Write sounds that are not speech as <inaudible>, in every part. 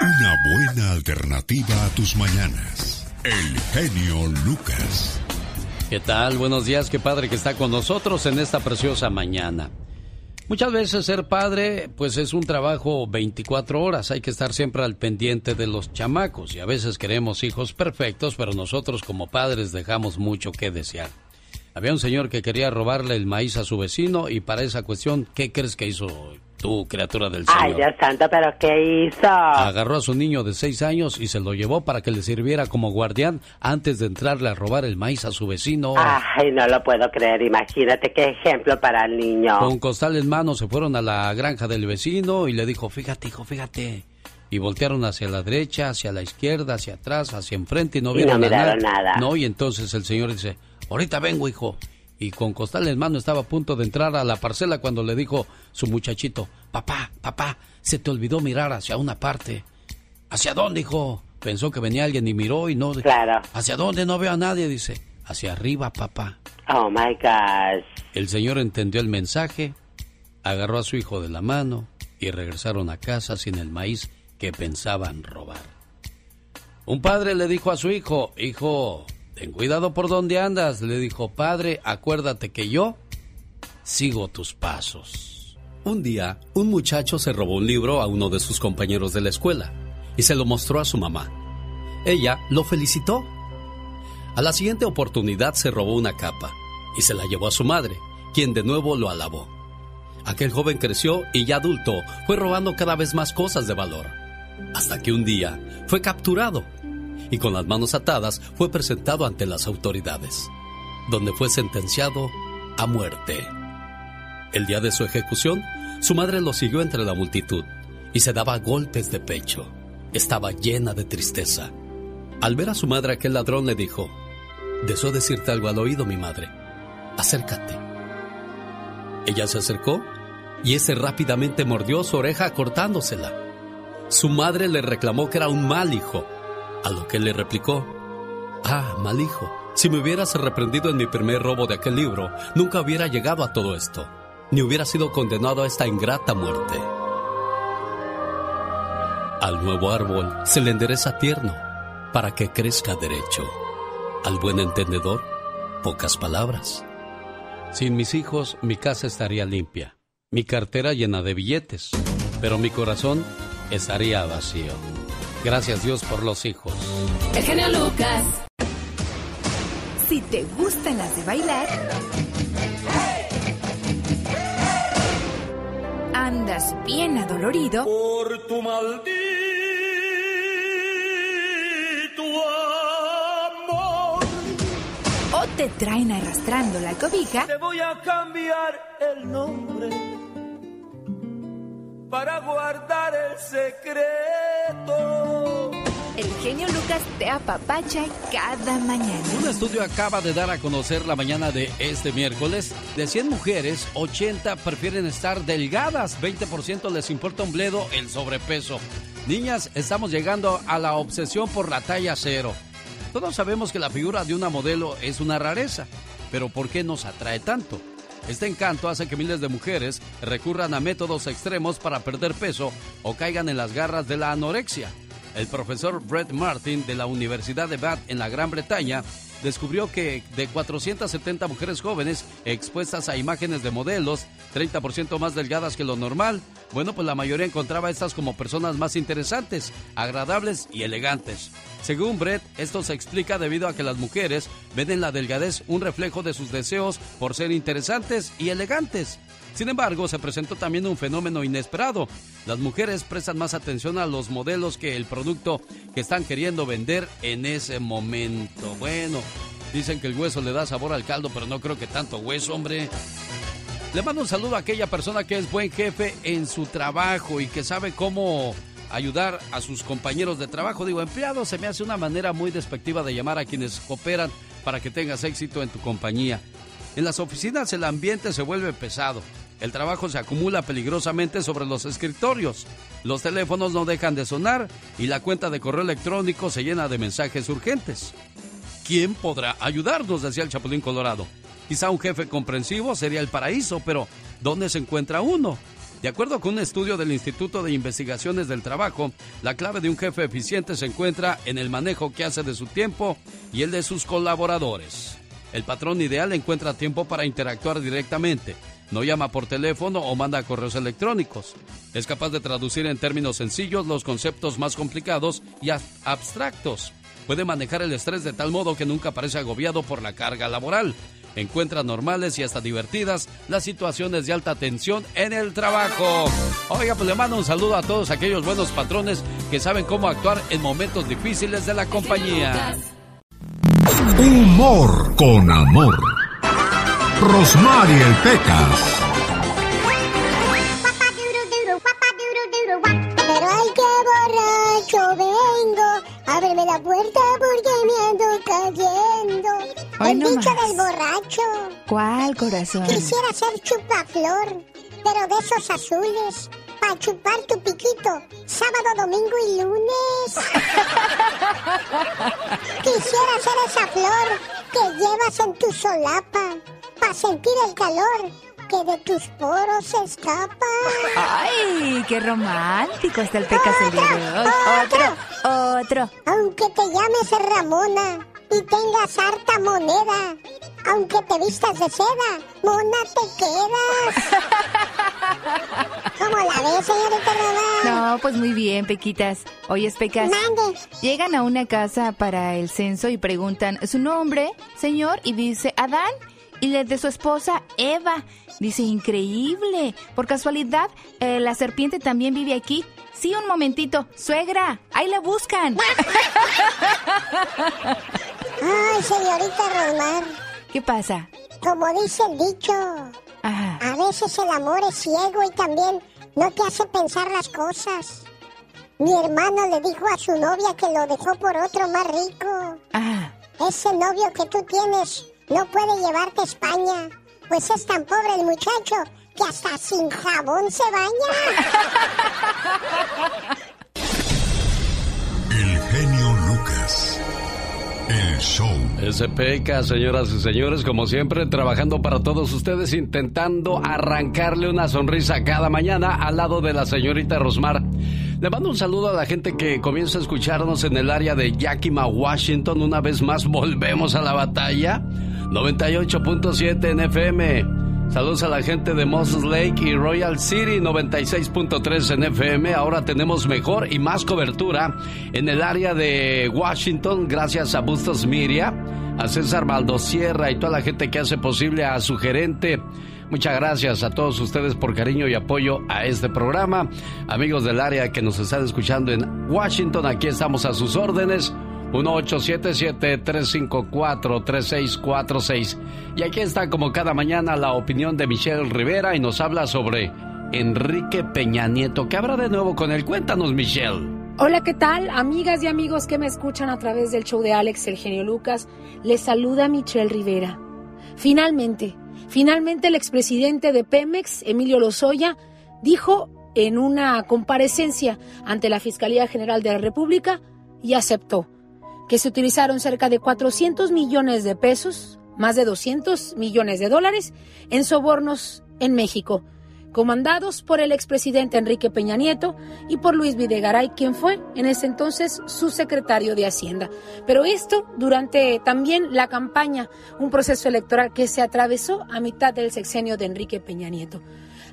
Una buena alternativa a tus mañanas. El genio Lucas. ¿Qué tal? Buenos días, qué padre que está con nosotros en esta preciosa mañana. Muchas veces ser padre pues es un trabajo 24 horas, hay que estar siempre al pendiente de los chamacos y a veces queremos hijos perfectos, pero nosotros como padres dejamos mucho que desear. Había un señor que quería robarle el maíz a su vecino y para esa cuestión, ¿qué crees que hizo tú, criatura del Señor? Ay, Dios santo, pero ¿qué hizo? Agarró a su niño de seis años y se lo llevó para que le sirviera como guardián antes de entrarle a robar el maíz a su vecino. Ay, no lo puedo creer. Imagínate qué ejemplo para el niño. Con costal en mano se fueron a la granja del vecino y le dijo, fíjate, hijo, fíjate. Y voltearon hacia la derecha, hacia la izquierda, hacia atrás, hacia enfrente y no vieron, no miraron nada. No, y entonces el señor dice, ahorita vengo, hijo. Y con costal en mano estaba a punto de entrar a la parcela cuando le dijo su muchachito, papá, papá, se te olvidó mirar hacia una parte. ¿Hacia dónde, hijo? Pensó que venía alguien y miró y no... Claro. ¿Hacia dónde? No veo a nadie, dice. Hacia arriba, papá. Oh, my gosh. El señor entendió el mensaje, agarró a su hijo de la mano y regresaron a casa sin el maíz que pensaban robar. Un padre le dijo a su hijo, hijo, ten cuidado por donde andas. Le dijo, padre, acuérdate que yo sigo tus pasos. Un día, un muchacho se robó un libro a uno de sus compañeros de la escuela y se lo mostró a su mamá. Ella lo felicitó. A la siguiente oportunidad se robó una capa y se la llevó a su madre, quien de nuevo lo alabó. Aquel joven creció y ya adulto fue robando cada vez más cosas de valor, hasta que un día fue capturado y con las manos atadas fue presentado ante las autoridades, donde fue sentenciado a muerte. El día de su ejecución, su madre lo siguió entre la multitud y se daba golpes de pecho. Estaba llena de tristeza. Al ver a su madre aquel ladrón le dijo, Deseo decirte algo al oído, mi madre. Acércate. Ella se acercó y ese rápidamente mordió su oreja cortándosela. Su madre le reclamó que era un mal hijo, a lo que le replicó, Ah, mal hijo, si me hubieras reprendido en mi primer robo de aquel libro, nunca hubiera llegado a todo esto, ni hubiera sido condenado a esta ingrata muerte. Al nuevo árbol se le endereza tierno para que crezca derecho. Al buen entendedor, pocas palabras. Sin mis hijos, mi casa estaría limpia, mi cartera llena de billetes, pero mi corazón estaría vacío. Gracias Dios por los hijos. El genio Lucas. Si te gustan las de bailar, andas bien adolorido. Por tu maldito amor. O te traen arrastrando la cobija. Te voy a cambiar el nombre para guardar el secreto. El genio Lucas te apapacha cada mañana. Un estudio acaba de dar a conocer la mañana de este miércoles. De 100 mujeres, 80 prefieren estar delgadas. 20% les importa un bledo el sobrepeso. Niñas, estamos llegando a la obsesión por la talla cero. Todos sabemos que la figura de una modelo es una rareza. Pero ¿por qué nos atrae tanto? Este encanto hace que miles de mujeres recurran a métodos extremos para perder peso o caigan en las garras de la anorexia. El profesor Brett Martin de la Universidad de Bath en la Gran Bretaña descubrió que de 470 mujeres jóvenes expuestas a imágenes de modelos, 30% más delgadas que lo normal, bueno, pues la mayoría encontraba estas como personas más interesantes, agradables y elegantes. Según Brett, esto se explica debido a que las mujeres ven en la delgadez un reflejo de sus deseos por ser interesantes y elegantes. Sin embargo, se presentó también un fenómeno inesperado. Las mujeres prestan más atención a los modelos que el producto que están queriendo vender en ese momento. Bueno, dicen que el hueso le da sabor al caldo, pero no creo que tanto hueso, hombre. Le mando un saludo a aquella persona que es buen jefe en su trabajo y que sabe cómo ayudar a sus compañeros de trabajo. Digo, empleado se me hace una manera muy despectiva de llamar a quienes cooperan para que tengas éxito en tu compañía. En las oficinas el ambiente se vuelve pesado. El trabajo se acumula peligrosamente sobre los escritorios. Los teléfonos no dejan de sonar y la cuenta de correo electrónico se llena de mensajes urgentes. ¿Quién podrá ayudarnos? decía el Chapulín Colorado. Quizá un jefe comprensivo sería el paraíso, pero ¿dónde se encuentra uno? De acuerdo con un estudio del Instituto de Investigaciones del Trabajo, la clave de un jefe eficiente se encuentra en el manejo que hace de su tiempo y el de sus colaboradores. El patrón ideal encuentra tiempo para interactuar directamente, no llama por teléfono o manda correos electrónicos. Es capaz de traducir en términos sencillos los conceptos más complicados y abstractos. Puede manejar el estrés de tal modo que nunca parece agobiado por la carga laboral. Encuentra normales y hasta divertidas las situaciones de alta tensión en el trabajo. Oiga, pues le mando un saludo a todos aquellos buenos patrones que saben cómo actuar en momentos difíciles de la compañía. Humor con amor. Rosmarie Pecas. Pero ay, qué borracho vengo. Ábreme la puerta porque me ando cayendo. Ay, El no bicho más. del borracho. ¿Cuál corazón? Quisiera ser chupaflor, pero de esos azules. Para chupar tu piquito, sábado, domingo y lunes. <laughs> Quisiera ser esa flor que llevas en tu solapa. Para sentir el calor que de tus poros se escapa. Ay, qué romántico está el Pecas el día de hoy. Otro, otro. Aunque te llames Ramona y tengas harta moneda, aunque te vistas de seda, mona te quedas. <laughs> ¿Cómo la ves, señorita Román? No, pues muy bien, Pequitas. Oye, Pecas. Mande. Llegan a una casa para el censo y preguntan su nombre, señor, y dice Adán, y el de su esposa Eva. Dice, increíble. Por casualidad, eh, la serpiente también vive aquí. Sí, un momentito. Suegra, ahí la buscan. <laughs> Ay, señorita Román, ¿Qué pasa? como dice el dicho, Ajá. a veces el amor es ciego y también no te hace pensar las cosas. Mi hermano le dijo a su novia que lo dejó por otro más rico. Ajá. Ese novio que tú tienes no puede llevarte a España, pues es tan pobre el muchacho que hasta sin jabón se baña. <laughs> show. Ese señoras y señores, como siempre, trabajando para todos ustedes, intentando arrancarle una sonrisa cada mañana al lado de la señorita Rosmar. Le mando un saludo a la gente que comienza a escucharnos en el área de Yakima, Washington. Una vez más, volvemos a la batalla. 98.7 en FM. Saludos a la gente de Moses Lake y Royal City 96.3 en FM. Ahora tenemos mejor y más cobertura en el área de Washington gracias a Bustos Miria, a César Maldosierra y toda la gente que hace posible a su gerente. Muchas gracias a todos ustedes por cariño y apoyo a este programa. Amigos del área que nos están escuchando en Washington, aquí estamos a sus órdenes. 1877-354-3646. Y aquí está como cada mañana la opinión de Michelle Rivera y nos habla sobre Enrique Peña Nieto. ¿Qué habrá de nuevo con él? Cuéntanos, Michelle. Hola, ¿qué tal? Amigas y amigos que me escuchan a través del show de Alex, el genio Lucas, les saluda Michelle Rivera. Finalmente, finalmente el expresidente de Pemex, Emilio Lozoya, dijo en una comparecencia ante la Fiscalía General de la República y aceptó que se utilizaron cerca de 400 millones de pesos, más de 200 millones de dólares, en sobornos en México, comandados por el expresidente Enrique Peña Nieto y por Luis Videgaray, quien fue en ese entonces su secretario de Hacienda. Pero esto durante también la campaña, un proceso electoral que se atravesó a mitad del sexenio de Enrique Peña Nieto.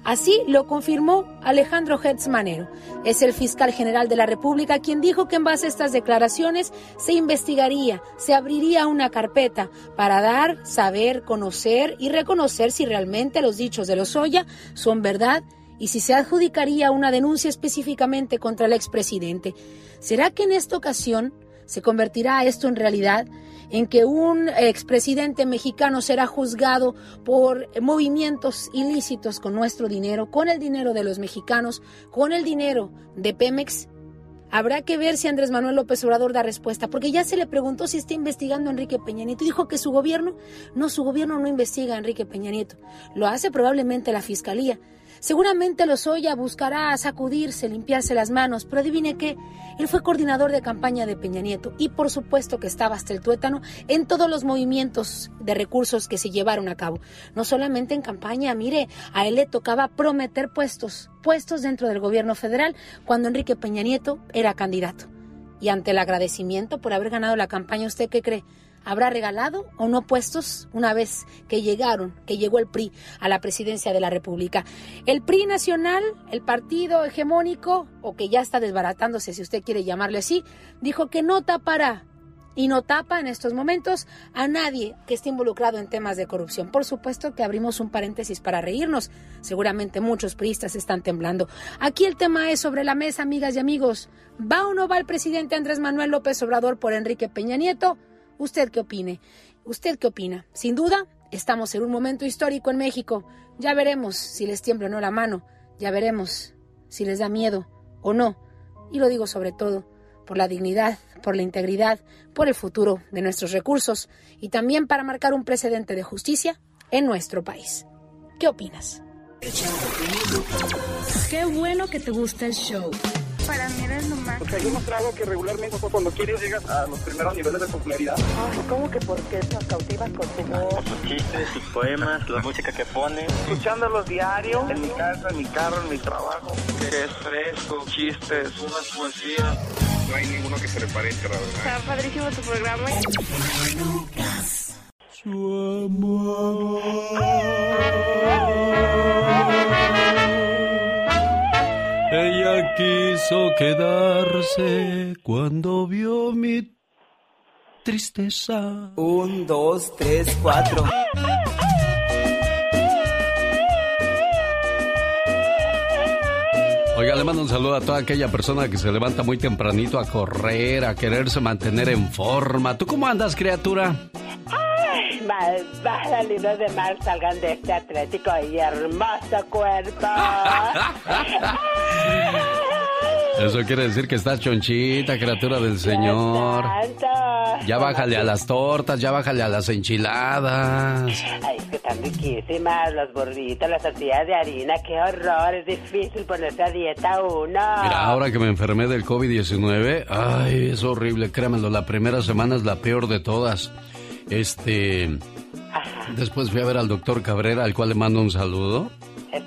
Así lo confirmó Alejandro Hertz Manero. Es el fiscal general de la República quien dijo que en base a estas declaraciones se investigaría, se abriría una carpeta para dar, saber, conocer y reconocer si realmente los dichos de Lozoya son verdad y si se adjudicaría una denuncia específicamente contra el expresidente. ¿Será que en esta ocasión se convertirá esto en realidad? En que un expresidente mexicano será juzgado por movimientos ilícitos con nuestro dinero, con el dinero de los mexicanos, con el dinero de Pemex. Habrá que ver si Andrés Manuel López Obrador da respuesta, porque ya se le preguntó si está investigando a Enrique Peña Nieto. Dijo que su gobierno, no, su gobierno no investiga a Enrique Peña Nieto. Lo hace probablemente la fiscalía. Seguramente Lozoya buscará sacudirse, limpiarse las manos, pero adivine qué, él fue coordinador de campaña de Peña Nieto y por supuesto que estaba hasta el tuétano en todos los movimientos de recursos que se llevaron a cabo. No solamente en campaña, mire, a él le tocaba prometer puestos, puestos dentro del gobierno federal cuando Enrique Peña Nieto era candidato. Y ante el agradecimiento por haber ganado la campaña, ¿usted qué cree? ¿Habrá regalado o no puestos una vez que llegaron, que llegó el PRI a la presidencia de la República? El PRI nacional, el partido hegemónico, o que ya está desbaratándose si usted quiere llamarle así, dijo que no tapará y no tapa en estos momentos a nadie que esté involucrado en temas de corrupción. Por supuesto que abrimos un paréntesis para reírnos. Seguramente muchos priistas están temblando. Aquí el tema es sobre la mesa, amigas y amigos. ¿Va o no va el presidente Andrés Manuel López Obrador por Enrique Peña Nieto? ¿Usted qué opine? ¿Usted qué opina? Sin duda, estamos en un momento histórico en México. Ya veremos si les tiembla o no la mano. Ya veremos si les da miedo o no. Y lo digo sobre todo por la dignidad, por la integridad, por el futuro de nuestros recursos y también para marcar un precedente de justicia en nuestro país. ¿Qué opinas? Qué bueno que te gusta el show para mí eres lo más. O sea, yo trago que regularmente cuando quieres llegas a los primeros niveles de popularidad. Ay, ¿cómo que por qué nos cautivas con tu voz? Sus chistes, sus poemas, la música que pones. Escuchándolos diario, en mi casa, en mi carro, en mi trabajo. Que es fresco, chistes, unas poesías. No hay ninguno que se le parezca, la verdad. Está padrísimo tu programa. Su amor. Quiso quedarse cuando vio mi tristeza. Un, dos, tres, cuatro. Oiga, le mando un saludo a toda aquella persona que se levanta muy tempranito a correr, a quererse mantener en forma. ¿Tú cómo andas, criatura? Malvada libros de mar salgan de este atlético y hermoso cuerpo. Eso quiere decir que estás chonchita, criatura del Señor. Ya bájale a las tortas, ya bájale a las enchiladas. Ay, es que están riquísimas, los burritos, las tortillas de harina, qué horror, es difícil ponerse a dieta uno. Mira, ahora que me enfermé del COVID-19, ay, es horrible, créanmelo, la primera semana es la peor de todas. Este. Después fui a ver al doctor Cabrera, al cual le mando un saludo.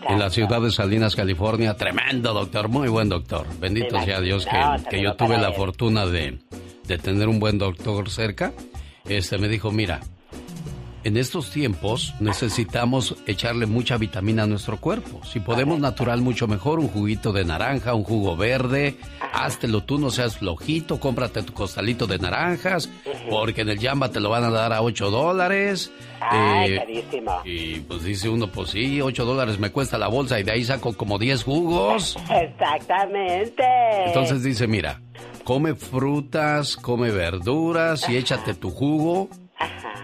En la ciudad de Salinas, California. Tremendo doctor, muy buen doctor. Bendito sea Dios que, que yo tuve la fortuna de, de tener un buen doctor cerca. Este me dijo, mira, en estos tiempos necesitamos echarle mucha vitamina a nuestro cuerpo. Si podemos natural, mucho mejor. Un juguito de naranja, un jugo verde. Háztelo tú, no seas flojito. Cómprate tu costalito de naranjas. Porque en el Jamba te lo van a dar a 8 dólares. Ay, eh, carísimo. Y pues dice uno, pues sí, 8 dólares me cuesta la bolsa y de ahí saco como 10 jugos. Exactamente. Entonces dice, mira, come frutas, come verduras y échate tu jugo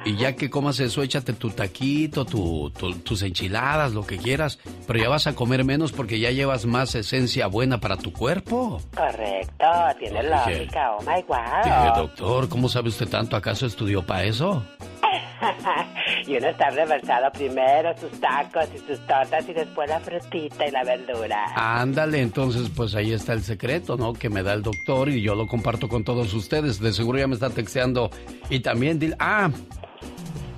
y ya que comas eso, échate tu taquito, tu, tus enchiladas, lo que quieras. Pero ya vas a comer menos porque ya llevas más esencia buena para tu cuerpo. Correcto, tiene lógica. Oh my wow. Dije, doctor, ¿cómo sabe usted tanto? ¿Acaso estudió para eso? <laughs> y uno está reversado primero sus tacos y sus tortas y después la frutita y la verdura. Ándale, entonces pues ahí está el secreto, ¿no? Que me da el doctor y yo lo comparto con todos ustedes. De seguro ya me está texteando. Y también dile, ah,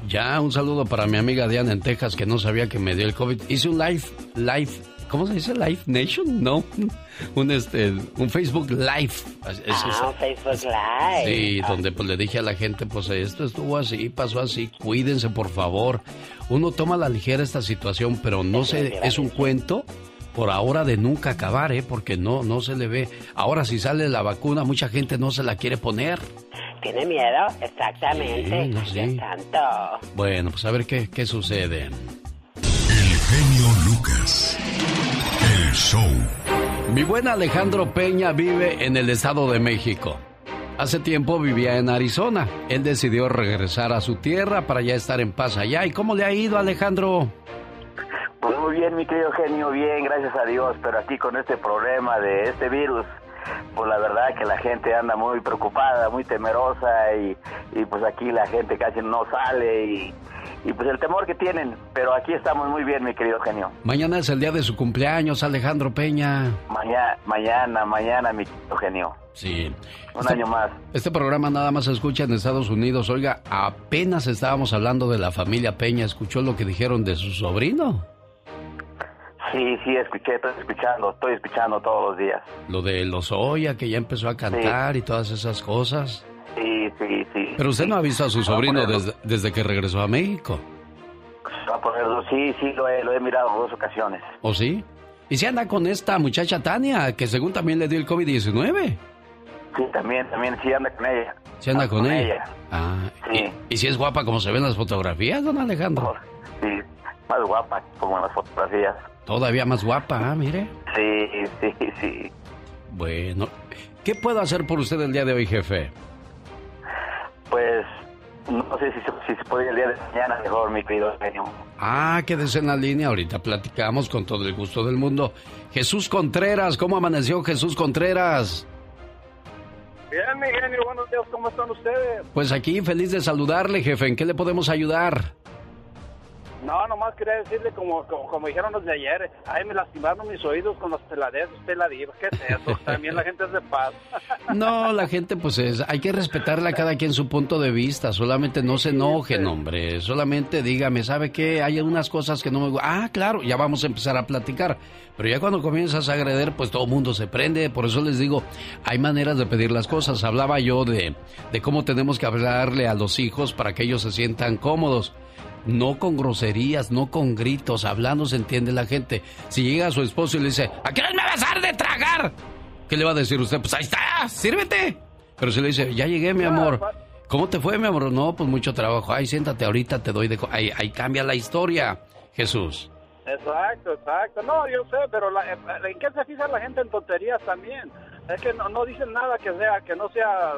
ya un saludo para mi amiga Diana en Texas que no sabía que me dio el COVID. Hice un live, live ¿Cómo se dice? ¿Live Nation? No. <laughs> Un, este, un Facebook Live. ah, un Facebook Live. Sí, donde pues le dije a la gente, pues esto estuvo así, pasó así, cuídense por favor. Uno toma la ligera esta situación, pero no se, es un cuento por ahora de nunca acabar, ¿eh? Porque no, no se le ve. Ahora si sale la vacuna, mucha gente no se la quiere poner. ¿Tiene miedo? Exactamente. Sí, tanto. Bueno, pues a ver qué, qué sucede. El genio Lucas. El show. Mi buen Alejandro Peña vive en el Estado de México. Hace tiempo vivía en Arizona. Él decidió regresar a su tierra para ya estar en paz allá. ¿Y cómo le ha ido, Alejandro? Pues muy bien, mi querido genio, bien, gracias a Dios. Pero aquí con este problema de este virus, pues la verdad que la gente anda muy preocupada, muy temerosa y, y pues aquí la gente casi no sale y y pues el temor que tienen, pero aquí estamos muy bien, mi querido genio. Mañana es el día de su cumpleaños, Alejandro Peña. Mañana, mañana, mañana, mi querido genio. Sí. Un este año más. Este programa nada más se escucha en Estados Unidos. Oiga, apenas estábamos hablando de la familia Peña. ¿Escuchó lo que dijeron de su sobrino? Sí, sí, escuché, estoy escuchando, estoy escuchando todos los días. Lo de los Oya, que ya empezó a cantar y todas esas cosas. Sí, sí, sí. Pero usted no ha visto a su sobrino desde, desde, que regresó a México. Sí, sí, lo he, lo he mirado en dos ocasiones. ¿O sí? ¿Y si anda con esta muchacha Tania, que según también le dio el COVID-19? Sí, también, también, sí anda con ella. ¿Sí anda con, ella? Ah, sí. ¿Y, si es guapa como se ven en las fotografías, don Alejandro? Sí, más guapa como en las fotografías. Todavía más guapa, ¿ah? Mire. Sí, sí, sí. Bueno, ¿qué puedo hacer por usted el día de hoy, jefe? Pues no sé si, si, se puede ir el día de mañana mejor, mi querido genio. Ah, quédese en la línea, ahorita platicamos con todo el gusto del mundo. Jesús Contreras, ¿cómo amaneció Jesús Contreras? Bien, mi genio, buenos días, ¿cómo están ustedes? Pues aquí feliz de saludarle, jefe, ¿en qué le podemos ayudar? No, nomás quería decirle, como, como, dijeron los de ayer, ay, me lastimaron mis oídos con los peladez, usted la diva, ¿qué es eso? <laughs> También la gente es de paz. <laughs> No, la gente, pues es, hay que respetarle a cada quien su punto de vista, solamente no se enojen, hombre, solamente dígame, ¿sabe qué? Hay unas cosas que no me gustan. Ah, claro, ya vamos a empezar a platicar, pero ya cuando comienzas a agreder, pues todo el mundo se prende, por eso les digo, hay maneras de pedir las cosas. Hablaba yo de, de cómo tenemos que hablarle a los hijos para que ellos se sientan cómodos no con groserías, no con gritos, hablando se entiende la gente. Si llega su esposo y le dice, ¿a qué hora me vas a dar de tragar? ¿Qué le va a decir usted? Pues ahí está, sírvete. Pero si le dice, ya llegué, mi amor. ¿Cómo te fue, mi amor? No, pues mucho trabajo. Ay, siéntate ahorita, te doy de... Ahí, ahí cambia la historia, Jesús. Exacto, exacto. No, yo sé, pero eh, ¿en qué se fija la gente en tonterías también? Es que no, dicen nada que sea, que no sea,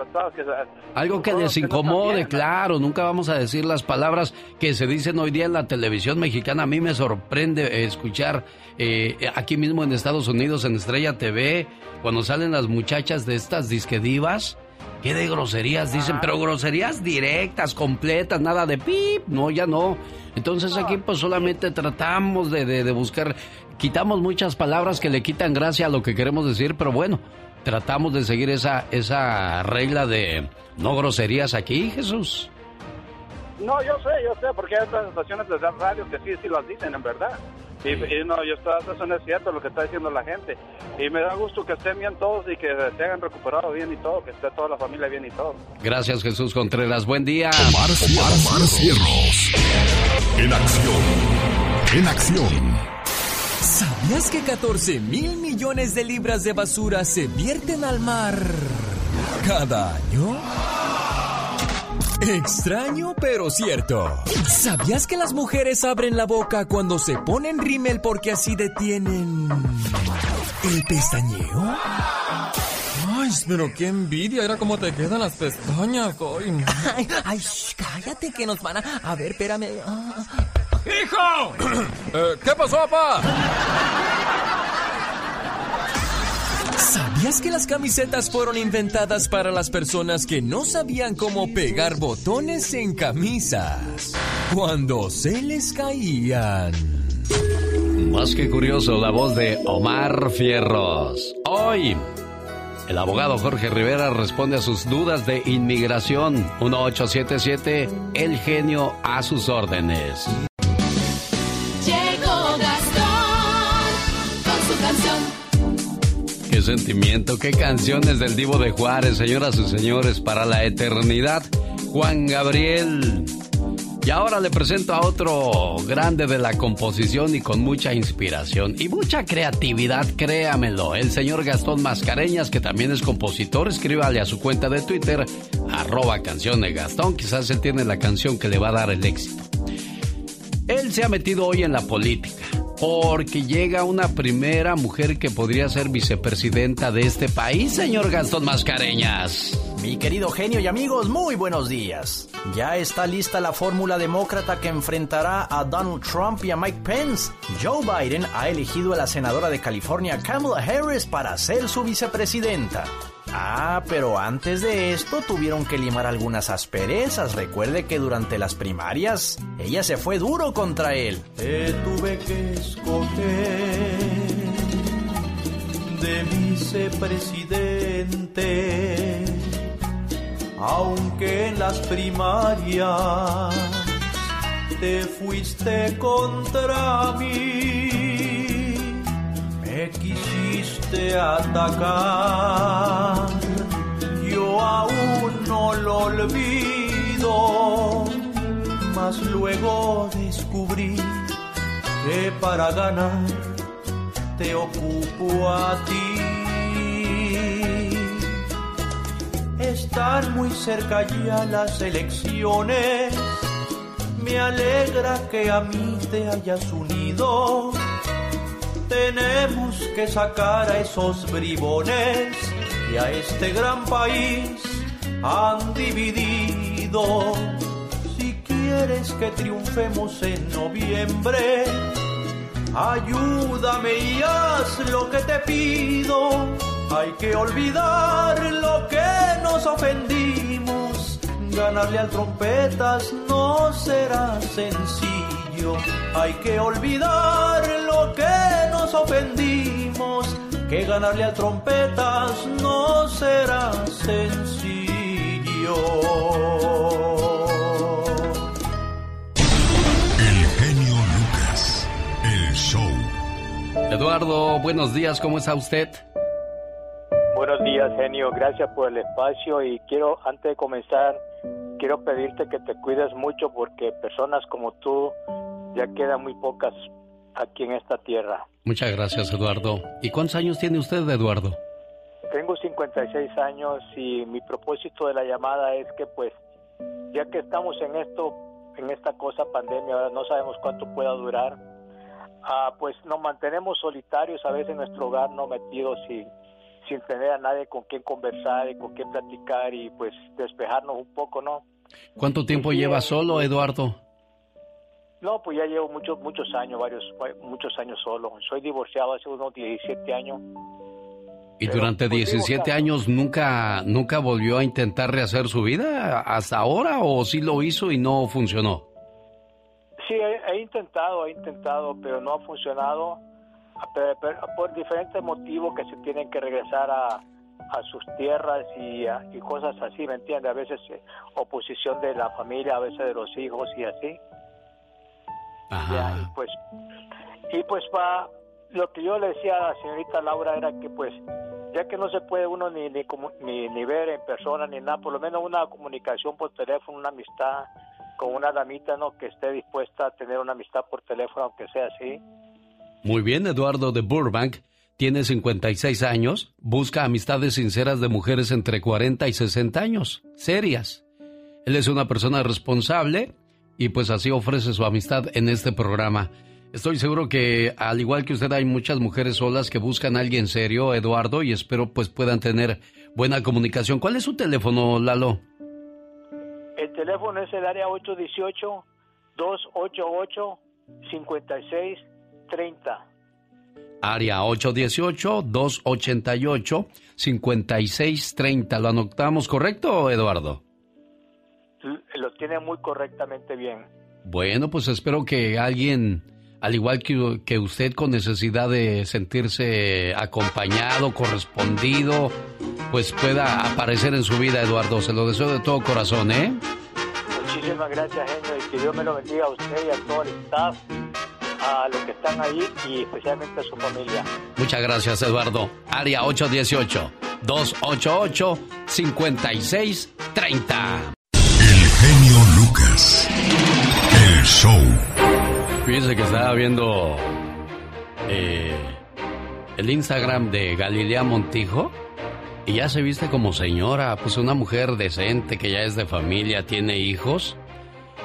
Algo que les incomode, claro. Nunca vamos a decir las palabras que se dicen hoy día en la televisión mexicana. A mí me sorprende escuchar eh, aquí mismo en Estados Unidos, en Estrella TV, cuando salen las muchachas de estas disquedivas. ¿Qué de groserías dicen? Pero groserías directas, completas, nada de pip. No, ya no. Entonces aquí pues solamente tratamos de, de buscar, quitamos muchas palabras que le quitan gracia a lo que queremos decir, pero bueno, tratamos de seguir esa, esa regla de no groserías aquí, Jesús. No, yo sé, yo sé, porque hay otras estaciones de radio que sí, sí las dicen, en verdad. Y, no, yo estoy, eso no es cierto lo que está diciendo la gente. Y me da gusto que estén bien todos y que se hayan recuperado bien y todo, que esté toda la familia bien y todo. Gracias, Jesús Contreras. Buen día. Omar, Omar Cierros. En acción. En acción. ¿Sabías que 14 mil millones de libras de basura se vierten al mar cada año? Extraño pero cierto. ¿Sabías que las mujeres abren la boca cuando se ponen rímel porque así detienen el pestañeo? Ay, pero qué envidia, era como te quedan las pestañas. Ay, <laughs> ay, cállate que nos van a... A ver, espérame. Ah, ¡Hijo! <clears throat> Eh, ¿Qué pasó, papá? ¿Sabías que las camisetas fueron inventadas para las personas que no sabían cómo pegar botones en camisas cuando se les caían? Más que curioso, la voz de Omar Fierros. Hoy, el abogado Jorge Rivera responde a sus dudas de inmigración. 1877, el genio a sus órdenes. Sentimiento, qué canciones del Divo de Juárez, señoras y señores, para la eternidad. Juan Gabriel. Y ahora le presento a otro grande de la composición y con mucha inspiración y mucha creatividad, créamelo, el señor Gastón Mascareñas, que también es compositor, escríbale a su cuenta de Twitter, arroba canción de Gastón, quizás él tiene la canción que le va a dar el éxito. Él se ha metido hoy en la política porque llega una primera mujer que podría ser vicepresidenta de este país, señor Gastón Mascareñas. Mi querido genio y amigos, muy buenos días. Ya está lista la fórmula demócrata que enfrentará a Donald Trump y a Mike Pence. Joe Biden ha elegido a la senadora de California, Kamala Harris, para ser su vicepresidenta. Ah, pero antes de esto tuvieron que limar algunas asperezas. Recuerde que durante las primarias ella se fue duro contra él. Te tuve que escoger de vicepresidente, aunque en las primarias te fuiste contra mí, me quisiste atacar, yo aún no lo olvido, mas luego descubrí que para ganar te ocupo a ti. Están muy cerca ya las elecciones me alegra que a mí te hayas unido. Tenemos que sacar a esos bribones y a este gran país han dividido. Si quieres que triunfemos en noviembre, ayúdame y haz lo que te pido. Hay que olvidar lo que nos ofendimos ganarle al trompetas no será sencillo. Hay que olvidar lo que nos ofendimos, que ganarle al trompetas no será sencillo. El genio Lucas, el show. Eduardo, buenos días, ¿cómo está usted? Buenos días, genio. Gracias por el espacio y quiero, antes de comenzar, quiero pedirte que te cuides mucho porque personas como tú ya quedan muy pocas aquí en esta tierra. Muchas gracias, Eduardo. ¿Y cuántos años tiene usted, Eduardo? Tengo 56 años y mi propósito de la llamada es que pues ya que estamos en esto, en esta cosa pandemia, no sabemos cuánto pueda durar, ah, pues nos mantenemos solitarios a veces en nuestro hogar, no metidos y sin tener a nadie con quien conversar y con quien platicar y pues despejarnos un poco, ¿no? ¿Cuánto tiempo lleva solo, Eduardo? No, pues ya llevo muchos muchos años, varios muchos años solo. Soy divorciado hace unos 17 años. ¿Y durante 17 pues, años nunca nunca volvió a intentar rehacer su vida hasta ahora o sí lo hizo y no funcionó? Sí, he, he intentado, he intentado, pero no ha funcionado por diferentes motivos que se tienen que regresar a, a sus tierras y, a- y cosas así, ¿me entiende? A veces eh, oposición de la familia, a veces de los hijos y así. Ya, y pues, y pues va, lo que yo le decía a la señorita Laura era que pues, ya que no se puede uno ni, ni, ni, ni ver en persona ni nada, por lo menos una comunicación por teléfono, una amistad con una damita, ¿no? Que esté dispuesta a tener una amistad por teléfono, aunque sea así. Muy bien, Eduardo de Burbank. Tiene 56 años, busca amistades sinceras de mujeres entre 40 y 60 años, serias. Él es una persona responsable y pues así ofrece su amistad en este programa. Estoy seguro que al igual que usted hay muchas mujeres solas que buscan a alguien serio, Eduardo, y espero pues puedan tener buena comunicación. ¿Cuál es su teléfono, Lalo? El teléfono es el área 818-288-5630. Área 818-288-5630. ¿Lo anotamos correcto, Eduardo? Lo tiene muy correctamente bien. Bueno, pues espero que alguien, al igual que, que usted, con necesidad de sentirse acompañado, correspondido, pues pueda aparecer en su vida, Eduardo. Se lo deseo de todo corazón, ¿eh? Muchísimas gracias, genio, y que Dios me lo bendiga a usted y a todo el staff, a los que están ahí y especialmente a su familia. Muchas gracias, Eduardo. Área 818-288-5630. genio Lucas. El show. Fíjense que estaba viendo eh, el Instagram de Galilea Montijo y ya se viste como señora, pues una mujer decente que ya es de familia, tiene hijos.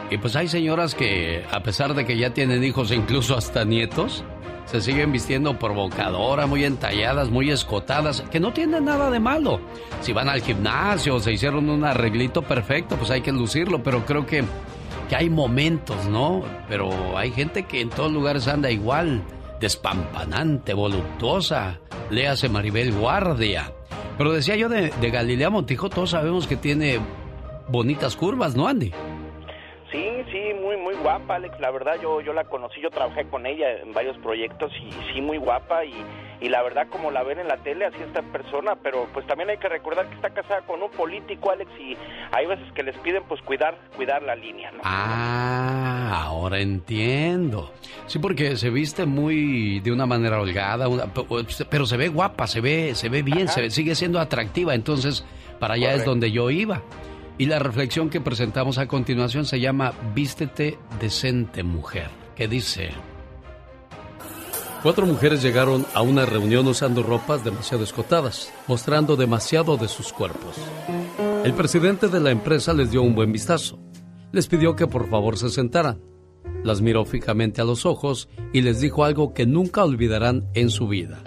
Y pues hay señoras que, a pesar de que ya tienen hijos incluso hasta nietos, se siguen vistiendo provocadora, muy entalladas, muy escotadas, que no tienen nada de malo. Si van al gimnasio, se hicieron un arreglito perfecto, pues hay que lucirlo, pero creo que, que hay momentos, ¿no? Pero hay gente que en todos lugares anda igual, despampanante, voluptuosa. Léase Maribel Guardia. Pero decía yo de, de Galilea Montijo, todos sabemos que tiene bonitas curvas, ¿no, Andy? Guapa, Alex. La verdad, yo, yo la conocí, yo trabajé con ella en varios proyectos y sí, muy guapa. Y, y la verdad, como la ven en la tele, así esta persona. Pero pues también hay que recordar que está casada con un político, Alex, y hay veces que les piden pues cuidar, cuidar la línea, ¿no? Ah, ahora entiendo. Sí, porque se viste muy de una manera holgada, pero se ve guapa, se ve, se ve bien, se sigue siendo atractiva. Entonces, para allá es donde yo iba. Y la reflexión que presentamos a continuación se llama Vístete decente mujer, que dice... Cuatro mujeres llegaron a una reunión usando ropas demasiado escotadas, mostrando demasiado de sus cuerpos. El presidente de la empresa les dio un buen vistazo. Les pidió que por favor se sentaran. Las miró fijamente a los ojos y les dijo algo que nunca olvidarán en su vida.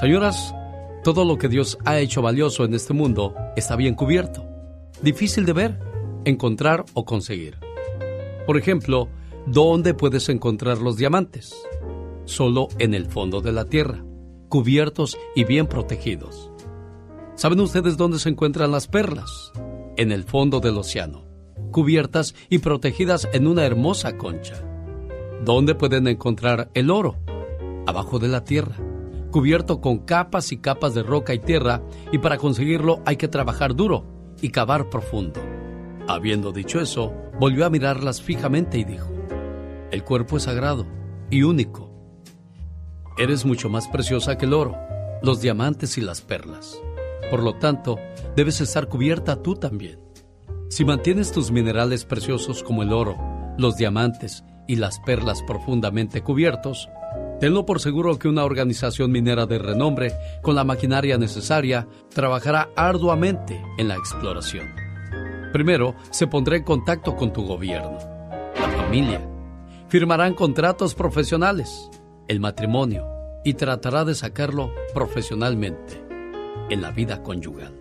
Señoras, todo lo que Dios ha hecho valioso en este mundo está bien cubierto difícil de ver, encontrar o conseguir. Por ejemplo, ¿dónde puedes encontrar los diamantes? Solo en el fondo de la tierra, cubiertos y bien protegidos. ¿Saben ustedes dónde se encuentran las perlas? En el fondo del océano, cubiertas y protegidas en una hermosa concha. ¿Dónde pueden encontrar el oro? Abajo de la tierra, cubierto con capas y capas de roca y tierra, y para conseguirlo hay que trabajar duro y cavar profundo. Habiendo dicho eso, volvió a mirarlas fijamente y dijo, El cuerpo es sagrado y único. Eres mucho más preciosa que el oro, los diamantes y las perlas. Por lo tanto, debes estar cubierta tú también. Si mantienes tus minerales preciosos como el oro, los diamantes y las perlas profundamente cubiertos, Tenlo por seguro que una organización minera de renombre, con la maquinaria necesaria, trabajará arduamente en la exploración. Primero, se pondrá en contacto con tu gobierno, la familia. Firmarán contratos profesionales, el matrimonio, y tratará de sacarlo profesionalmente en la vida conyugal.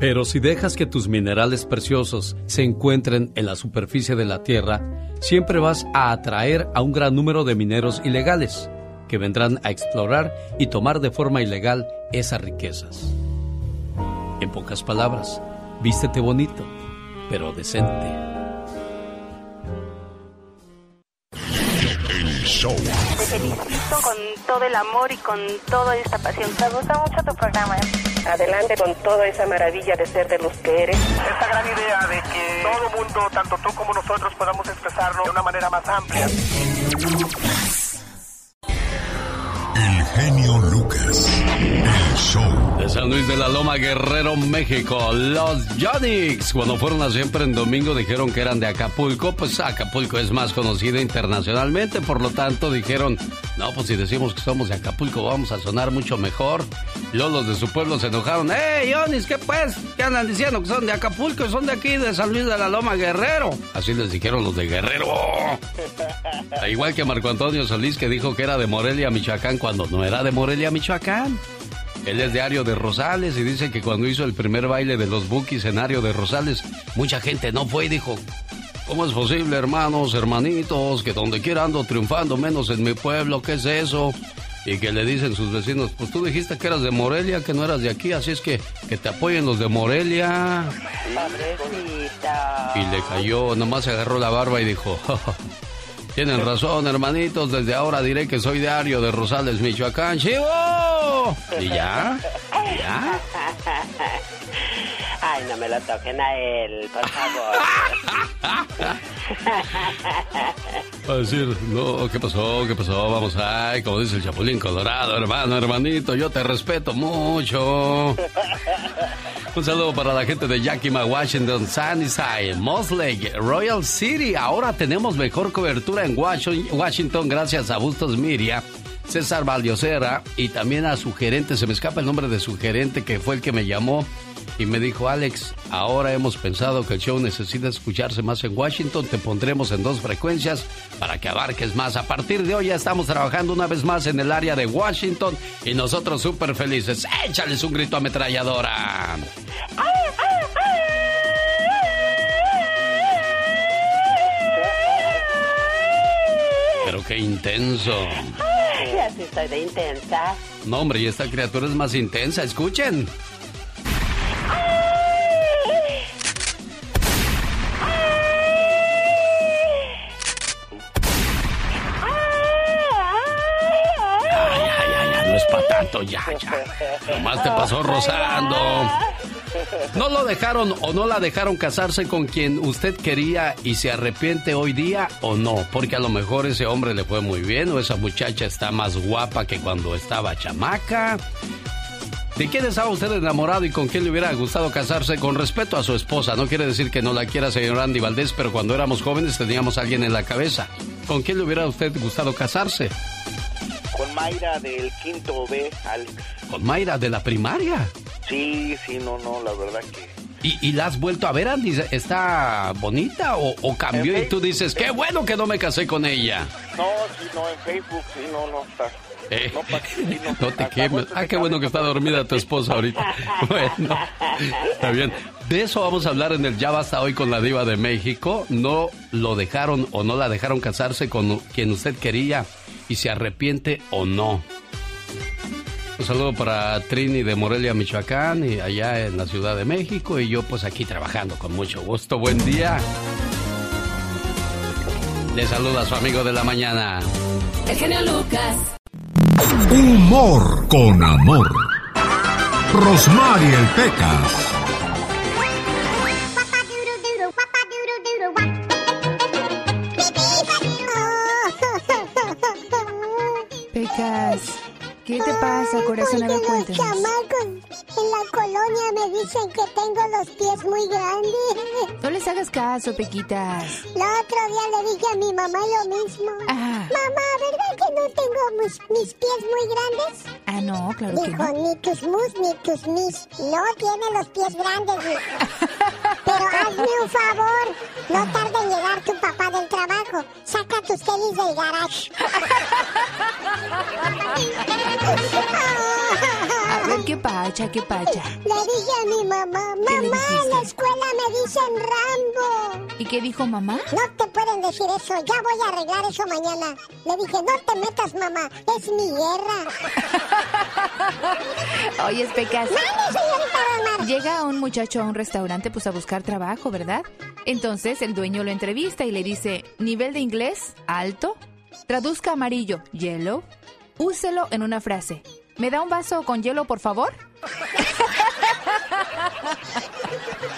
Pero si dejas que tus minerales preciosos se encuentren en la superficie de la Tierra, siempre vas a atraer a un gran número de mineros ilegales que vendrán a explorar y tomar de forma ilegal esas riquezas. En pocas palabras, vístete bonito, pero decente. El show. Te felicito con todo el amor y con toda esta pasión. Me gusta mucho tu programa. Adelante con toda esa maravilla de ser de los que eres. Esta gran idea de que todo mundo, tanto tú como nosotros, podamos expresarlo de una manera más amplia. El genio Lucas. El show. De San Luis de la Loma, Guerrero, México. Los Yonix. Cuando fueron a siempre en domingo dijeron que eran de Acapulco. Pues Acapulco es más conocida internacionalmente. Por lo tanto dijeron, no, pues si decimos que somos de Acapulco vamos a sonar mucho mejor. Luego los de su pueblo se enojaron. ¡Eh, Yonix, qué pues! ¿Qué andan diciendo que son de Acapulco? Son de aquí, de San Luis de la Loma, Guerrero. Así les dijeron los de Guerrero. <laughs> Igual que Marco Antonio Solís que dijo que era de Morelia, Michoacán cuando no era de Morelia, Michoacán. Él es de Ario de Rosales y dice que cuando hizo el primer baile de los Bookies en Ario de Rosales, mucha gente no fue y dijo, ¿cómo es posible, hermanos, hermanitos, que donde quiera ando triunfando, menos en mi pueblo, ¿qué es eso? Y que le dicen sus vecinos, pues tú dijiste que eras de Morelia, que no eras de aquí, así es que que te apoyen los de Morelia. Y le cayó, nomás se agarró la barba y dijo, <laughs> Tienen razón, hermanitos. Desde ahora diré que soy diario de Rosales, Michoacán. ¡Chivo! ¿Y ya? ¿Y ya? <laughs> Ay, no me lo toquen a él, por favor. <laughs> Va a decir, no, ¿qué pasó? ¿Qué pasó? Vamos, ay, como dice el Chapulín Colorado, hermano, hermanito, yo te respeto mucho. <laughs> Un saludo para la gente de Yakima, Washington, Sunnyside, Moss Lake, Royal City. Ahora tenemos mejor cobertura en Washington gracias a Bustos Miria. César Valdiosera y también a su gerente, se me escapa el nombre de su gerente que fue el que me llamó y me dijo, Alex, ahora hemos pensado que el show necesita escucharse más en Washington, te pondremos en dos frecuencias para que abarques más. A partir de hoy ya estamos trabajando una vez más en el área de Washington y nosotros súper felices. Échales un grito ametralladora. Pero qué intenso. Ay, así estoy de intensa. No, hombre, y esta criatura es más intensa. Escuchen. Ya, ya. Nomás te pasó rozando. ¿No lo dejaron o no la dejaron casarse con quien usted quería y se arrepiente hoy día o no? Porque a lo mejor ese hombre le fue muy bien o esa muchacha está más guapa que cuando estaba chamaca. ¿De quién estaba usted enamorado y con quién le hubiera gustado casarse? Con respeto a su esposa. No quiere decir que no la quiera, señor Andy Valdés, pero cuando éramos jóvenes teníamos a alguien en la cabeza. ¿Con quién le hubiera usted gustado casarse? Con Mayra del quinto B, Alex. ¿Con Mayra de la primaria? Sí, sí, no, no, la verdad que... ¿Y, la has vuelto a ver, Andy? ¿Está bonita o, cambió y tú dices, qué bueno que no me casé con ella? No, sí, no, en Facebook, sí, no, no, está... Eh, no, <laughs> te quemes. Ah, qué bueno que está dormida tu esposa ahorita. <laughs> Bueno, está bien. De eso vamos a hablar en el Ya Basta hoy con la Diva de México. No lo dejaron o no la dejaron casarse con quien usted quería y se arrepiente o no. Un saludo para Trini de Morelia, Michoacán, y allá en la Ciudad de México, y yo pues aquí trabajando con mucho gusto. Buen día. Le saluda su amigo de la mañana. El genio Lucas. Humor con amor. Rosmarie el Pecas. ¿Qué te pasa, corazón? A ver, cuéntanos. Los chamacos en la colonia me dicen que tengo los pies muy grandes. No les hagas caso, Pequitas. El otro día le dije a mi mamá lo mismo. Mamá, ¿verdad que no tengo mis, mis, pies muy grandes? Ah, no, claro Dijo, que no. ni tus mus ni tus mis. No tiene los pies grandes. <laughs> Pero hazme un favor. No tarde en llegar tu papá del trabajo. saca sabe quantos tênis aí, garoto? A ver, ¿qué pacha, qué pacha? Le dije a mi mamá, mamá, en la escuela me dicen Rambo. ¿Y qué dijo mamá? No te pueden decir eso, ya voy a arreglar eso mañana. Le dije, no te metas, mamá, es mi guerra. <laughs> Oye, Pecas. Mande, señorita Llega un muchacho a un restaurante pues a buscar trabajo, ¿verdad? Entonces el dueño lo entrevista y le dice, nivel de inglés, alto. Traduzca amarillo, yellow. Úselo en una frase. ¿Me da un vaso con hielo, por favor?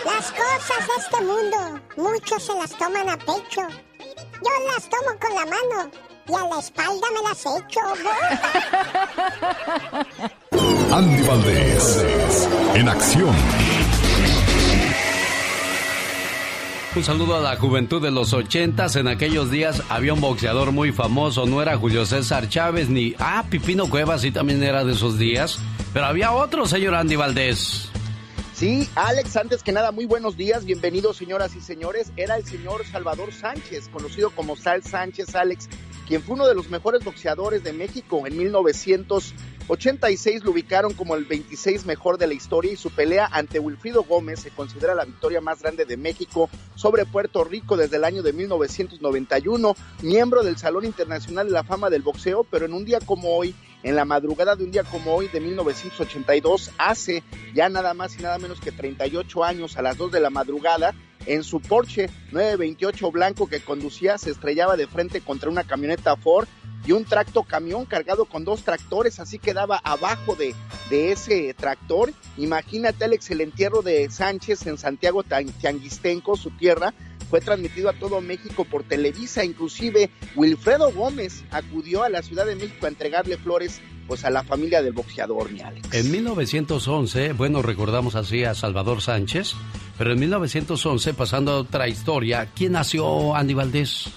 Las cosas de este mundo, muchos se las toman a pecho. Yo las tomo con la mano y a la espalda me las echo. Andy Valdés, en acción. Un saludo a la juventud de los ochentas. En aquellos días había un boxeador muy famoso. No era Julio César Chávez ni... Ah, Pipino Cuevas sí también era de esos días. Pero había otro, señor Andy Valdés. Sí, Alex, antes que nada, muy buenos días. Bienvenidos, señoras y señores. Era el señor Salvador Sánchez, conocido como Sal Sánchez Alex, quien fue uno de los mejores boxeadores de México en 1986. Lo ubicaron como el 26 mejor de la historia y su pelea ante Wilfrido Gómez se considera la victoria más grande de México sobre Puerto Rico desde el año de 1991. Miembro del Salón Internacional de la Fama del Boxeo, pero en un día como hoy, en la madrugada de un día como hoy de 1982, hace ya nada más y nada menos que 38 años a las 2 de la madrugada, en su Porsche 928 blanco que conducía se estrellaba de frente contra una camioneta Ford y un tracto camión cargado con dos tractores, así quedaba abajo de, de ese tractor. Imagínate Alex el entierro de Sánchez en Santiago Tianguistenco, su tierra, fue transmitido a todo México por Televisa, inclusive Wilfredo Gómez acudió a la Ciudad de México a entregarle flores pues a la familia del boxeador, mi Alex. En 1911, bueno, recordamos así a Salvador Sánchez, pero en 1911, pasando a otra historia, ¿quién nació Andy Valdés?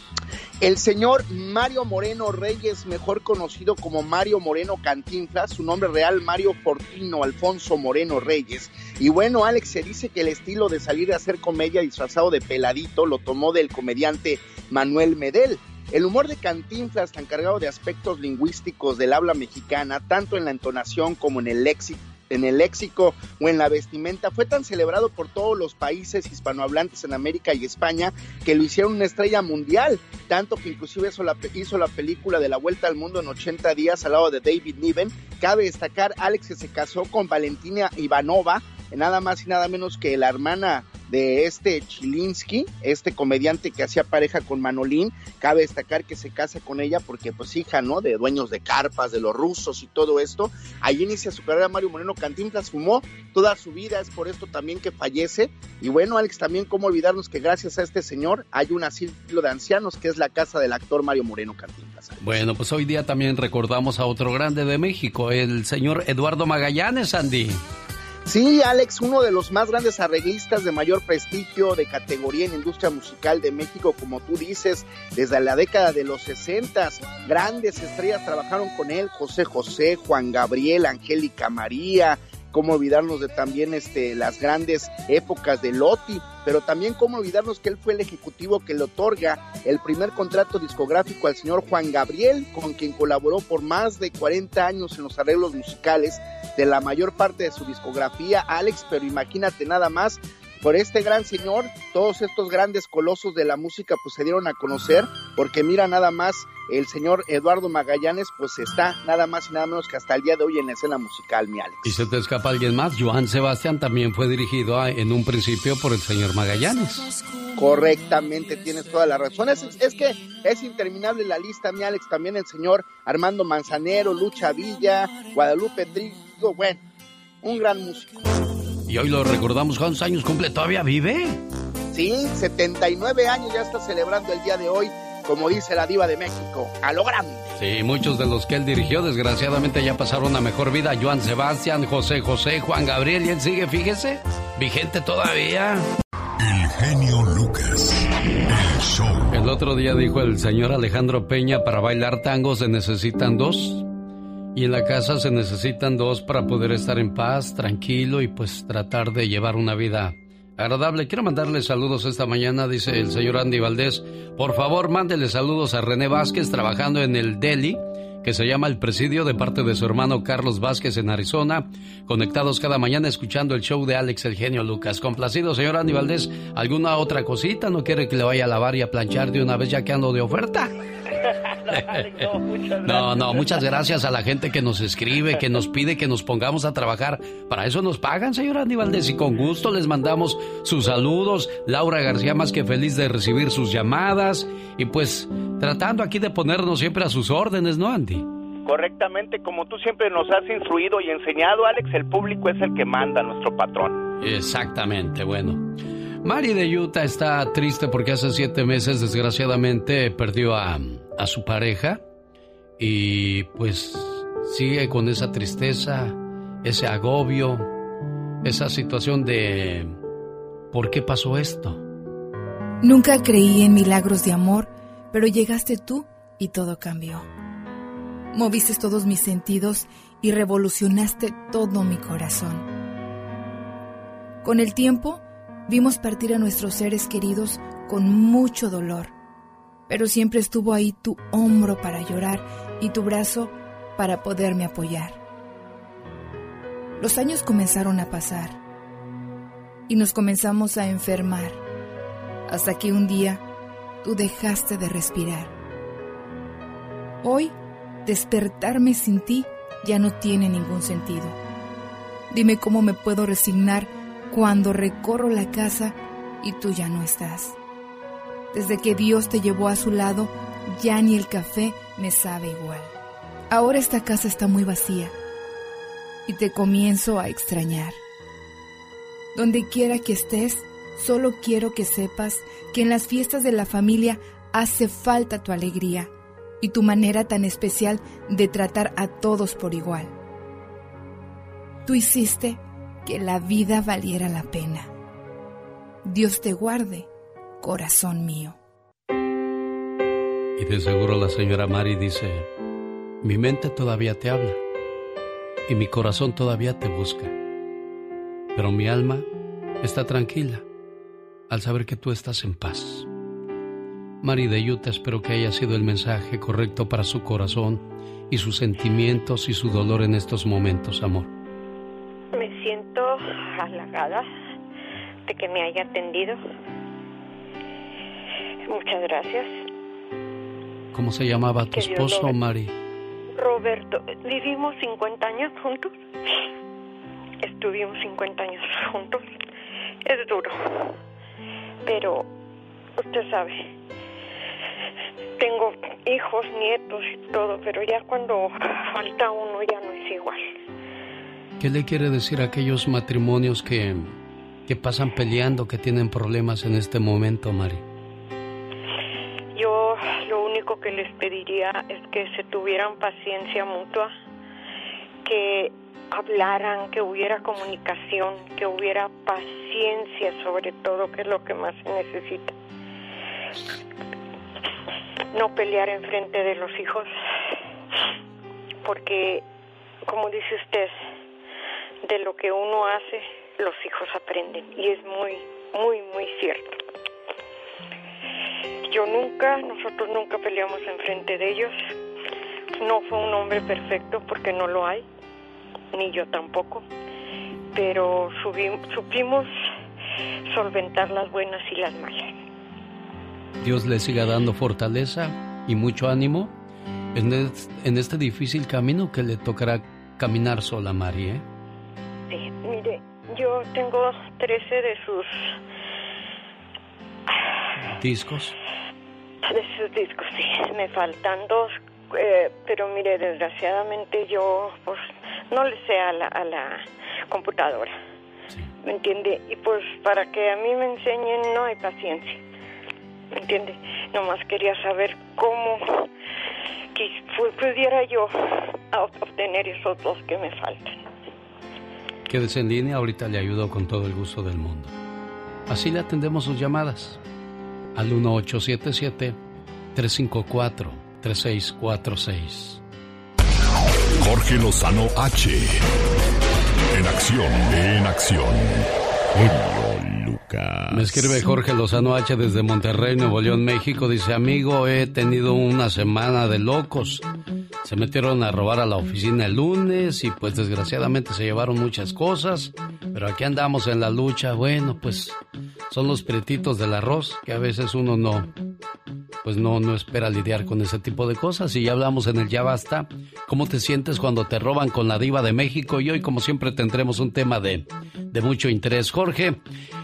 El señor Mario Moreno Reyes, mejor conocido como Mario Moreno Cantinflas, su nombre real Mario Fortino Alfonso Moreno Reyes. Y bueno, Alex, se dice que el estilo de salir a hacer comedia disfrazado de peladito lo tomó del comediante Manuel Medel. El humor de Cantinflas, tan cargado de aspectos lingüísticos del habla mexicana, tanto en la entonación como en el léxico, o en la vestimenta, fue tan celebrado por todos los países hispanohablantes en América y España que lo hicieron una estrella mundial, tanto que inclusive hizo la, hizo la película de la Vuelta al Mundo en 80 días al lado de David Niven. Cabe destacar, Alex que se casó con Valentina Ivanova, nada más y nada menos que la hermana de este Chilinsky, este comediante que hacía pareja con Manolín. Cabe destacar que se casa con ella porque pues hija, ¿no? De dueños de carpas, de los rusos y todo esto. Ahí inicia su carrera Mario Moreno Cantinflas, fumó toda su vida, es por esto también que fallece. Y bueno, Alex, también cómo olvidarnos que gracias a este señor hay un asilo de ancianos que es la casa del actor Mario Moreno Cantinflas. Bueno, pues hoy día también recordamos a otro grande de México, el señor Eduardo Magallanes, Andy. Sí, Alex, uno de los más grandes arreglistas de mayor prestigio de categoría en industria musical de México, como tú dices, desde la década de los 60. Grandes estrellas trabajaron con él, José José, Juan Gabriel, Angélica María, cómo olvidarnos de también este, las grandes épocas de Loti, pero también cómo olvidarnos que él fue el ejecutivo que le otorga el primer contrato discográfico al señor Juan Gabriel, con quien colaboró por más de 40 años en los arreglos musicales de la mayor parte de su discografía, Alex, pero imagínate nada más, por este gran señor, todos estos grandes colosos de la música pues se dieron a conocer, porque mira nada más, el señor Eduardo Magallanes pues está nada más y nada menos que hasta el día de hoy en la escena musical, mi Alex. Y se te escapa alguien más, Joan Sebastián también fue dirigido en un principio por el señor Magallanes. Correctamente, tienes toda la razón. Es, es que es interminable la lista, mi Alex, también el señor Armando Manzanero, Lucha Villa, Guadalupe Trigo, bueno, un gran músico. Y hoy lo recordamos, ¿cuántos años cumple? ¿Todavía vive? Sí, 79 años ya está celebrando el día de hoy, como dice la diva de México, a lo grande. Sí, muchos de los que él dirigió desgraciadamente ya pasaron a mejor vida. Joan Sebastián, José José, Juan Gabriel, y él sigue, fíjese, vigente todavía. El genio Lucas, el show. El otro día dijo el señor Alejandro Peña, para bailar tango se necesitan dos. Y en la casa se necesitan dos para poder estar en paz, tranquilo y pues tratar de llevar una vida agradable. Quiero mandarle saludos esta mañana, dice el señor Andy Valdés. Por favor, mándele saludos a René Vázquez trabajando en el Delhi, que se llama El Presidio, de parte de su hermano Carlos Vázquez en Arizona. Conectados cada mañana escuchando el show de Alex el genio Lucas. Complacido, señor Andy Valdés. ¿Alguna otra cosita? ¿No quiere que le vaya a lavar y a planchar de una vez ya que ando de oferta? <laughs> No, no, muchas gracias a la gente que nos escribe, que nos pide que nos pongamos a trabajar. Para eso nos pagan, señor Andy Valdés, y con gusto les mandamos sus saludos. Laura García, más que feliz de recibir sus llamadas. Y pues tratando aquí de ponernos siempre a sus órdenes, ¿no, Andy? Correctamente, como tú siempre nos has instruido y enseñado, Alex, el público es el que manda, nuestro patrón. Exactamente, bueno. Mari de Utah está triste porque hace siete meses, desgraciadamente, perdió a, a su pareja y pues sigue con esa tristeza, ese agobio, esa situación de ¿por qué pasó esto? Nunca creí en milagros de amor, pero llegaste tú y todo cambió. Moviste todos mis sentidos y revolucionaste todo mi corazón. Con el tiempo, Vimos partir a nuestros seres queridos con mucho dolor, pero siempre estuvo ahí tu hombro para llorar y tu brazo para poderme apoyar. Los años comenzaron a pasar y nos comenzamos a enfermar hasta que un día tú dejaste de respirar. Hoy, despertarme sin ti ya no tiene ningún sentido. Dime cómo me puedo resignar cuando recorro la casa y tú ya no estás. Desde que Dios te llevó a su lado, ya ni el café me sabe igual. Ahora esta casa está muy vacía y te comienzo a extrañar. Donde quiera que estés, solo quiero que sepas que en las fiestas de la familia hace falta tu alegría y tu manera tan especial de tratar a todos por igual. Tú hiciste que la vida valiera la pena. Dios te guarde, corazón mío. Y de seguro la señora Mari dice, mi mente todavía te habla y mi corazón todavía te busca, pero mi alma está tranquila al saber que tú estás en paz. Mari de Utah, espero que haya sido el mensaje correcto para su corazón y sus sentimientos y su dolor en estos momentos, amor halagada de que me haya atendido. Muchas gracias. ¿Cómo se llamaba tu esposo, Mari? Roberto. Vivimos 50 años juntos. Estuvimos 50 años juntos. Es duro. pero usted sabe, tengo hijos, nietos y todo, pero ya cuando falta uno ya no es igual. ¿Qué le quiere decir a aquellos matrimonios que, que pasan peleando, que tienen problemas en este momento, Mari? Lo único que les pediría es que se tuvieran paciencia mutua, que hablaran, que hubiera comunicación, que hubiera paciencia sobre todo, que es lo que más se necesita. No pelear en frente de los hijos, porque, como dice usted, de lo que uno hace, los hijos aprenden, y es muy, muy, muy cierto. Yo nunca, nosotros nunca peleamos en frente de ellos. No fue un hombre perfecto porque no lo hay ni yo tampoco, pero supimos solventar las buenas y las malas. Dios le siga dando fortaleza y mucho ánimo en, este difícil camino que le tocará caminar sola, María. ¿eh? Sí, mire, yo tengo 13 de sus... ¿Discos? De sus discos, sí. Me faltan dos, eh, pero mire, desgraciadamente yo pues no le sé a la, a la computadora. ¿Me entiende? Y pues para que a mí me enseñen no hay paciencia. ¿Me entiende? Nomás quería saber cómo pudiera yo obtener esos dos que me faltan. Quédese en línea, ahorita le ayudo con todo el gusto del mundo. Así le atendemos sus llamadas al 1877 354 3646. Jorge Lozano H. En acción, en acción. Me escribe Jorge Lozano H desde Monterrey, Nuevo León, México. Dice, amigo, he tenido una semana de locos. Se metieron a robar a la oficina el lunes y pues desgraciadamente se llevaron muchas cosas. Pero aquí andamos en la lucha. Bueno, pues son los pretitos del arroz que a veces uno no, pues no, no espera lidiar con ese tipo de cosas. Y ya hablamos en el Ya Basta, ¿cómo te sientes cuando te roban con la diva de México? Y hoy, como siempre, tendremos un tema de, de mucho interés. Jorge,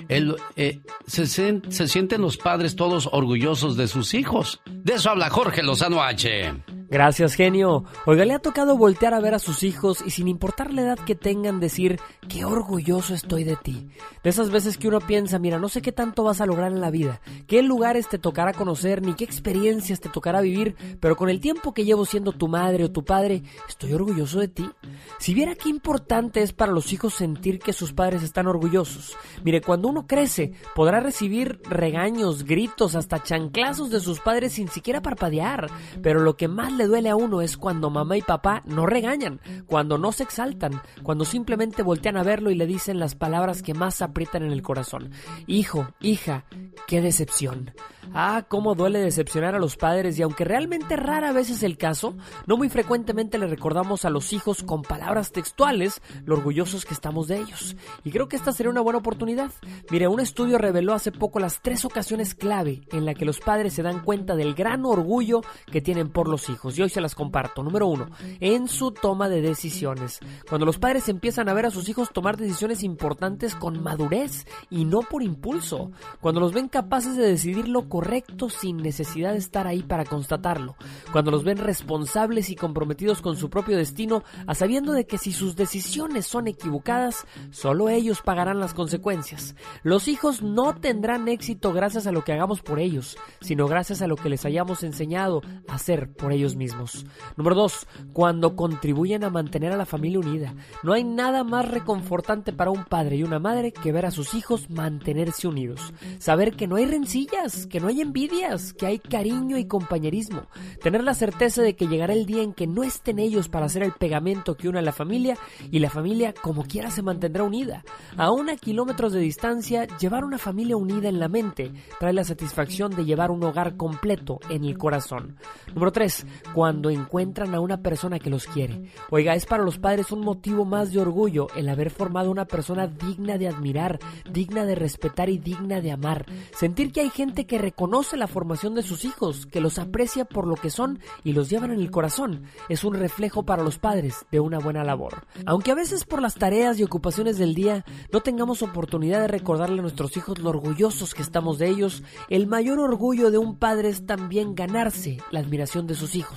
el, eh, se, se sienten los padres todos orgullosos de sus hijos. De eso habla Jorge Lozano H. Gracias, genio. Oiga, le ha tocado voltear a ver a sus hijos y sin importar la edad que tengan decir, qué orgulloso estoy de ti. De esas veces que uno piensa, mira, no sé qué tanto vas a lograr en la vida, qué lugares te tocará conocer, ni qué experiencias te tocará vivir, pero con el tiempo que llevo siendo tu madre o tu padre, estoy orgulloso de ti. Si viera qué importante es para los hijos sentir que sus padres están orgullosos. Mire, cuando uno crece, podrá recibir regaños, gritos, hasta chanclazos de sus padres sin siquiera parpadear, pero lo que más le duele a uno es cuando mamá y papá no regañan, cuando no se exaltan, cuando simplemente voltean a verlo y le dicen las palabras que más aprietan en el corazón. Hijo, hija, qué decepción. Ah, cómo duele decepcionar a los padres y aunque realmente rara vez es el caso, no muy frecuentemente le recordamos a los hijos con palabras textuales lo orgullosos que estamos de ellos. Y creo que esta sería una buena oportunidad. Mire, un estudio reveló hace poco las tres ocasiones clave en la que los padres se dan cuenta del gran orgullo que tienen por los hijos. Y hoy se las comparto. Número uno, en su toma de decisiones. Cuando los padres empiezan a ver a sus hijos tomar decisiones importantes con madurez y no por impulso. Cuando los ven capaces de decidir lo correcto sin necesidad de estar ahí para constatarlo. Cuando los ven responsables y comprometidos con su propio destino, a sabiendo de que si sus decisiones son equivocadas, solo ellos pagarán las consecuencias. Los hijos no tendrán éxito gracias a lo que hagamos por ellos, sino gracias a lo que les hayamos enseñado a hacer por ellos mismos. Número 2. Cuando contribuyen a mantener a la familia unida. No hay nada más reconfortante para un padre y una madre que ver a sus hijos mantenerse unidos. Saber que no hay rencillas, que no hay envidias, que hay cariño y compañerismo. Tener la certeza de que llegará el día en que no estén ellos para hacer el pegamento que une a la familia y la familia como quiera se mantendrá unida. A una kilómetros de distancia, llevar una familia unida en la mente trae la satisfacción de llevar un hogar completo en el corazón. Número 3. Cuando encuentran a una persona que los quiere. Oiga, es para los padres un motivo más de orgullo el haber formado una persona digna de admirar, digna de respetar y digna de amar. Sentir que hay gente que reconoce la formación de sus hijos, que los aprecia por lo que son y los llevan en el corazón. Es un reflejo para los padres de una buena labor. Aunque a veces por las tareas y ocupaciones del día no tengamos oportunidad de recordarle a nuestros hijos lo orgullosos que estamos de ellos, el mayor orgullo de un padre es también ganarse la admiración de sus hijos.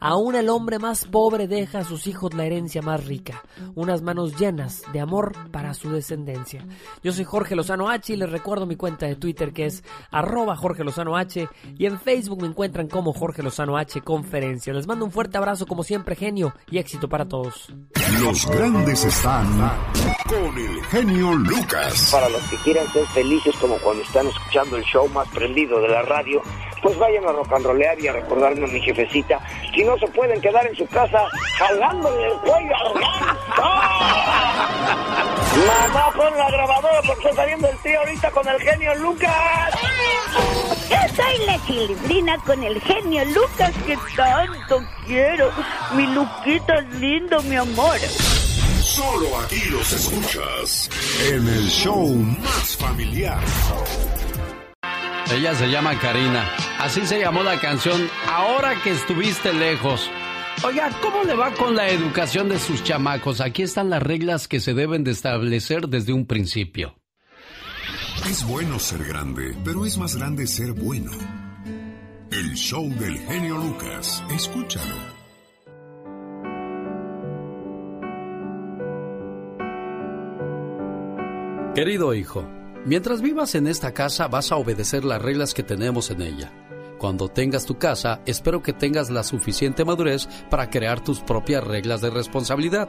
Aún el hombre más pobre deja a sus hijos la herencia más rica, unas manos llenas de amor para su descendencia. Yo soy Jorge Lozano H y les recuerdo mi cuenta de Twitter que es arroba Jorge Lozano H y en Facebook me encuentran como Jorge Lozano H Conferencia. Les mando un fuerte abrazo como siempre, genio, y éxito para todos. Los grandes están con el genio Lucas. Para los que quieran ser felices como cuando están escuchando el show más prendido de la radio, pues vayan a rollear y a recordarme a mi jefecita. Si no se pueden quedar en su casa jalándole el cuello al <laughs> Mamá, pon la grabadora porque está saliendo el tío ahorita con el genio Lucas. Yo soy la chilindrina con el genio Lucas que tanto quiero. Mi Luquita es lindo, mi amor. Solo aquí los escuchas en el show más familiar. Ella se llama Karina. Así se llamó la canción Ahora que estuviste lejos. Oiga, ¿cómo le va con la educación de sus chamacos? Aquí están las reglas que se deben de establecer desde un principio. Es bueno ser grande, pero es más grande ser bueno. El show del genio Lucas. Escúchalo. Querido hijo, mientras vivas en esta casa vas a obedecer las reglas que tenemos en ella. Cuando tengas tu casa, espero que tengas la suficiente madurez para crear tus propias reglas de responsabilidad.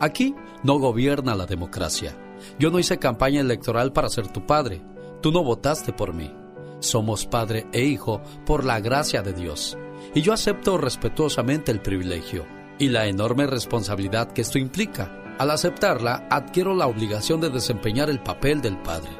Aquí no gobierna la democracia. Yo no hice campaña electoral para ser tu padre. Tú no votaste por mí. Somos padre e hijo por la gracia de Dios. Y yo acepto respetuosamente el privilegio y la enorme responsabilidad que esto implica. Al aceptarla, adquiero la obligación de desempeñar el papel del padre.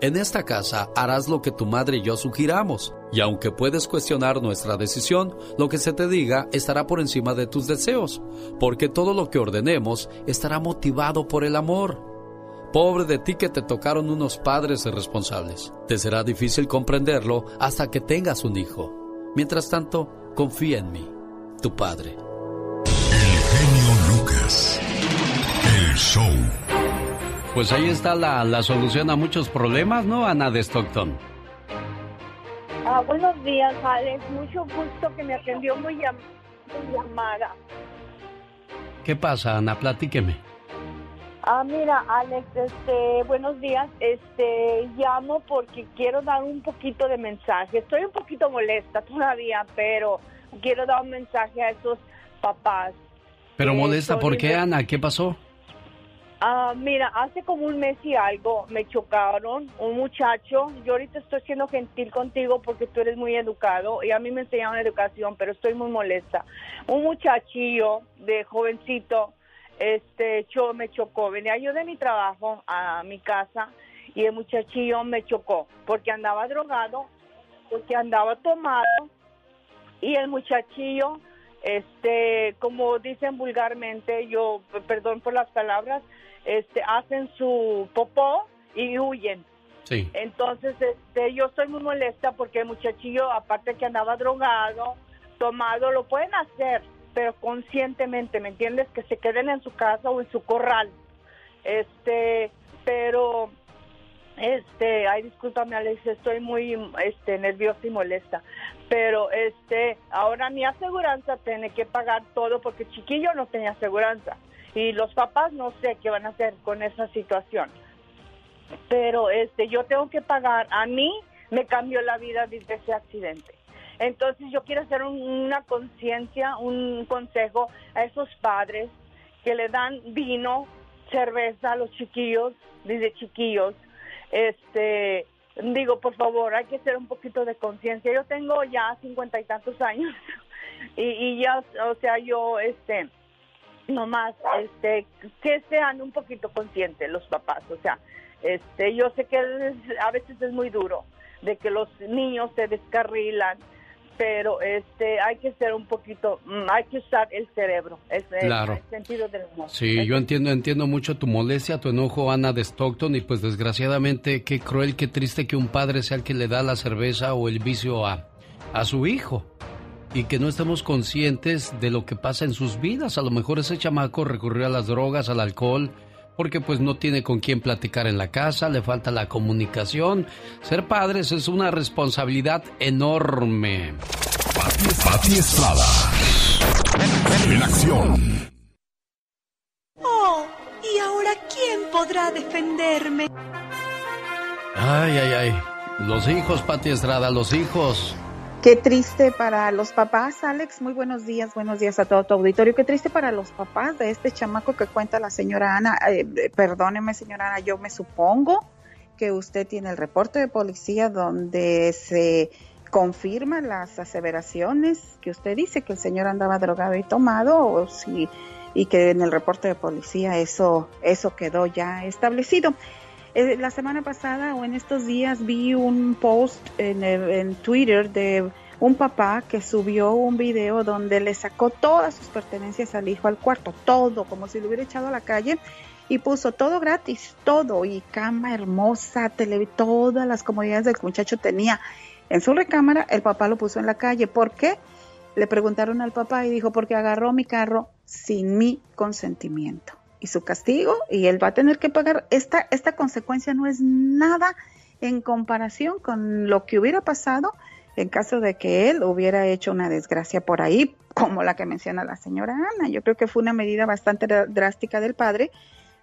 En esta casa harás lo que tu madre y yo sugiramos, y aunque puedes cuestionar nuestra decisión, lo que se te diga estará por encima de tus deseos, porque todo lo que ordenemos estará motivado por el amor. Pobre de ti que te tocaron unos padres irresponsables. Te será difícil comprenderlo hasta que tengas un hijo. Mientras tanto, confía en mí, tu padre. El genio Lucas. El show. Pues ahí está la, la solución a muchos problemas, ¿no, Ana de Stockton? Ah, buenos días, Alex. Mucho gusto que me atendió muy, llam llamada. ¿Qué pasa, Ana? Platíqueme. Ah, mira, Alex, este, buenos días. Este, llamo porque quiero dar un poquito de mensaje. Estoy un poquito molesta todavía, pero quiero dar un mensaje a esos papás. Pero Eh, molesta, ¿por qué, Ana? ¿Qué pasó? Ah, mira, hace como un mes y algo me chocaron un muchacho. Yo ahorita estoy siendo gentil contigo porque tú eres muy educado y a mí me enseñaron educación, pero estoy muy molesta. Un muchachillo de jovencito, este, cho- me chocó. Venía yo de mi trabajo a mi casa y el muchachillo me chocó porque andaba drogado, porque andaba tomado y el muchachillo este como dicen vulgarmente yo perdón por las palabras este hacen su popó y huyen Sí. entonces este yo estoy muy molesta porque el muchachillo aparte que andaba drogado tomado lo pueden hacer pero conscientemente me entiendes que se queden en su casa o en su corral este pero este, ay, discúlpame, Alex, estoy muy este, nerviosa y molesta. Pero este, ahora mi aseguranza tiene que pagar todo porque chiquillo no tenía aseguranza. Y los papás no sé qué van a hacer con esa situación. Pero este, yo tengo que pagar. A mí me cambió la vida desde ese accidente. Entonces yo quiero hacer un- una conciencia, un consejo a esos padres que le dan vino, cerveza a los chiquillos, desde chiquillos. Este, digo, por favor, hay que hacer un poquito de conciencia. Yo tengo ya cincuenta y tantos años. <laughs> Y, y ya, o sea, yo, este, nomás, este, que sean un poquito conscientes los papás, o sea, este, yo sé que es- a veces es muy duro de que los niños se descarrilan, pero este, hay que ser un poquito, mm, hay que usar el cerebro, es el- Claro. el sentido del humor. Sí, yo entiendo, entiendo mucho tu molestia, tu enojo, Ana de Stockton, y pues desgraciadamente qué cruel, qué triste que un padre sea el que le da la cerveza o el vicio a, a su hijo y que no estemos conscientes de lo que pasa en sus vidas. A lo mejor ese chamaco recurrió a las drogas, al alcohol, porque pues no tiene con quién platicar en la casa, le falta la comunicación. Ser padres es una responsabilidad enorme. Pati Estrada. En acción. Oh, ¿y ahora quién podrá defenderme? Ay, ay, ay. Los hijos, Pati Estrada, los hijos. Qué triste para los papás, Alex. Muy buenos días, buenos días a todo tu auditorio. Qué triste para los papás de este chamaco que cuenta la señora Ana. Eh, eh, perdóneme, señora Ana, yo me supongo que usted tiene el reporte de policía donde se confirman las aseveraciones que usted dice que el señor andaba drogado y tomado o si y que en el reporte de policía eso eso quedó ya establecido. Eh, la semana pasada o en estos días vi un post en, en Twitter de un papá que subió un video donde le sacó todas sus pertenencias al hijo al cuarto, todo, como si lo hubiera echado a la calle y puso todo gratis, todo, y cama hermosa, tele, todas las comodidades del muchacho tenía en su recámara, el papá lo puso en la calle. ¿Por qué? Le preguntaron al papá y dijo, porque agarró mi carro sin mi consentimiento. Y su castigo, y él va a tener que pagar, esta, esta consecuencia no es nada en comparación con lo que hubiera pasado en caso de que él hubiera hecho una desgracia por ahí, como la que menciona la señora Ana. Yo creo que fue una medida bastante drástica del padre,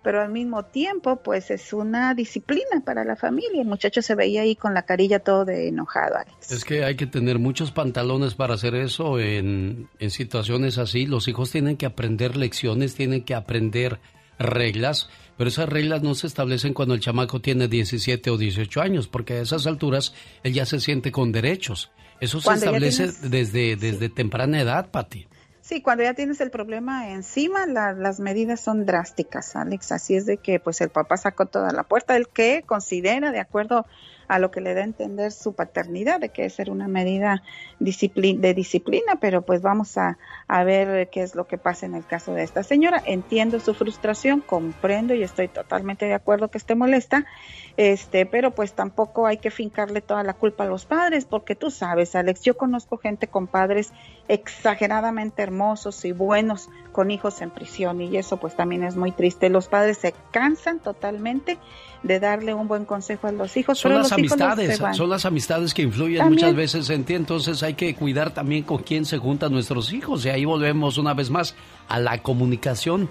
pero al mismo tiempo, pues es una disciplina para la familia. El muchacho se veía ahí con la carilla todo de enojado. Alex. Es que hay que tener muchos pantalones para hacer eso en, en situaciones así. Los hijos tienen que aprender lecciones, tienen que aprender reglas, pero esas reglas no se establecen cuando el chamaco tiene 17 o 18 años, porque a esas alturas él ya se siente con derechos. Eso se Cuando establece tienes- desde, desde temprana edad, Pati. Sí, cuando ya tienes el problema encima, la- las medidas son drásticas, Alex. Así es de que, pues, el papá sacó toda la puerta, el que considera, de acuerdo a lo que le da a entender su paternidad, de que es ser una medida de disciplina, pero pues vamos a, a ver qué es lo que pasa en el caso de esta señora. Entiendo su frustración, comprendo y estoy totalmente de acuerdo que esté molesta, este, pero pues tampoco hay que fincarle toda la culpa a los padres, porque tú sabes, Alex, yo conozco gente con padres exageradamente hermosos y buenos con hijos en prisión y eso pues también es muy triste. Los padres se cansan totalmente de darle un buen consejo a los hijos. Son pero los amistades, son las amistades que influyen También. muchas veces en ti, entonces hay que cuidar también con quién se juntan nuestros hijos y ahí volvemos una vez más a la comunicación.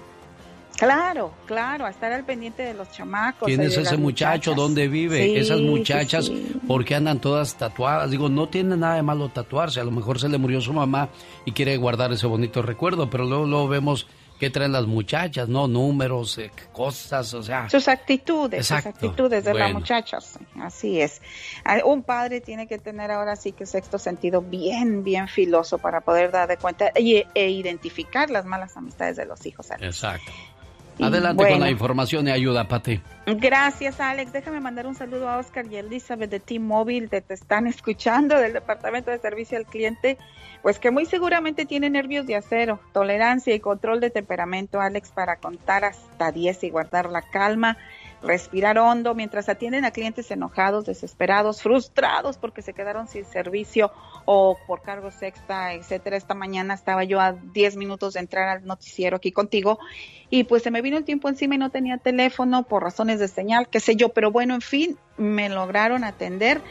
Claro, claro, a estar al pendiente de los chamacos. ¿Quién es ese muchacho? muchachas. ¿Dónde vive? Sí, Esas sí, muchachas, sí. ¿por qué andan todas tatuadas? Digo, no tiene nada de malo tatuarse. A lo mejor se le murió su mamá y quiere guardar ese bonito recuerdo, pero luego, luego vemos qué traen las muchachas, ¿no? Números, eh, cosas, o sea. Sus actitudes, sus Exacto. actitudes de la Bueno. muchacha, sí, así es. Ah, Un padre tiene que tener ahora sí que sexto sentido bien, bien filoso para poder dar de cuenta y, e identificar las malas amistades de los hijos. Alex. Exacto. Adelante con la información y ayuda, Pati. Gracias, Alex. Déjame mandar un saludo a Oscar y Elizabeth de T-Mobile, que te están escuchando del Departamento de Servicio al Cliente, pues que muy seguramente tiene nervios de acero, tolerancia y control de temperamento, Alex, para contar hasta 10 y guardar la calma, respirar hondo mientras atienden a clientes enojados, desesperados, frustrados porque se quedaron sin servicio o por cargos extra, etcétera. Esta mañana estaba yo a 10 minutos de entrar al noticiero aquí contigo y pues se me vino el tiempo encima y no tenía teléfono por razones de señal, qué sé yo, pero bueno, en fin, me lograron atender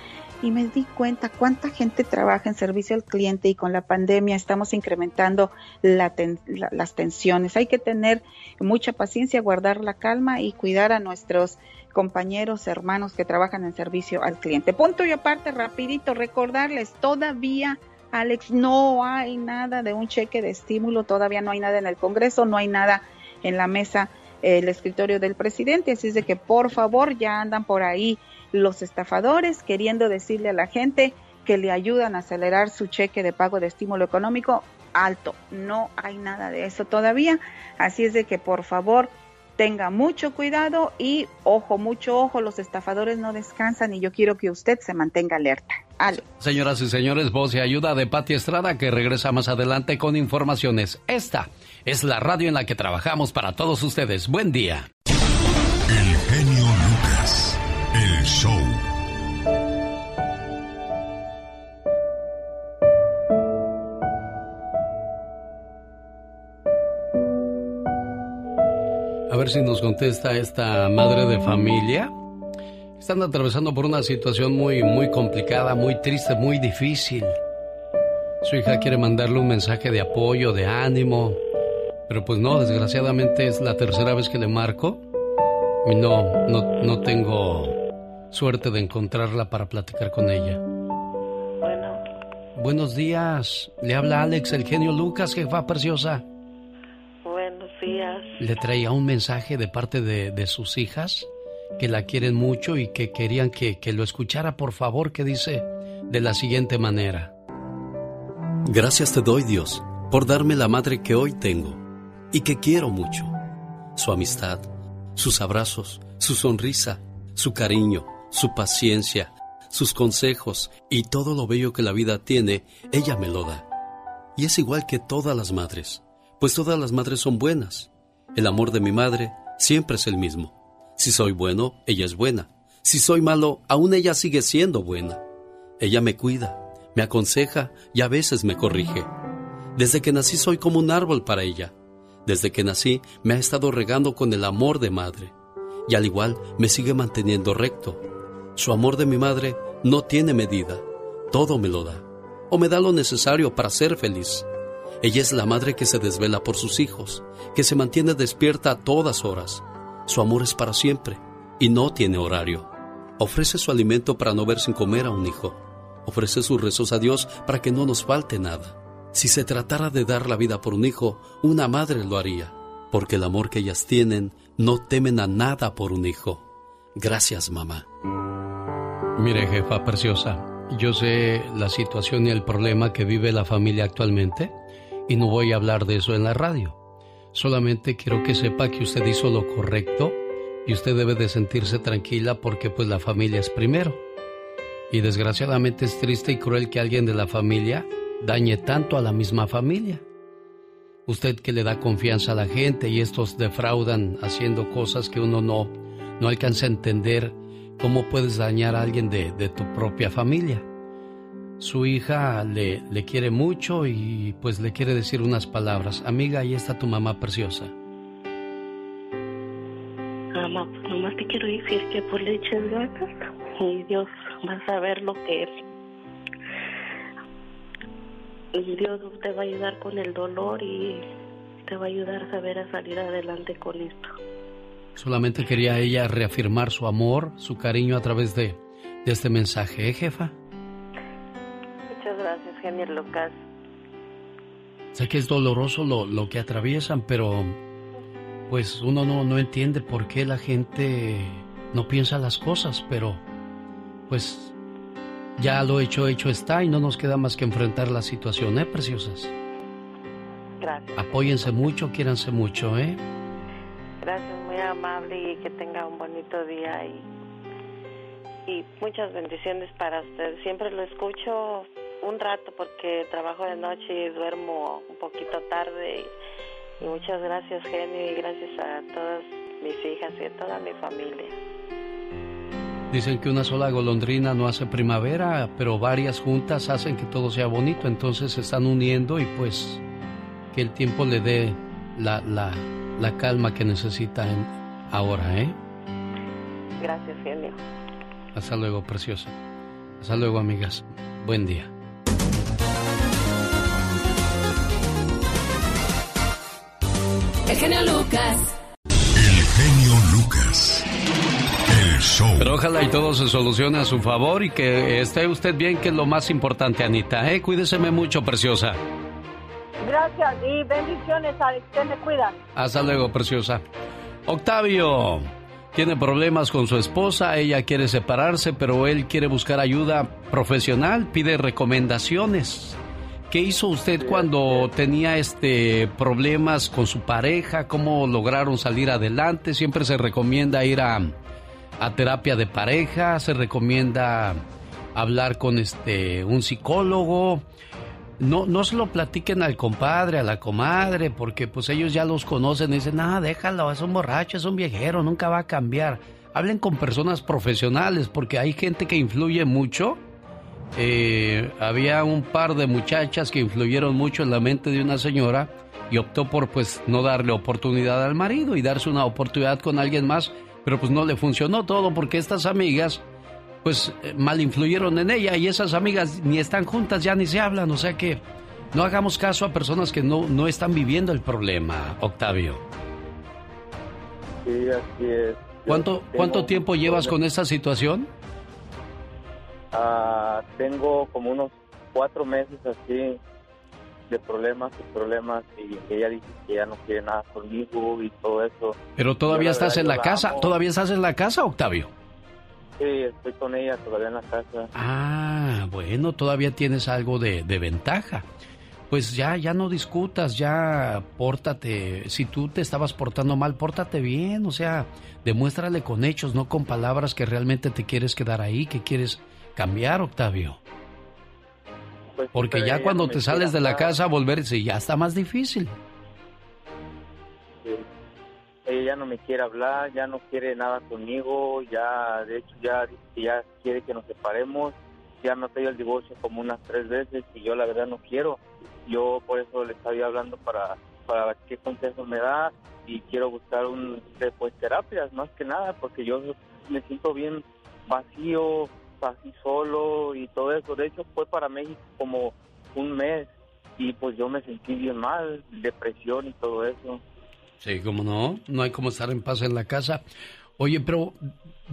y me di cuenta cuánta gente trabaja en servicio al cliente y con la pandemia estamos incrementando la ten- la- las tensiones. Hay que tener mucha paciencia, guardar la calma y cuidar a nuestros compañeros, hermanos que trabajan en servicio al cliente. Punto y aparte, rapidito, recordarles, todavía Alex, no hay nada de un cheque de estímulo, todavía no hay nada en el Congreso, no hay nada en la mesa, eh, el escritorio del presidente, así es de que por favor ya andan por ahí los estafadores queriendo decirle a la gente que le ayudan a acelerar su cheque de pago de estímulo económico, alto. No hay nada de eso todavía. Así es de que por favor tenga mucho cuidado y ojo, mucho ojo, los estafadores no descansan y yo quiero que usted se mantenga alerta. Señoras y señores, voz y ayuda de Pati Estrada que regresa más adelante con informaciones. Esta es la radio en la que trabajamos para todos ustedes. Buen día. El genio Lucas, el show. Ver si nos contesta esta madre de familia. Están atravesando por una situación muy, muy complicada, muy triste, muy difícil. Su hija quiere mandarle un mensaje de apoyo, de ánimo, pero pues no, desgraciadamente es la tercera vez que le marco y no, no, no tengo suerte de encontrarla para platicar con ella. Bueno. Buenos días, le habla Alex, el genio Lucas, jefa preciosa. Días. Le traía un mensaje de parte de, de sus hijas que la quieren mucho y que querían que, que lo escuchara, por favor, que dice de la siguiente manera. Gracias te doy, Dios, por darme la madre que hoy tengo y que quiero mucho. Su amistad, sus abrazos, su sonrisa, su cariño, su paciencia, sus consejos y todo lo bello que la vida tiene, ella me lo da. Y es igual que todas las madres, pues todas las madres son buenas. El amor de mi madre siempre es el mismo. Si soy bueno, ella es buena. Si soy malo, aún ella sigue siendo buena. Ella me cuida, me aconseja y a veces me corrige. Desde que nací soy como un árbol para ella. Desde que nací me ha estado regando con el amor de madre. Y al igual me sigue manteniendo recto. Su amor de mi madre no tiene medida. Todo me lo da. O me da lo necesario para ser feliz. Ella es la madre que se desvela por sus hijos, que se mantiene despierta a todas horas. Su amor es para siempre y no tiene horario. Ofrece su alimento para no ver sin comer a un hijo. Ofrece sus rezos a Dios para que no nos falte nada. Si se tratara de dar la vida por un hijo, una madre lo haría, porque el amor que ellas tienen no temen a nada por un hijo. Gracias, mamá. Mire, jefa preciosa, yo sé la situación y el problema que vive la familia actualmente y no voy a hablar de eso en la radio. Solamente quiero que sepa que usted hizo lo correcto y usted debe de sentirse tranquila porque pues la familia es primero. Y desgraciadamente es triste y cruel que alguien de la familia dañe tanto a la misma familia. Usted que le da confianza a la gente y estos defraudan haciendo cosas que uno no, no alcanza a entender cómo puedes dañar a alguien de, de tu propia familia. Su hija le, le quiere mucho y pues le quiere decir unas palabras. Amiga, ahí está tu mamá preciosa. Mamá, pues nomás te quiero decir que por le eches ganas y Dios va a saber lo que es. Dios te va a ayudar con el dolor y te va a ayudar a saber a salir adelante con esto. Solamente quería ella reafirmar su amor, su cariño a través de, de este mensaje, ¿eh, jefa? Genio Lucas. Sé que es doloroso lo, lo que atraviesan, pero pues uno no, no entiende por qué la gente no piensa las cosas, pero pues ya lo hecho, hecho está y no nos queda más que enfrentar la situación, ¿eh, preciosas? Gracias. Apóyense mucho, quiéranse mucho, ¿eh? Gracias, muy amable y que tenga un bonito día y, y muchas bendiciones para usted. Siempre lo escucho un rato porque trabajo de noche y duermo un poquito tarde. Y, y muchas gracias, Genio, y gracias a todas mis hijas y a toda mi familia. Dicen que una sola golondrina no hace primavera, pero varias juntas hacen que todo sea bonito, entonces se están uniendo y pues que el tiempo le dé la, la, la calma que necesita ahora, ¿eh? Gracias, genio. Hasta luego, preciosa. Hasta luego, amigas. Buen día. El genio Lucas. El genio Lucas. El show. Pero ojalá y todo se solucione a su favor y que esté usted bien, que es lo más importante, Anita. ¿eh? Cuídeseme mucho, preciosa. Gracias y bendiciones, Alex. Te me cuida. Hasta luego, preciosa. Octavio, Tiene problemas con su esposa, ella quiere separarse, pero él quiere buscar ayuda profesional, pide recomendaciones. ¿Qué hizo usted cuando tenía este problemas con su pareja? ¿Cómo lograron salir adelante? Siempre se recomienda ir a, a terapia de pareja, se recomienda hablar con este un psicólogo. No, no se lo platiquen al compadre, a la comadre, porque pues ellos ya los conocen y dicen, ah, déjalo, es un borracho, es un viejero, nunca va a cambiar. Hablen con personas profesionales, porque hay gente que influye mucho eh, había un par de muchachas que influyeron mucho en la mente de una señora y optó por pues no darle oportunidad al marido y darse una oportunidad con alguien más, pero pues no le funcionó todo porque estas amigas pues eh, mal influyeron en ella y esas amigas ni están juntas, ya ni se hablan, o sea que no hagamos caso a personas que no, no están viviendo el problema, Octavio. Sí, así es. ¿Cuánto, ¿cuánto tiempo llevas con esta situación? Ah, tengo como unos cuatro meses así de problemas y problemas y ella dice que ya no quiere nada conmigo y todo eso. Pero todavía estás en la, casa, ¿todavía estás en la casa, Octavio? Sí, estoy con ella todavía en la casa. Ah, bueno, todavía tienes algo de, de ventaja. Pues ya, ya no discutas, ya pórtate. Si tú te estabas portando mal, pórtate bien, o sea, demuéstrale con hechos, no con palabras que realmente te quieres quedar ahí, que quieres cambiar, Octavio. Pues Porque ya cuando te sales de la casa, volverse ya está más difícil. Ella ya no me quiere hablar, ya no quiere nada conmigo, ya, de hecho, ya, ya quiere que nos separemos. Ya me ha pedido el divorcio como unas tres veces y yo la verdad no quiero. Yo por eso le estaba hablando para, para qué consejos me da y quiero buscar un, pues, terapias más que nada porque yo me siento bien vacío, así solo y todo eso. De hecho, fue para México como un mes y pues yo me sentí bien mal, depresión y todo eso. Sí, como no, no hay como estar en paz en la casa. Oye, pero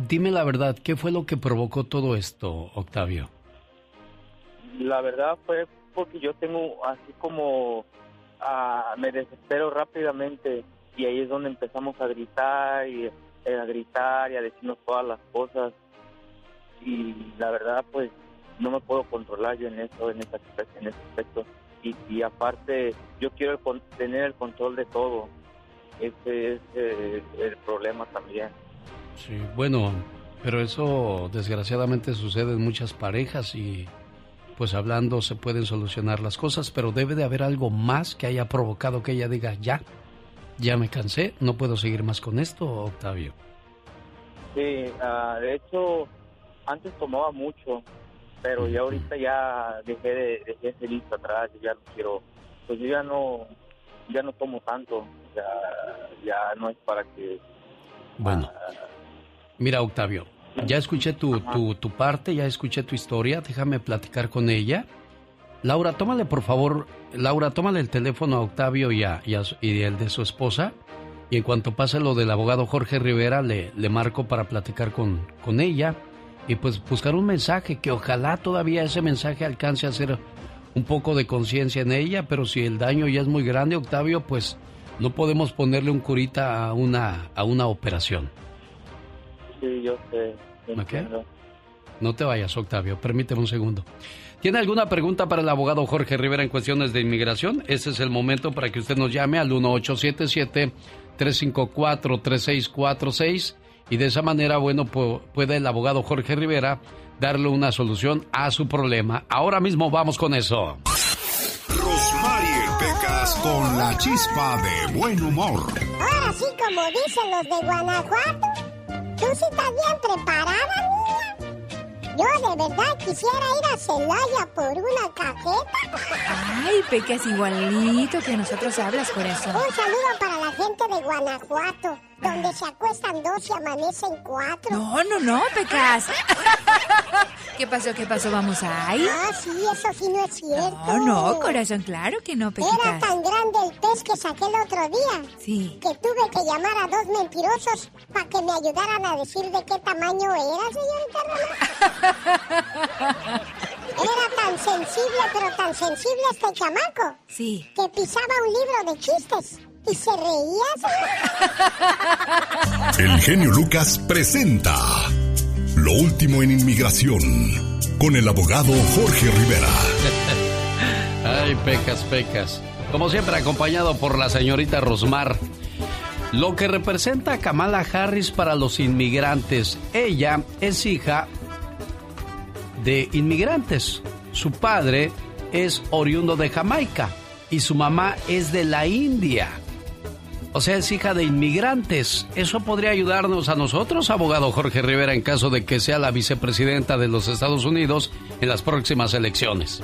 dime la verdad, ¿qué fue lo que provocó todo esto, Octavio? La verdad fue porque yo tengo así como ah, me desespero rápidamente y ahí es donde empezamos a gritar y eh, a gritar y a decirnos todas las cosas y la verdad pues no me puedo controlar yo en eso, en ese aspecto. En ese aspecto. Y, y aparte yo quiero tener el control de todo. Ese es eh, el problema también. Sí, bueno, pero eso desgraciadamente sucede en muchas parejas y pues hablando se pueden solucionar las cosas, pero debe de haber algo más que haya provocado que ella diga, ya, ya me cansé, no puedo seguir más con esto, Octavio. Sí, uh, de hecho, antes tomaba mucho, pero ya ahorita ya dejé de dejé ese listo atrás, ya no quiero, pues yo ya no, ya no tomo tanto, ya, ya no es para que... Bueno, mira Octavio, ya escuché tu, tu, tu, parte, ya escuché tu historia, déjame platicar con ella. Laura, tómale por favor, Laura, tómale el teléfono a Octavio y, a, y, a, y el de su esposa. Y en cuanto pase lo del abogado Jorge Rivera, le, le marco para platicar con, con ella y pues buscar un mensaje que ojalá todavía ese mensaje alcance a hacer un poco de conciencia en ella, pero si el daño ya es muy grande, Octavio, pues no podemos ponerle un curita a una a una operación. Sí, yo sé. ¿Okay? No te vayas, Octavio, permíteme un segundo. ¿Tiene alguna pregunta para el abogado Jorge Rivera en cuestiones de inmigración? Ese es el momento para que usted nos llame al 1877 354 3646 y de esa manera, bueno, puede el abogado Jorge Rivera darle una solución a su problema. Ahora mismo vamos con eso. Rosmarie Pecas con la chispa de buen humor. Ahora sí, como dicen los de Guanajuato, tú sí estás bien preparada, niña. Yo de verdad quisiera ir a Celaya por una cajeta. Ay, Pecas, igualito que nosotros hablas por eso. Un saludo para la gente de Guanajuato donde se acuestan dos y amanecen cuatro. No, no, no, Pecas. <laughs> ¿Qué pasó? ¿Qué pasó? ¿Vamos a ir? Ah, sí, eso sí no es cierto. No, no, corazón, claro que no, Pequitas. Era tan grande el pez que saqué el otro día. Sí. Que tuve que llamar a dos mentirosos para que me ayudaran a decir de qué tamaño era, señorita Román. <laughs> Era tan sensible, pero tan sensible este chamaco. Sí. Que pisaba un libro de chistes ¿Y se reía, <laughs> El genio Lucas presenta Lo último en inmigración con el abogado Jorge Rivera. Ay, pecas, pecas. Como siempre, acompañado por la señorita Rosmar. Lo que representa a Kamala Harris para los inmigrantes. Ella es hija de inmigrantes. Su padre es oriundo de Jamaica y su mamá es de la India. O sea, es hija de inmigrantes. ¿Eso podría ayudarnos a nosotros, abogado Jorge Rivera, en caso de que sea la vicepresidenta de los Estados Unidos en las próximas elecciones?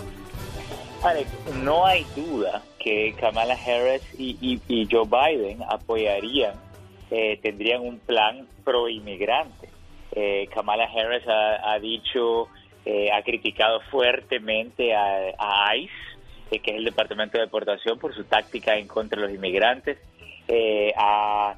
Alex, no hay duda que Kamala Harris y, Joe Biden apoyarían, eh, tendrían un plan pro inmigrante. Eh, Kamala Harris ha, dicho, eh, ha criticado fuertemente a, ICE, que es el Departamento de Deportación, por su táctica en contra de los inmigrantes. Ha,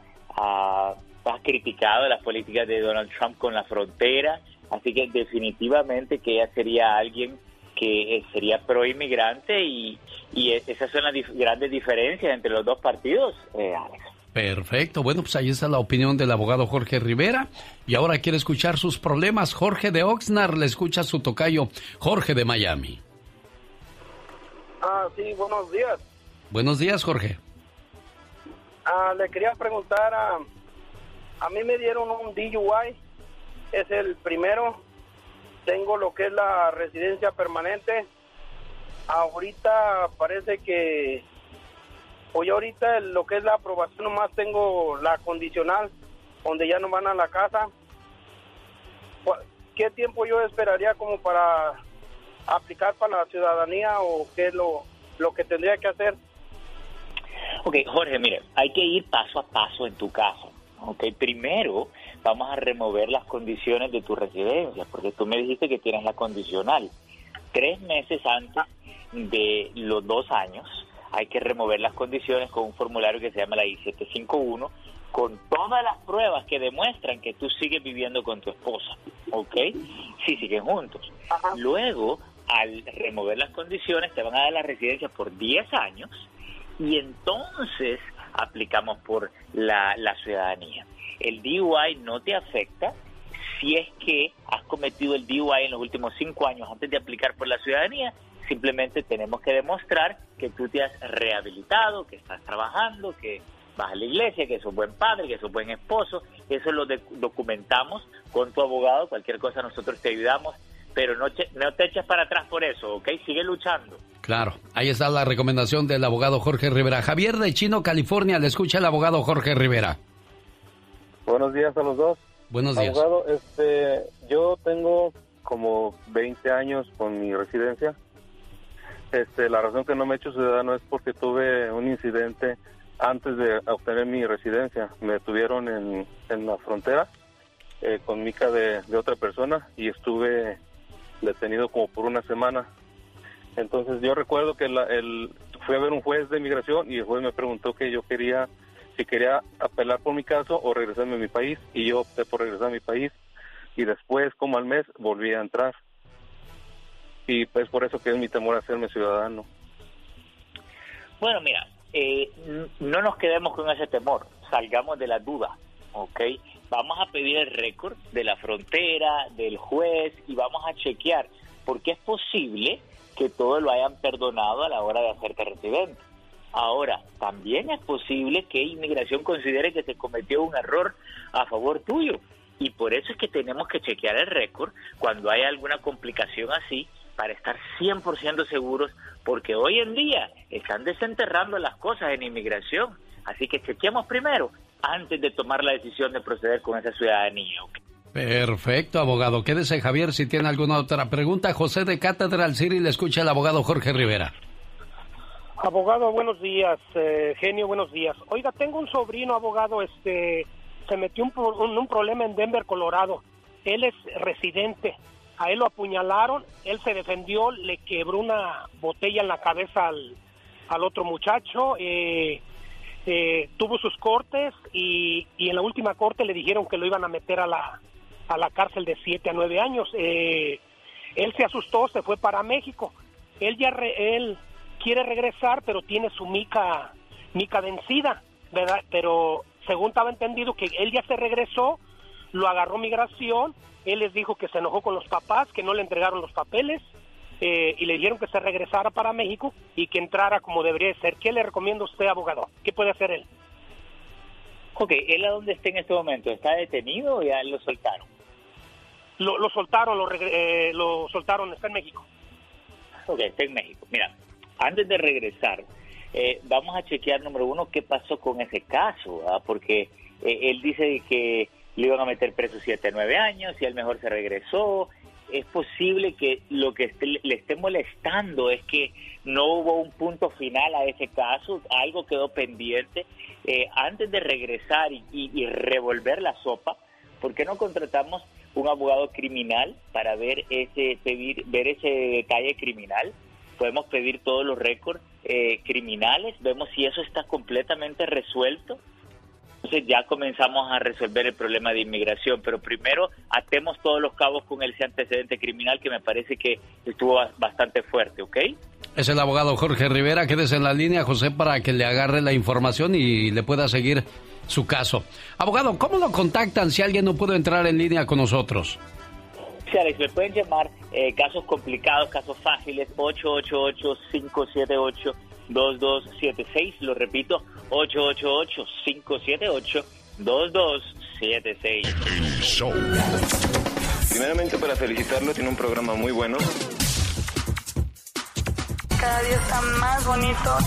ha criticado las políticas de Donald Trump con la frontera, así que definitivamente que ella sería alguien que eh, sería pro inmigrante y, e, esas son las grandes diferencias entre los dos partidos, eh, Alex. Perfecto, bueno, pues ahí está la opinión del abogado Jorge Rivera y ahora quiere escuchar sus problemas. Jorge de Oxnard le escucha su tocayo Jorge de Miami. Ah, sí, buenos días. Buenos días, Jorge. Ah, le quería preguntar, a, a mí me dieron un DUI, es el primero, tengo lo que es la residencia permanente. Ahorita parece que, hoy ahorita lo que es la aprobación, nomás tengo la condicional, donde ya no van a la casa. ¿Qué tiempo yo esperaría como para aplicar para la ciudadanía o qué es lo, lo que tendría que hacer? Ok, Jorge, mire, hay que ir paso a paso en tu caso. Ok, primero vamos a remover las condiciones de tu residencia, porque tú me dijiste que tienes la condicional. Tres meses antes de los dos años hay que remover las condiciones con un formulario que se llama la I-751, con todas las pruebas que demuestran que tú sigues viviendo con tu esposa, ¿ok? Si siguen juntos. Luego, al remover las condiciones, te van a dar la residencia por 10 años y entonces aplicamos por la, ciudadanía. El DUI no te afecta si es que has cometido el DUI en los últimos cinco años antes de aplicar por la ciudadanía. Simplemente tenemos que demostrar que tú te has rehabilitado, que estás trabajando, que vas a la iglesia, que sos buen padre, que sos buen esposo. Eso lo documentamos con tu abogado. Cualquier cosa nosotros te ayudamos pero no, no te eches para atrás por eso, ¿ok? Sigue luchando. Claro, ahí está la recomendación del abogado Jorge Rivera. Javier de Chino, California, le escucha el abogado Jorge Rivera. Buenos días a los dos. Buenos días. Abogado, este, yo tengo como 20 años con mi residencia. Este, la razón que no me he hecho ciudadano es porque tuve un incidente antes de obtener mi residencia. Me detuvieron en, en la frontera eh, con mica de, de otra persona y estuve detenido como por una semana. Entonces yo recuerdo que el, fui a ver un juez de inmigración y el juez me preguntó que yo quería, si quería apelar por mi caso o regresarme a mi país y yo opté por regresar a mi país y después como al mes volví a entrar. Y pues por eso que es mi temor a hacerme ciudadano. Bueno, mira, eh, no nos quedemos con ese temor, salgamos de la duda, ¿ok? Vamos a pedir el récord de la frontera, del juez y vamos a chequear, porque es posible que todo lo hayan perdonado a la hora de hacerte residente. Ahora, también es posible que inmigración considere que se cometió un error a favor tuyo. Y por eso es que tenemos que chequear el récord cuando hay alguna complicación así para estar 100% seguros, porque hoy en día están desenterrando las cosas en inmigración. Así que chequeemos primero antes de tomar la decisión de proceder con esa ciudadanía. Perfecto, abogado. Quédese, Javier, si tiene alguna otra pregunta. José de Catedral City le escucha el abogado Jorge Rivera. Abogado, buenos días. Eh, genio, buenos días. Oiga, tengo un sobrino, abogado, este, se metió un, un problema en Denver, Colorado. Él es residente. A él lo apuñalaron, él se defendió, le quebró una botella en la cabeza al, al otro muchacho. Eh, eh, tuvo sus cortes y, y, en la última corte le dijeron que lo iban a meter a la, a la cárcel de 7 a 9 años. Eh, él se asustó, se fue para México. Él ya él quiere regresar, pero tiene su mica, mica vencida. ¿verdad? Pero según estaba entendido que él ya se regresó, lo agarró migración, él les dijo que se enojó con los papás, que no le entregaron los papeles eh, y le dijeron que se regresara para México y que entrara como debería ser. ¿Qué le recomienda usted, abogado? ¿Qué puede hacer él? Ok, ¿él a dónde está en este momento? ¿Está detenido o ya lo soltaron? Lo, lo soltaron, lo, eh, lo soltaron, está en México. Ok, está en México. Mira, antes de regresar, eh, vamos a chequear, número uno, qué pasó con ese caso, ¿verdad? porque eh, él dice que le iban a meter preso 7 a 9 años y él mejor se regresó. Es posible que lo que esté- le esté molestando es que no hubo un punto final a ese caso, algo quedó pendiente. Eh, antes de regresar y, y- y revolver la sopa, ¿por qué no contratamos un abogado criminal para ver ese pedir ver ese detalle criminal? Podemos pedir todos los récords eh, criminales, vemos si eso está completamente resuelto. Entonces ya comenzamos a resolver el problema de inmigración, pero primero atemos todos los cabos con ese antecedente criminal que me parece que estuvo bas- bastante fuerte, ¿ok? Es el abogado Jorge Rivera. Quédese en la línea, José, para que le agarre la información y le pueda seguir su caso. Abogado, ¿cómo lo contactan si alguien no pudo entrar en línea con nosotros? Sí, Alex, me pueden llamar eh, casos complicados, casos fáciles, 888-578-2276. Lo repito, 888-578-2276. El show. Primeramente para felicitarlo, tiene un programa muy bueno. Cada día está más bonito.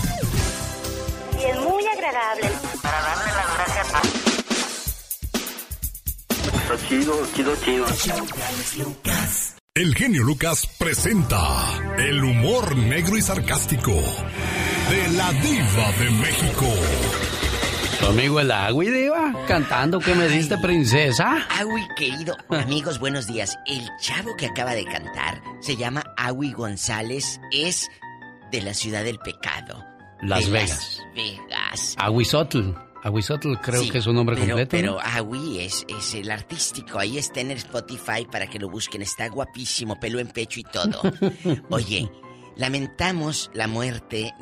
Y es muy agradable. Para darle las gracias a... Está chido, chido, chido. El genio Lucas presenta el humor negro y sarcástico de la diva de México. Amigo el Agui, Diva, cantando que me diste princesa. Agui, querido, amigos, buenos días. El chavo que acaba de cantar se llama Agui González, es de la ciudad del pecado. Las de Vegas. Las Vegas. Aguizotl. Aguizotl creo Sí, que es su nombre pero, completo. ¿no? Pero Agui es, es el artístico. Ahí está en el Spotify para que lo busquen. Está guapísimo, pelo en pecho y todo. <laughs> Oye, lamentamos la muerte.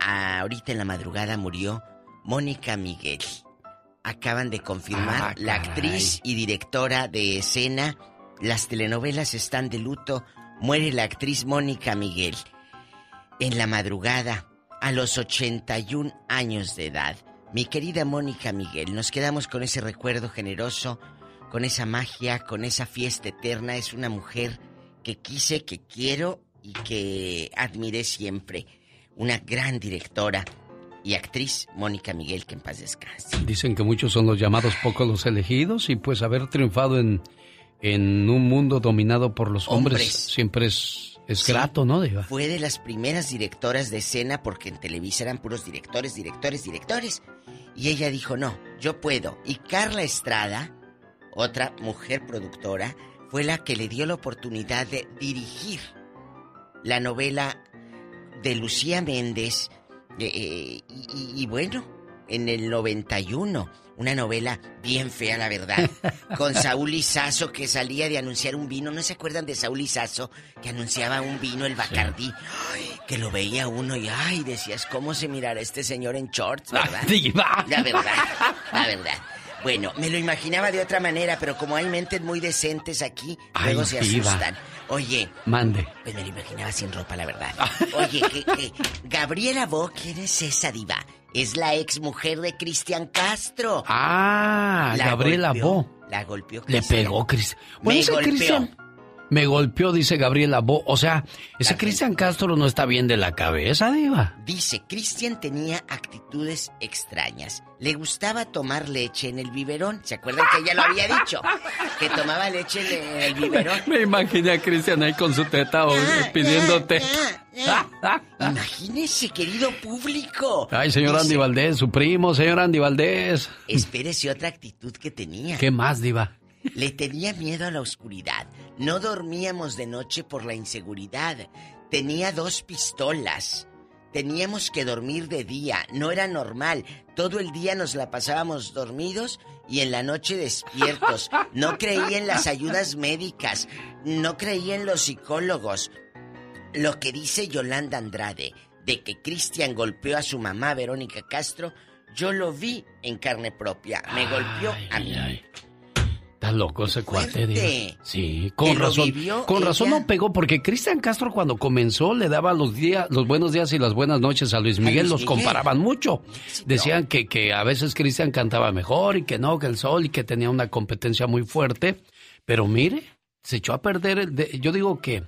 Ah, ahorita en la madrugada murió Mónica Miguel. Acaban de confirmar Ah, la actriz y directora de escena. Las telenovelas están de luto. Muere la actriz Mónica Miguel. En la madrugada, a los 81 años de edad. Mi querida Mónica Miguel, nos quedamos con ese recuerdo generoso, con esa magia, con esa fiesta eterna. Es una mujer que quise, que quiero y que admiré siempre. Una gran directora y actriz, Mónica Miguel, que en paz descanse. Dicen que muchos son los llamados, pocos los elegidos, y pues haber triunfado en, en un mundo dominado por los hombres, Hombres. siempre es, es Sí. grato, ¿no, Diva? Fue de las primeras directoras de escena porque en Televisa eran puros directores, directores, directores. Y ella dijo, no, yo puedo. Y Carla Estrada, otra mujer productora, fue la que le dio la oportunidad de dirigir la novela de Lucía Méndez. eh, eh, y, bueno, en el 91, una novela bien fea, la verdad, <laughs> con Saúl Izazo que salía de anunciar un vino. ¿No se acuerdan de Saúl Izazo que anunciaba un vino, el Bacardí? Ay, que lo veía uno y ay, decías, ¿cómo se mirará este señor en shorts, verdad? Diva. La verdad, la verdad. Bueno, me lo imaginaba de otra manera, pero como hay mentes muy decentes aquí, Ay, luego se asustan. Oye, Mande. pues me lo imaginaba sin ropa, la verdad. <laughs> Oye, que, que Gabriela Bo, ¿quién es esa diva? Es la ex mujer de Cristian Castro. Ah, La Gabriela golpeó, Bo. La golpeó Le Cristian. pegó Cristian. Me Bueno, ese golpeó. Cristian me golpeó, dice Gabriela Bo. O sea, ese Cristian Castro no está bien de la cabeza, Diva. Dice, Cristian tenía actitudes extrañas. Le gustaba tomar leche en el biberón. ¿Se acuerdan que ella lo había dicho? Que tomaba leche en el <laughs> biberón. Me imaginé a Cristian ahí con su teta o- pidiéndote. Imagínese, querido público. Ay, señor Dice, Andy Valdés, su primo, señor Andy Valdés. Espérese otra actitud que tenía. ¿Qué más, Diva? Le tenía miedo a la oscuridad. No dormíamos de noche por la inseguridad. Tenía dos pistolas. Teníamos que dormir de día. No era normal. Todo el día nos la pasábamos dormidos y en la noche despiertos. No creía en las ayudas médicas. No creía en los psicólogos. Lo que dice Yolanda Andrade de que Cristian golpeó a su mamá Verónica Castro Yo lo vi en carne propia. Me golpeó a mí. Está loco ese cuate, Diva. Sí, con ¿Que lo razón. Con razón no pegó, porque Cristian Castro cuando comenzó le daba los días, los buenos días y las buenas noches a Luis Miguel, Luis los Miguel. comparaban mucho. Decían que, que a veces Cristian cantaba mejor y que no, que el sol y que tenía una competencia muy fuerte. Pero mire, se echó a perder el de- yo digo que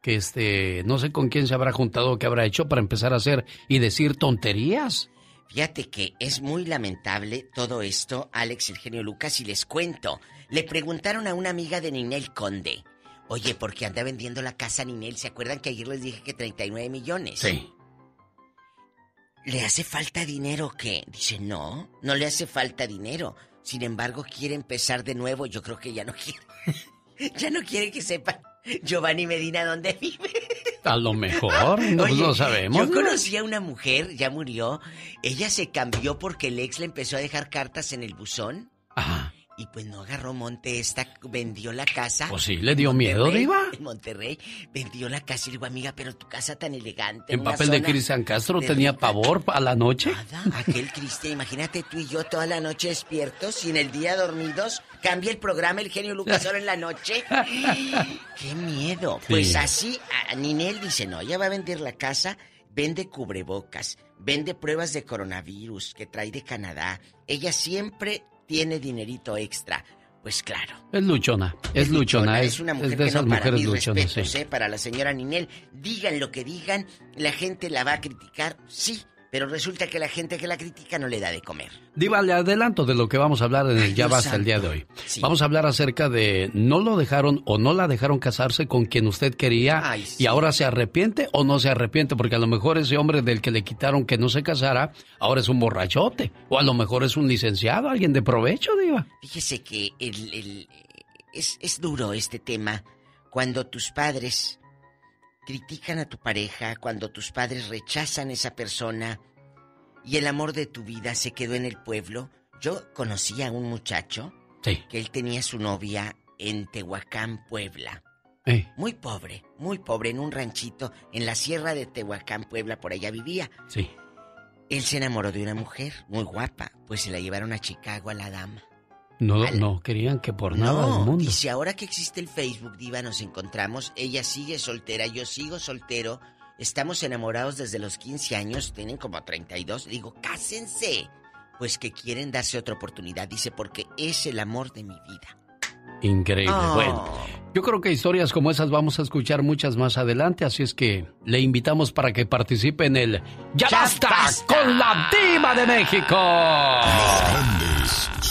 que este no sé con quién se habrá juntado o qué habrá hecho para empezar a hacer y decir tonterías. Fíjate que es muy lamentable todo esto, Alex, el genio Lucas, y les cuento. Le preguntaron a una amiga de Ninel Conde, oye, ¿por qué anda vendiendo la casa Ninel? ¿Se acuerdan que ayer les dije que 39 millones? Sí. ¿Le hace falta dinero o qué? Dice, no, no le hace falta dinero. Sin embargo, quiere empezar de nuevo. Yo creo que ya no quiere. <laughs> ya no quiere que sepa Giovanni Medina dónde vive. A lo mejor, no, Oye, lo sabemos. Yo ¿no? conocí a una mujer, ya murió. Ella se cambió porque el ex le empezó a dejar cartas en el buzón. Y pues no agarró monte esta, vendió la casa. Pues sí, le dio miedo, Diva. En Monterrey, vendió la casa y le digo, amiga, pero tu casa tan elegante. En papel de Cristian Castro de tenía rica". pavor a la noche. Aquel Cristian, imagínate tú y yo toda la noche despiertos y en el día dormidos. Cambia el programa el genio Lucas ahora en la noche. <laughs> ¡Qué miedo! Sí. Pues así, a Ninel dice, no, ella va a vender la casa, vende cubrebocas, vende pruebas de coronavirus que trae de Canadá. Ella siempre tiene dinerito extra. Pues claro. Es luchona, es luchona, es, Es una es mujer de que esas no, para mujeres luchonas, respetos, sí. ¿eh? Para la señora Ninel, digan lo que digan, la gente la va a criticar, sí, pero resulta que la gente que la critica no le da de comer. Diva, le adelanto de lo que vamos a hablar en el Ya Basta el día de hoy. Sí. Vamos a hablar acerca de no lo dejaron o no la dejaron casarse con quien usted quería Ay, sí. y ahora se arrepiente o no se arrepiente, porque a lo mejor ese hombre del que le quitaron que no se casara, ahora es un borrachote, o a lo mejor es un licenciado, alguien de provecho, Diva. Fíjese que el, el- es, es duro este tema cuando tus padres critican a tu pareja, cuando tus padres rechazan a esa persona y el amor de tu vida se quedó en el pueblo. Yo conocí a un muchacho Sí. que él tenía su novia en Tehuacán, Puebla. Eh, Muy pobre, muy pobre, en un ranchito en la sierra de Tehuacán, Puebla, por allá vivía. sí. Él se enamoró de una mujer muy guapa, pues se la llevaron a Chicago a la dama. No, no querían que por nada del mundo. dice, ahora que existe el Facebook, Diva, nos encontramos. Ella sigue soltera, yo sigo soltero. Estamos enamorados desde los 15 años, tienen como 32. Digo, cásense. Pues que quieren darse otra oportunidad, dice, porque es el amor de mi vida. Increíble. Oh. Bueno, yo creo que historias como esas vamos a escuchar muchas más adelante, así es que le invitamos para que participe en el Ya, basta, con la diva de México. Grandes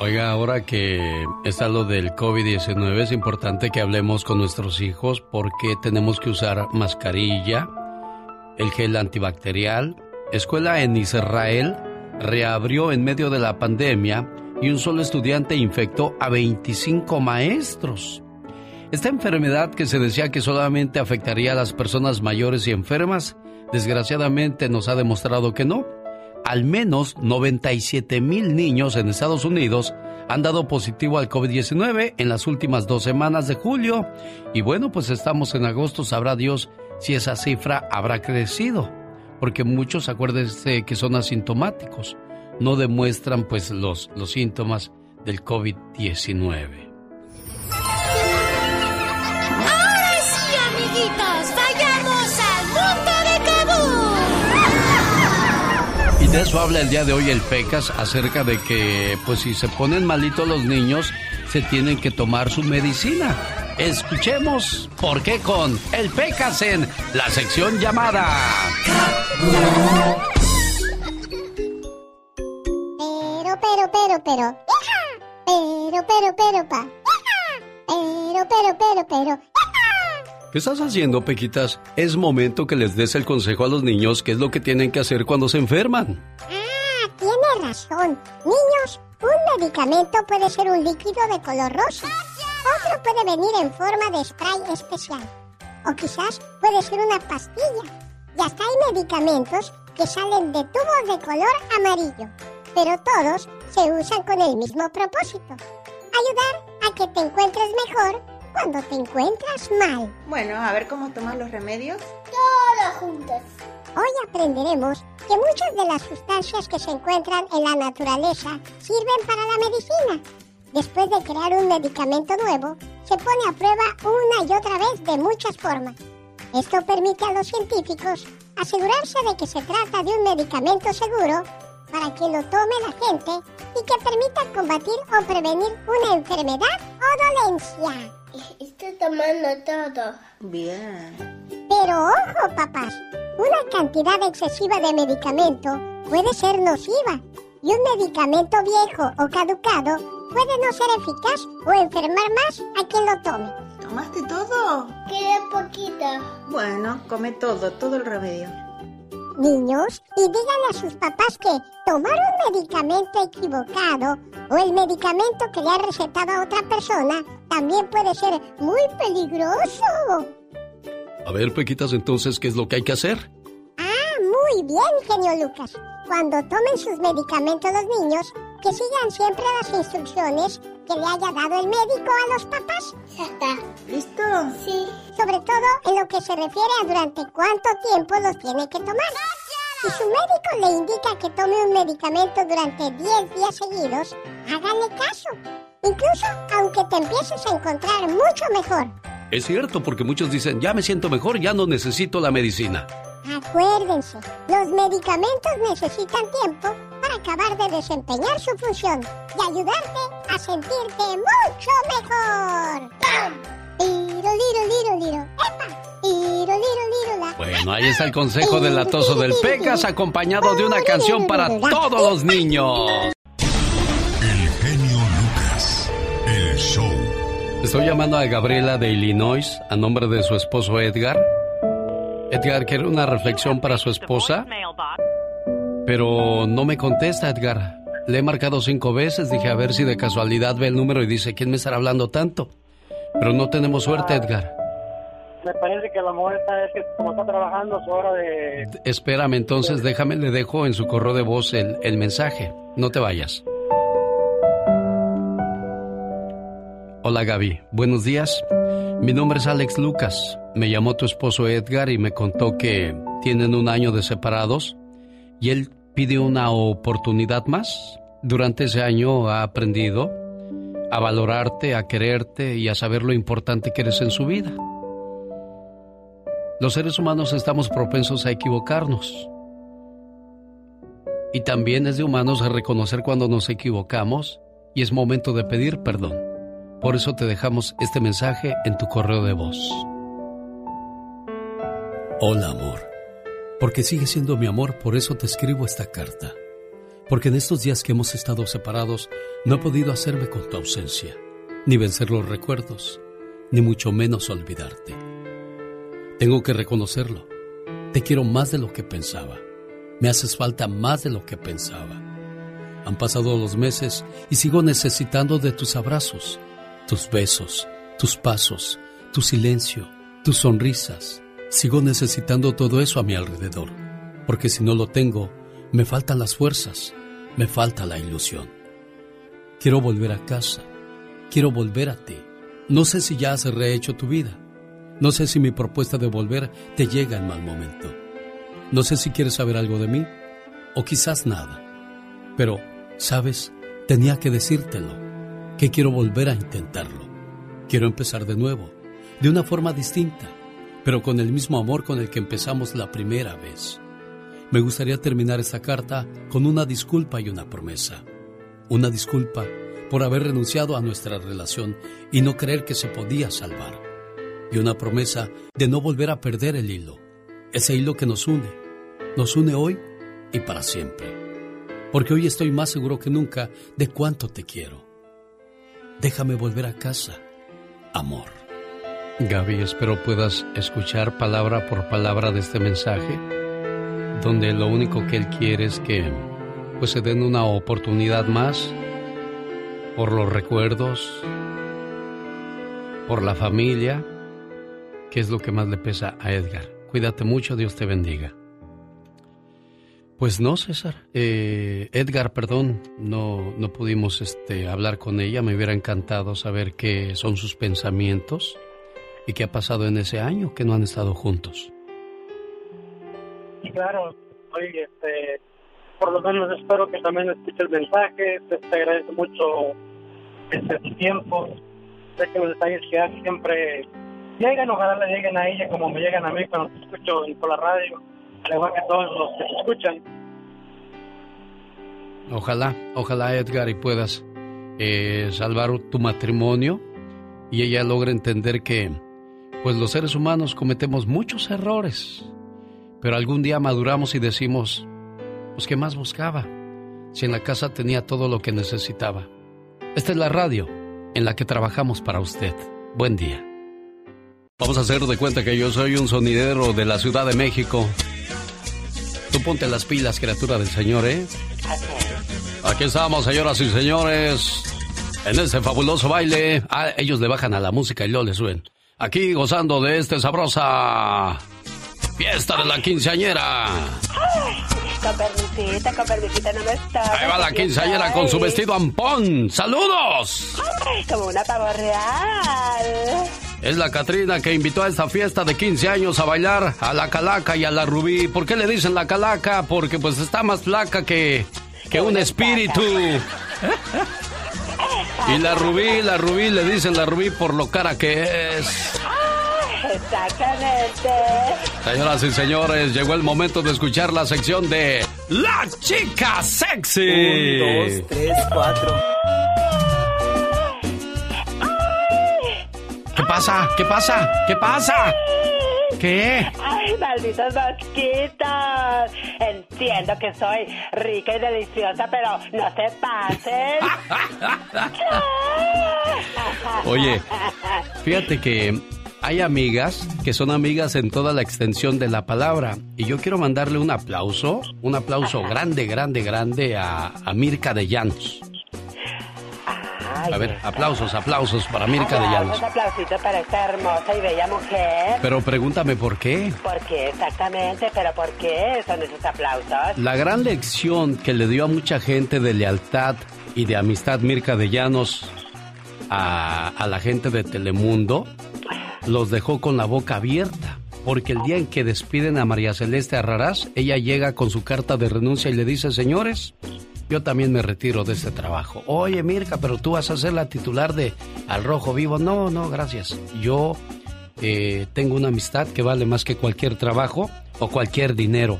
Oiga, ahora que está lo del COVID-19, es importante que hablemos con nuestros hijos porque tenemos que usar mascarilla, el gel antibacterial. Escuela en Israel reabrió en medio de la pandemia y un solo estudiante infectó a 25 maestros. Esta enfermedad que se decía que solamente afectaría a las personas mayores y enfermas, desgraciadamente nos ha demostrado que no. Al menos 97 mil niños en Estados Unidos han dado positivo al COVID-19 en las últimas dos semanas de julio. Y bueno, pues estamos en agosto, sabrá Dios si esa cifra habrá crecido. Porque muchos, acuérdense que son asintomáticos, no demuestran pues los, los síntomas del COVID-19. De eso habla el día de hoy el PECAS acerca de que, pues si se ponen malitos los niños, se tienen que tomar su medicina. Escuchemos por qué con el PECAS en la sección llamada. Pero, pero, pero, pero. Pero, pero, pero, pa. Pero, pero, pero, pero. ¿Qué estás haciendo, Pequitas? Es momento que les des el consejo a los niños qué es lo que tienen que hacer cuando se enferman. Ah, tiene razón. Niños, un medicamento puede ser un líquido de color rosa. Otro puede venir en forma de spray especial. O quizás puede ser una pastilla. Y hasta hay medicamentos que salen de tubos de color amarillo. Pero todos se usan con el mismo propósito. Ayudar a que te encuentres mejor cuando te encuentras mal. Bueno, a ver cómo tomas los remedios. Todos juntos. Hoy aprenderemos que muchas de las sustancias que se encuentran en la naturaleza sirven para la medicina. Después de crear un medicamento nuevo, se pone a prueba una y otra vez de muchas formas. Esto permite a los científicos asegurarse de que se trata de un medicamento seguro para que lo tome la gente y que permita combatir o prevenir una enfermedad o dolencia. Estoy tomando todo. Bien. Pero ojo, papás, una cantidad excesiva de medicamento puede ser nociva y un medicamento viejo o caducado puede no ser eficaz o enfermar más a quien lo tome. ¿Tomaste todo? Queda poquito. Bueno, come todo, todo el remedio. Niños, y díganle a sus papás que tomar un medicamento equivocado o el medicamento que le ha recetado a otra persona también puede ser muy peligroso. A ver, Pequitas, entonces, ¿qué es lo que hay que hacer? Ah, muy bien, genio Lucas. Cuando tomen sus medicamentos los niños, que sigan siempre las instrucciones que le haya dado el médico a los papás. Ya está. ¿Listo? Sí. Sobre todo en lo que se refiere a durante cuánto tiempo los tiene que tomar. Si su médico le indica que tome un medicamento durante 10 días seguidos, háganle caso. Incluso aunque te empieces a encontrar mucho mejor. Es cierto, porque muchos dicen, ya me siento mejor, ya no necesito la medicina. Acuérdense, los medicamentos necesitan tiempo acabar de desempeñar su función y ayudarte a sentirte mucho mejor. Liro, liro, liro, liro. ¡Epa! Liro, liro, liro. Bueno, ahí está el consejo del latoso del Pecas, acompañado de una canción para todos los niños. El genio Lucas. El show. Estoy llamando a Gabriela de Illinois a nombre de su esposo Edgar. Edgar quiere una reflexión para su esposa, pero no me contesta Edgar. Le he marcado cinco veces, dije a ver si de casualidad ve el número y dice, ¿quién me estará hablando tanto? Pero no tenemos suerte, Edgar. Me parece que la mujer está, es que como está trabajando, es hora de... Espérame entonces, déjame, le dejo en su correo de voz el, el mensaje. No te vayas. Hola Gaby, buenos días. Mi nombre es Alex Lucas. Me llamó tu esposo Edgar y me contó que tienen un año de separados y él pide una oportunidad más. Durante ese año ha aprendido a valorarte, a quererte y a saber lo importante que eres en su vida. Los seres humanos estamos propensos a equivocarnos. Y también es de humanos reconocer cuando nos equivocamos y es momento de pedir perdón. Por eso te dejamos este mensaje en tu correo de voz. Hola amor, porque sigues siendo mi amor, por eso te escribo esta carta. Porque en estos días que hemos estado separados no he podido hacerme con tu ausencia, ni vencer los recuerdos, ni mucho menos olvidarte. Tengo que reconocerlo. Te quiero más de lo que pensaba. Me haces falta más de lo que pensaba. Han pasado los meses y sigo necesitando de tus abrazos, tus besos, tus pasos, tu silencio, tus sonrisas. Sigo necesitando todo eso a mi alrededor, porque si no lo tengo, me faltan las fuerzas, me falta la ilusión. Quiero volver a casa, quiero volver a ti. No sé si ya has rehecho tu vida, no sé si mi propuesta de volver te llega en mal momento. No sé si quieres saber algo de mí, o quizás nada. Pero, ¿sabes? Tenía que decírtelo que quiero volver a intentarlo. Quiero empezar de nuevo, de una forma distinta, pero con el mismo amor con el que empezamos la primera vez. Me gustaría terminar esta carta con una disculpa y una promesa. Una disculpa por haber renunciado a nuestra relación y no creer que se podía salvar. Y una promesa de no volver a perder el hilo, ese hilo que nos une, nos une hoy y para siempre. Porque hoy estoy más seguro que nunca de cuánto te quiero. Déjame volver a casa, amor. Gaby, espero puedas escuchar palabra por palabra de este mensaje, donde lo único que él quiere es que pues se den una oportunidad más por los recuerdos, por la familia, que es lo que más le pesa a Edgar. Cuídate mucho, Dios te bendiga. Pues no, César. Eh, Edgar, perdón, no, no pudimos este, hablar con ella. Me hubiera encantado saber qué son sus pensamientos y qué ha pasado en ese año que no han estado juntos. Claro, oye, este, por lo menos espero que también escuche el mensaje. Te, te agradezco mucho este tiempo. Sé que los detalles que haces siempre llegan, ojalá le lleguen a ella como me llegan a mí cuando te escucho por la radio al igual que todos los que se escuchan. Ojalá, ojalá Edgar y puedas eh, salvar tu matrimonio y ella logre entender que pues los seres humanos cometemos muchos errores, pero algún día maduramos y decimos, pues ¿qué más buscaba? Si en la casa tenía todo lo que necesitaba. Esta es la radio en la que trabajamos para usted. Buen día. Vamos a hacer de cuenta que yo soy un sonidero de la Ciudad de México. Tú ponte las pilas, criatura del Señor, ¿eh? Aquí estamos, señoras y señores, en este fabuloso baile. Ah, ellos le bajan a la música y luego le suben. Aquí gozando de este sabrosa fiesta de la quinceañera. Con permisita, no me está. Ahí va la quinceañera con su vestido ampón. ¡Saludos! Como una pavo real. Es la Catrina que invitó a esta fiesta de 15 años a bailar a la Calaca y a la Rubí. ¿Por qué le dicen la Calaca? Porque pues está más flaca que, que un espíritu. <laughs> Y la Rubí, la Rubí, le dicen la Rubí por lo cara que es. Exactamente. Señoras y señores, llegó el momento de escuchar la sección de La Chica Sexy. Un, dos, tres, cuatro. ¿Qué pasa? ¿Qué pasa? ¿Qué pasa? ¿Qué? Ay, malditos mosquitos. Entiendo que soy rica y deliciosa, pero no se pasen. <laughs> Oye, fíjate que hay amigas que son amigas en toda la extensión de la palabra. Y yo quiero mandarle un aplauso, un aplauso grande, grande, grande a, a Mirka de Llanos. Ay, A ver, aplausos, aplausos para Mirka de Llanos. Un aplausito para esta hermosa y bella mujer. Pero pregúntame por qué. ¿Por qué exactamente? ¿Pero por qué son esos aplausos? La gran lección que le dio a mucha gente de lealtad y de amistad Mirka de Llanos a, a la gente de Telemundo los dejó con la boca abierta. Porque el día en que despiden a María Celeste Arrarás, ella llega con su carta de renuncia y le dice, señores, yo también me retiro de este trabajo. Oye, Mirka, pero tú vas a ser la titular de Al Rojo Vivo. No, no, gracias. Yo eh, tengo una amistad que vale más que cualquier trabajo o cualquier dinero.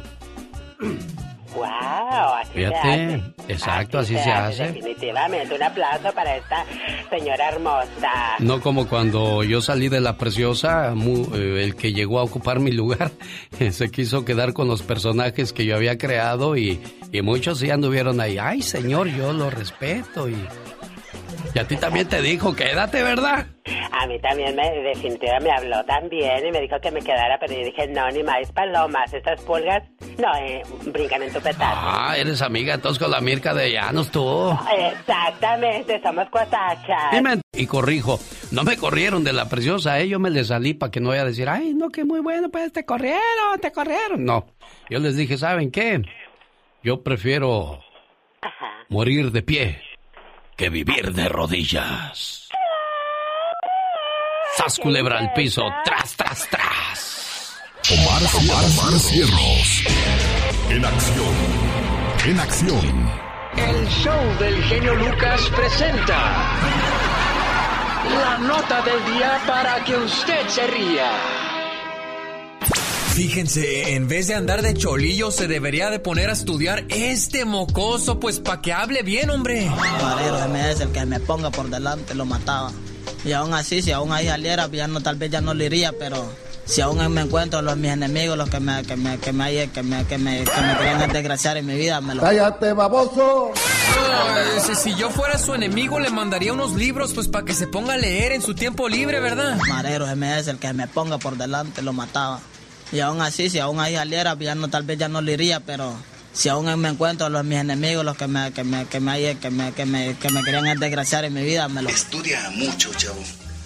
¡Wow! Así se Fíjate, hace. exacto, así se hace. Definitivamente, un aplauso para esta señora hermosa. No como cuando yo salí de la preciosa, mu- eh, el que llegó a ocupar mi lugar <laughs> se quiso quedar con los personajes que yo había creado y, y muchos sí anduvieron ahí. Ay, señor, yo lo respeto y, y a ti también te dijo, quédate, ¿verdad? A mí también me, definitivamente me habló también y me dijo que me quedara, pero yo dije, no, ni más palomas, estas pulgas, no, eh, brincan en tu petate. Ah, eres amiga entonces con la Mirka de Llanos tú. Exactamente, somos cuatachas. Y, me- y corrijo, no me corrieron de la preciosa, ¿eh? yo me les salí para que no vaya a decir, ay, no, que muy bueno, pues te corrieron, te corrieron. No, yo les dije, ¿saben qué? Yo prefiero morir de pie que vivir de rodillas. Sas culebra al piso, tras, tras, tras. Omar, Omar Cierros. En acción. En acción. El show del genio Lucas presenta la nota del día para que usted se ría. Fíjense, en vez de andar de cholillo, se debería de poner a estudiar este mocoso, pues para que hable bien, hombre. Marero MS, el que me ponga por delante lo mataba. Y aún así, si aún ahí saliera, ya no, tal vez ya no le iría, pero si aún me encuentro los mis enemigos, los que me, que me, que me, que me, que me, que me querían desgraciar en mi vida, me lo... ¡Cállate, baboso! si, si yo fuera su enemigo, le mandaría unos libros, pues para que se ponga a leer en su tiempo libre, ¿verdad? Marero MS, el que me ponga por delante lo mataba. Y aún así, si aún ahí saliera, ya no, tal vez ya no le iría, pero si aún me encuentro los mis enemigos, los que me, que me, que me, que me, que me, que me querían desgraciar en mi vida, me lo... Estudia mucho, chavo.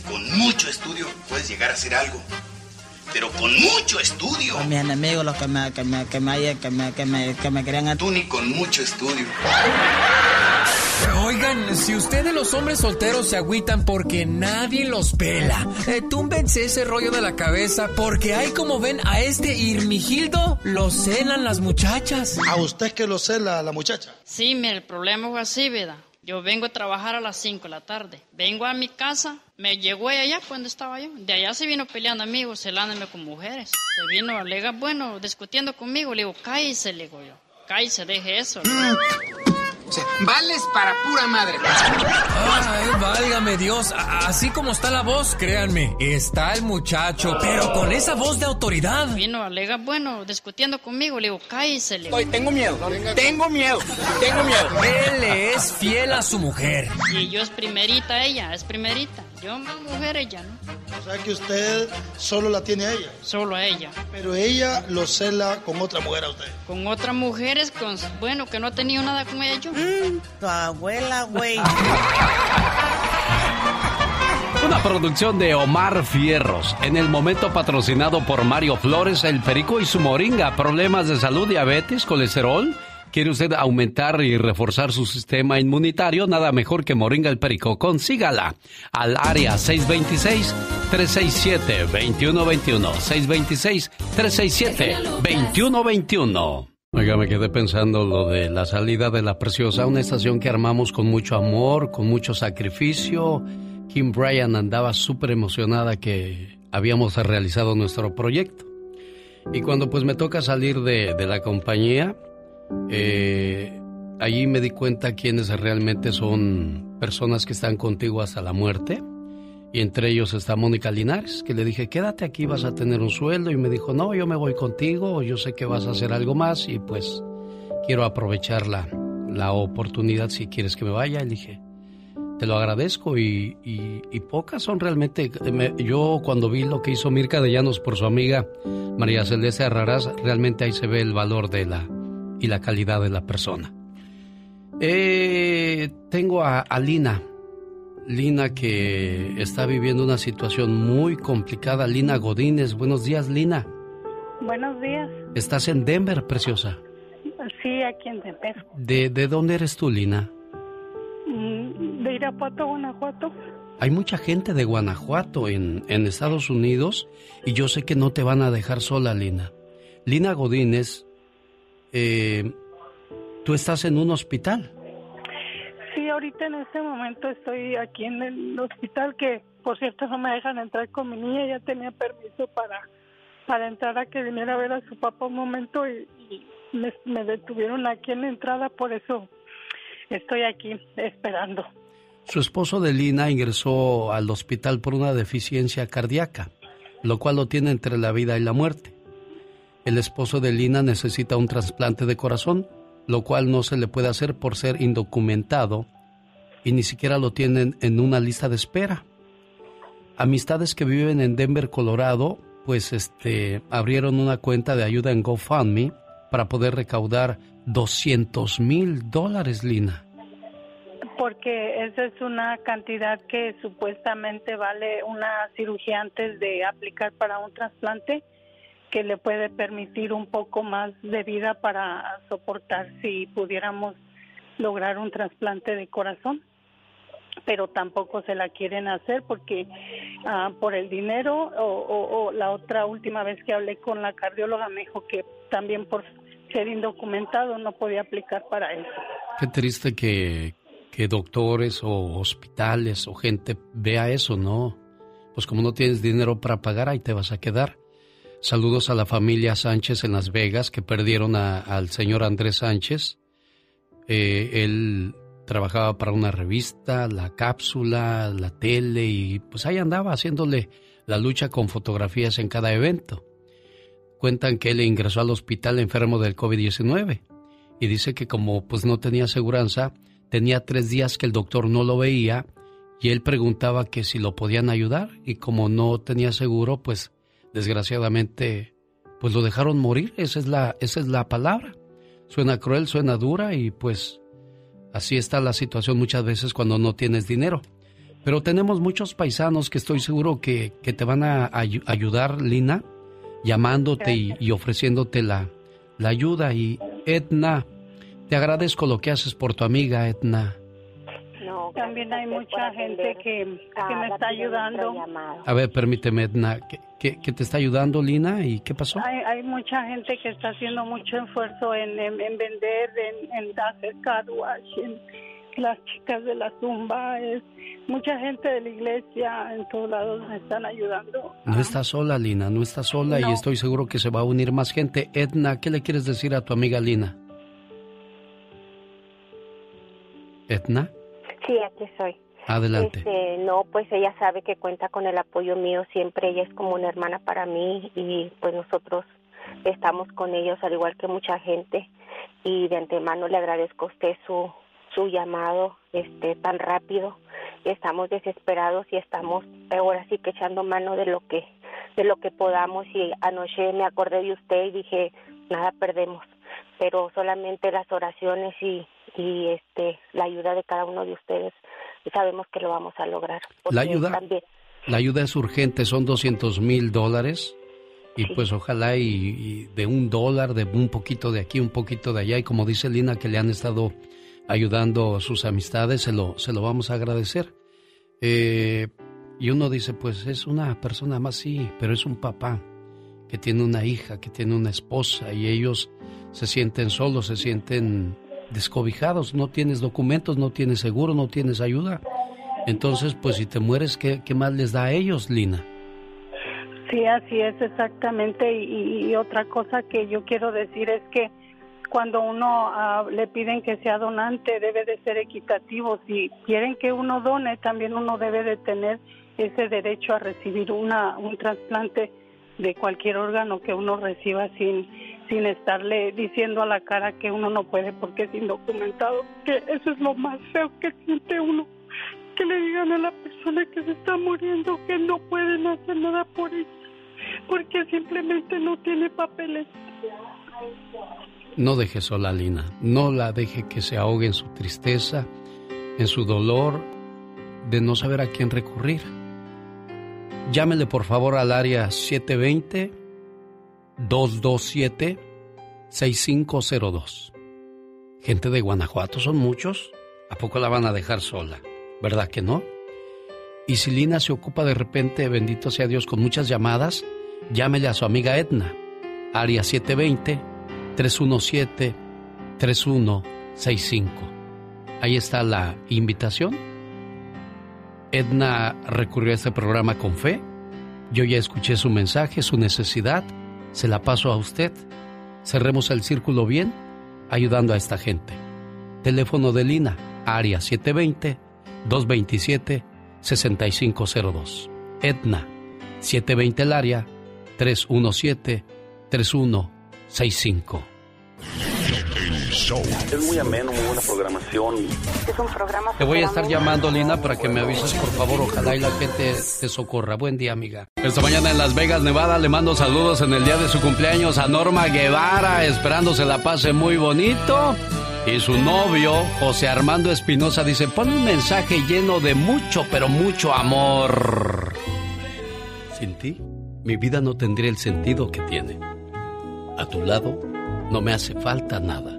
Con mucho estudio puedes llegar a hacer algo. Pero con mucho estudio. Los mis enemigos, los que me, que me, que me, que me, que me, que me querían... Tú ni con mucho estudio. Oigan, si ustedes los hombres solteros se agüitan porque nadie los pela, eh, túmbense ese rollo de la cabeza porque hay como ven a este Irmigildo, lo celan las muchachas. ¿A usted que lo cela la muchacha? Sí, mira, el problema fue así, ¿verdad? Yo vengo a trabajar a las 5 de la tarde. Vengo a mi casa, me llegó allá cuando estaba yo. De allá se vino peleando amigos, celándome con mujeres. Se vino, alega, bueno, discutiendo conmigo. Le digo, cállese, le digo yo. Cállese, deje eso. Vales para pura madre. Ay, válgame Dios. Así como está la voz, créanme, está el muchacho, pero con esa voz de autoridad. Vino, alega, bueno, discutiendo conmigo. Le digo, cállese, le digo. tengo miedo, tengo miedo, tengo miedo. Él es fiel a su mujer. Y yo es primerita ella, es primerita. Yo mujer, ella, ¿no? O sea que usted solo la tiene a ella. Solo a ella. Pero ella lo cela con otra mujer a usted. Con otras mujeres, con, bueno, que no ha tenido nada con ella yo. Mm, tu abuela, güey. Una producción de Omar Fierros, en el momento patrocinado por Mario Flores, El Perico y su Moringa. Problemas de salud, diabetes, colesterol ¿Quiere usted aumentar y reforzar su sistema inmunitario? Nada mejor que Moringa el Perico. Consígala al área 626-367-2121. 626-367-2121. Oiga, me quedé pensando lo de la salida de La Preciosa, una estación que armamos con mucho amor, con mucho sacrificio. Kim Bryan andaba súper emocionada que habíamos realizado nuestro proyecto. Y cuando pues me toca salir de, de la compañía, eh, allí me di cuenta quiénes realmente son personas que están contigo hasta la muerte. Y entre ellos está Mónica Linares, que le dije, quédate aquí, vas a tener un sueldo. Y me dijo, no, yo me voy contigo, yo sé que vas a hacer algo más y pues quiero aprovechar la, la oportunidad si quieres que me vaya. Y dije, te lo agradezco y, pocas son realmente. yo cuando vi lo que hizo Mirka de Llanos por su amiga María Celeste Arraraz, realmente ahí se ve el valor de la, y la calidad de la persona. Eh, tengo a, Lina, Lina que está viviendo una situación muy complicada. Lina Godínez, buenos días Lina. Buenos días. ¿Estás en Denver, preciosa? Sí, aquí en Denver. ¿De, de dónde eres tú, Lina? Mm, de Irapuato, Guanajuato. Hay mucha gente de Guanajuato en, en Estados Unidos y yo sé que no te van a dejar sola, Lina. Lina Godínez eh, tú estás en un hospital. Sí, ahorita en este momento estoy aquí en el hospital que, por cierto, no me dejan entrar con mi niña. Ya tenía permiso para, para entrar a que viniera a ver a su papá un momento y, me, me detuvieron aquí en la entrada, por eso estoy aquí esperando. Su esposo de Lina ingresó al hospital por una deficiencia cardíaca, lo cual lo tiene entre la vida y la muerte. El esposo de Lina necesita un trasplante de corazón, lo cual no se le puede hacer por ser indocumentado y ni siquiera lo tienen en una lista de espera. Amistades que viven en Denver, Colorado, pues este abrieron una cuenta de ayuda en GoFundMe para poder recaudar 200 mil dólares, Lina. Porque esa es una cantidad que supuestamente vale una cirugía antes de aplicar para un trasplante que le puede permitir un poco más de vida para soportar si pudiéramos lograr un trasplante de corazón pero tampoco se la quieren hacer porque ah, por el dinero o, la otra última vez que hablé con la cardióloga me dijo que también por ser indocumentado no podía aplicar para eso. Qué triste que, que doctores o hospitales o gente vea eso, ¿no? Pues como no tienes dinero para pagar, ahí te vas a quedar. Saludos a la familia Sánchez en Las Vegas que perdieron al señor Andrés Sánchez. Eh, él trabajaba para una revista, la cápsula, la tele y pues ahí andaba haciéndole la lucha con fotografías en cada evento. Cuentan que él ingresó al hospital enfermo del COVID-19 y dice que como pues no tenía aseguranza, tenía tres días que el doctor no lo veía y él preguntaba que si lo podían ayudar y como no tenía seguro pues desgraciadamente, pues lo dejaron morir, esa es la, esa es la palabra. Suena cruel, suena dura y pues así está la situación muchas veces cuando no tienes dinero. Pero tenemos muchos paisanos que estoy seguro que, te van a ayudar, Lina, llamándote y, ofreciéndote la, la ayuda. Y Edna, te agradezco lo que haces por tu amiga, Edna. También hay mucha gente que, me está ayudando. A ver, permíteme, Edna, ¿qué, te está ayudando, Lina? ¿Y qué pasó? Hay, hay mucha gente que está haciendo mucho esfuerzo en, en, vender, en, en hacer car las chicas de la zumba, es mucha gente de la iglesia, en todos lados me están ayudando. No estás sola, Lina, no estás sola y estoy seguro que se va a unir más gente. Edna, ¿qué le quieres decir a tu amiga Lina? Edna. Sí, aquí soy. Adelante. Este, no, pues ella sabe que cuenta con el apoyo mío siempre. Ella es como una hermana para mí y pues nosotros estamos con ellos al igual que mucha gente. Y de antemano le agradezco a usted su, su llamado este tan rápido. Estamos desesperados y estamos ahora sí que echando mano de lo que de lo que podamos y anoche me acordé de usted y dije, nada perdemos, pero solamente las oraciones y y este la ayuda de cada uno de ustedes sabemos que lo vamos a lograr. La ayuda, la ayuda es urgente, son 200 mil dólares y pues ojalá y, de un dólar, de un poquito de aquí, un poquito de allá y como dice Lina que le han estado ayudando a sus amistades, se lo, se lo vamos a agradecer. Eh, y uno dice, pues es una persona más, sí, pero es un papá que tiene una hija, que tiene una esposa y ellos se sienten solos, se sienten descobijados, no tienes documentos, no tienes seguro, no tienes ayuda. Entonces, pues si te mueres, ¿qué, qué más les da a ellos, Lina? Sí, así es exactamente. Y, otra cosa que yo quiero decir es que cuando uno ah, le piden que sea donante, debe de ser equitativo. Si quieren que uno done, también uno debe de tener ese derecho a recibir una, un trasplante de cualquier órgano que uno reciba sin sin estarle diciendo a la cara que uno no puede porque es indocumentado, que eso es lo más feo que siente uno, que le digan a la persona que se está muriendo que no pueden hacer nada por ella, porque simplemente no tiene papeles. No deje sola a Lina, no la deje que se ahogue en su tristeza, en su dolor de no saber a quién recurrir. Llámele por favor al área 720 227-6502. Gente de Guanajuato, son muchos. ¿A poco la van a dejar sola? ¿Verdad que no? Y si Lina se ocupa de repente, bendito sea Dios, con muchas llamadas, llámele a su amiga Edna, área 720-317-3165. Ahí está la invitación. Edna recurrió a este programa con fe. Yo ya escuché su mensaje, su necesidad se la paso a usted. Cerremos el círculo bien, ayudando a esta gente. Teléfono de Lina, área 720-227-6502. Etna, 720 el área, 317-3165. Es muy ameno, muy buena programación. Es un programa. Te voy a estar llamando, Lina, para que me avises, por favor. Ojalá y la gente te socorra. Buen día, amiga. Esta mañana en Las Vegas, Nevada, le mando saludos en el día de su cumpleaños a Norma Guevara, esperando se la pase muy bonito. Y su novio, José Armando Espinosa, dice: pon un mensaje lleno de mucho, pero mucho amor. Sin ti, mi vida no tendría el sentido que tiene. A tu lado, no me hace falta nada.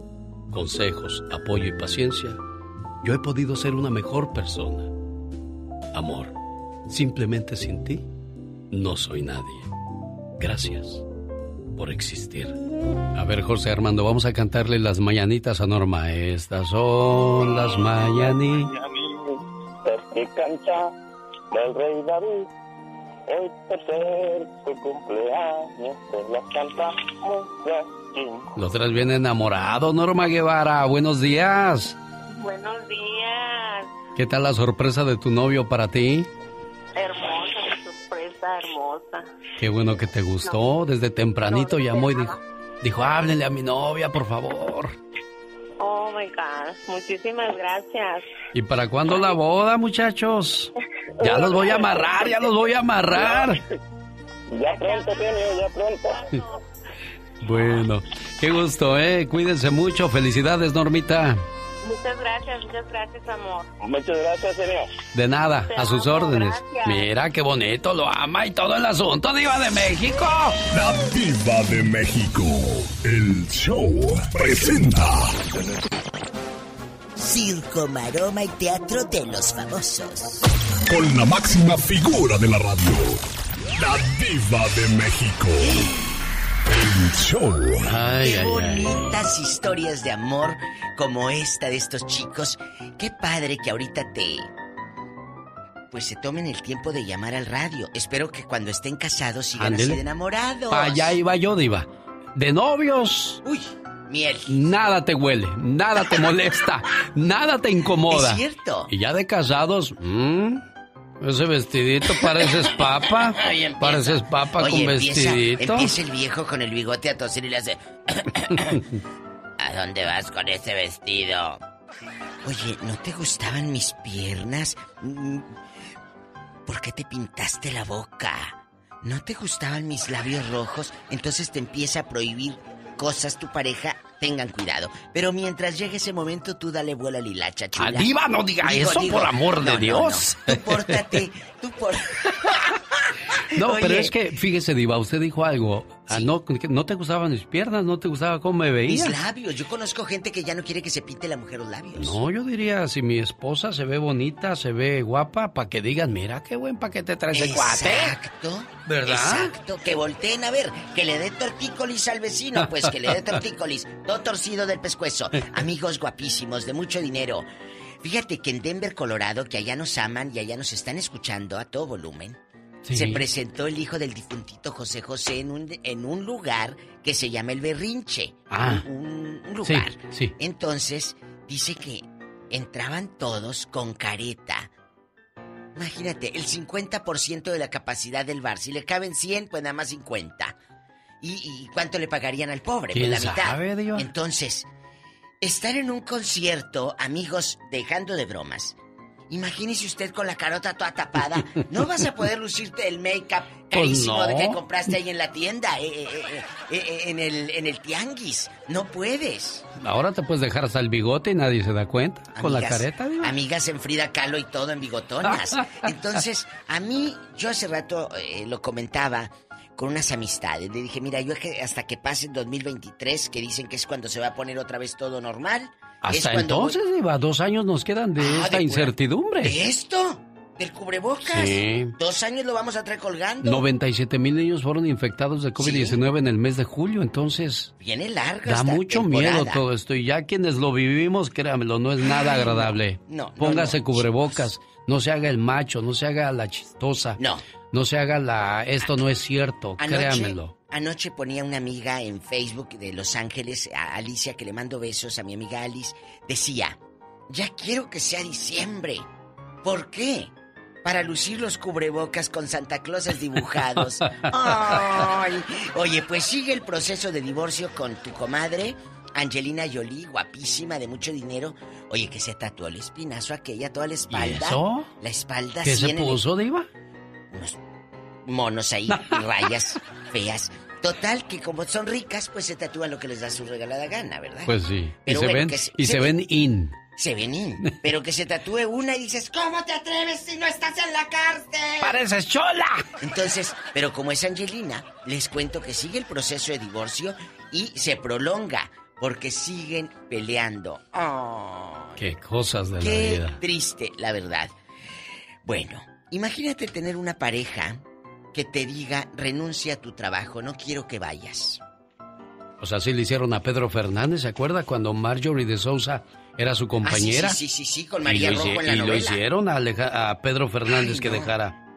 consejos, apoyo y paciencia, yo he podido ser una mejor persona. Amor, simplemente sin ti, no soy nadie. Gracias por existir. A ver, José Armando, vamos a cantarle las mañanitas a Norma. Estas son las mañanitas. del rey David. Hoy por ser su cumpleaños, pues las cantamos Lo traes bien enamorado, Norma Guevara. Buenos días. Buenos días. ¿Qué tal la sorpresa de tu novio para ti? Hermosa, sorpresa hermosa. Qué bueno que te gustó. Desde tempranito llamó y dijo, dijo, háblenle a mi novia, por favor. Oh, my God. Muchísimas gracias. ¿Y para cuándo la boda, muchachos? <laughs> Ya los voy a amarrar, ya los voy a amarrar. Ya pronto, ya pronto. <laughs> Bueno, qué gusto, ¿eh? Cuídense mucho. Felicidades, Normita. Muchas gracias, muchas gracias, amor. Muchas gracias, señor. De nada, Te a sus amo, órdenes. gracias. Mira qué bonito, lo ama y todo el asunto, Diva de México. La Diva de México. El show presenta. Circo, maroma y teatro de los famosos. Con la máxima figura de la radio. La Diva de México. El show. Ay, Qué ay, ay. bonitas historias de amor como esta de estos chicos. Qué padre que ahorita te. Pues se tomen el tiempo de llamar al radio. Espero que cuando estén casados sigan así de enamorados. Allá iba yo, Diva. De novios. Uy, miel. Nada te huele, nada te molesta, <laughs> nada te incomoda. Es cierto. Y ya de casados, mmm, ese vestidito pareces papa. <laughs> Pareces papa Oye, con empieza, vestidito. empieza el viejo con el bigote a toser y le hace. <coughs> <coughs> ¿A dónde vas con ese vestido? Oye, ¿no te gustaban mis piernas? Mm, ¿Por qué te pintaste la boca? ¿No te gustaban mis labios rojos? Entonces te empieza a prohibir cosas tu pareja. Tengan cuidado. Pero mientras llegue ese momento, tú dale vuelo a Lilacha, chula. Ah, diva, no diga eso, por amor de no, Dios. no. Tú pórtate, tú por... <laughs> No, pero es que, fíjese, Diva, usted dijo algo. Ah, no, no te gustaban mis piernas, no te gustaba cómo me Mis veías. labios. Yo conozco gente que ya no quiere que se pinte la mujer los labios. No, yo diría, si mi esposa se ve bonita, se ve guapa, para que digan, mira qué buen paquete trae ese cuate. Exacto. ¿Verdad? Exacto. Que volteen a ver, que le dé tortícolis al vecino, pues que le dé tortícolis. Todo torcido del pescuezo. <laughs> Amigos guapísimos, de mucho dinero. Fíjate que en Denver, Colorado, que allá nos aman y allá nos están escuchando a todo volumen, Sí. se presentó el hijo del difuntito José José en un, en un lugar que se llama El Berrinche. Ah. Un, un Sí, lugar. sí. Entonces, dice que entraban todos con careta. Imagínate, el 50% de la capacidad del bar. Si le caben 100, pues nada más 50. ¿Y, y cuánto le pagarían al pobre? Pues ¿Quién la mitad. sabe? Entonces, estar en un concierto, amigos, dejando de bromas. Imagínese usted con la carota toda tapada. <laughs> No vas a poder lucirte el make-up carísimo Pues no. de que compraste ahí en la tienda, eh, eh, eh, eh, eh, en, el, en el tianguis. No puedes. Ahora te puedes dejar hasta el bigote y nadie se da cuenta. con la Amigas- careta, Diva. Amigas en Frida Kahlo y todo en bigotonas. <laughs> Entonces, a mí, yo hace rato eh, lo comentaba con unas amistades. Le dije, mira, yo hasta que pase el 2023, que dicen que es cuando se va a poner otra vez todo normal. Hasta cuando voy- entonces, Diva, dos años nos quedan de Ah, de esta pura- incertidumbre. ¿De esto? ¿Del cubrebocas? Sí. Dos años lo vamos a traer colgando. 97 mil niños fueron infectados de COVID-19 en el mes de julio, entonces Viene larga da mucho temporada. miedo todo esto. Y ya quienes lo vivimos, créamelo, no es nada agradable. no, no, Póngase no, cubrebocas, no se haga el macho, no se haga la chistosa. No. No se haga la... Esto no es cierto, Anoche, créamelo. anoche ponía una amiga en Facebook de Los Ángeles, a Alicia, que le mando besos a mi amiga Alice, decía, ya quiero que sea diciembre. ¿Por qué? Para lucir los cubrebocas con Santa Clauses dibujados. <laughs> Ay. Oye, pues sigue el proceso de divorcio con tu comadre, Angelina Jolie, guapísima, de mucho dinero. Oye, que se tatuó el espinazo aquella, toda la espalda. eso? La espalda ¿Qué se en el- puso, Diva? Monos ahí, y rayas feas. Total, que como son ricas, pues se tatúan lo que les da su regalada gana, ¿verdad? Pues sí. Y Pero se bueno, ven, que se- y se se ven- in. Se ven in. <laughs> Pero que se tatúe una y dices, ¿cómo te atreves si no estás en la cárcel? ¡Pareces chola! Entonces, pero como es Angelina, les cuento que sigue el proceso de divorcio y se prolonga porque siguen peleando. Qué cosas de la qué vida. triste, la verdad. Bueno, imagínate tener una pareja que te diga, renuncia a tu trabajo, no quiero que vayas. O sea, sí le hicieron a Pedro Fernández, ¿se acuerda? Cuando Marjorie de Sousa era su compañera. Ah, sí, sí, sí, sí, con Y María lo Rojo en la y lo novela. hicieron a, aleja- a Pedro Fernández Ay, que no. dejara.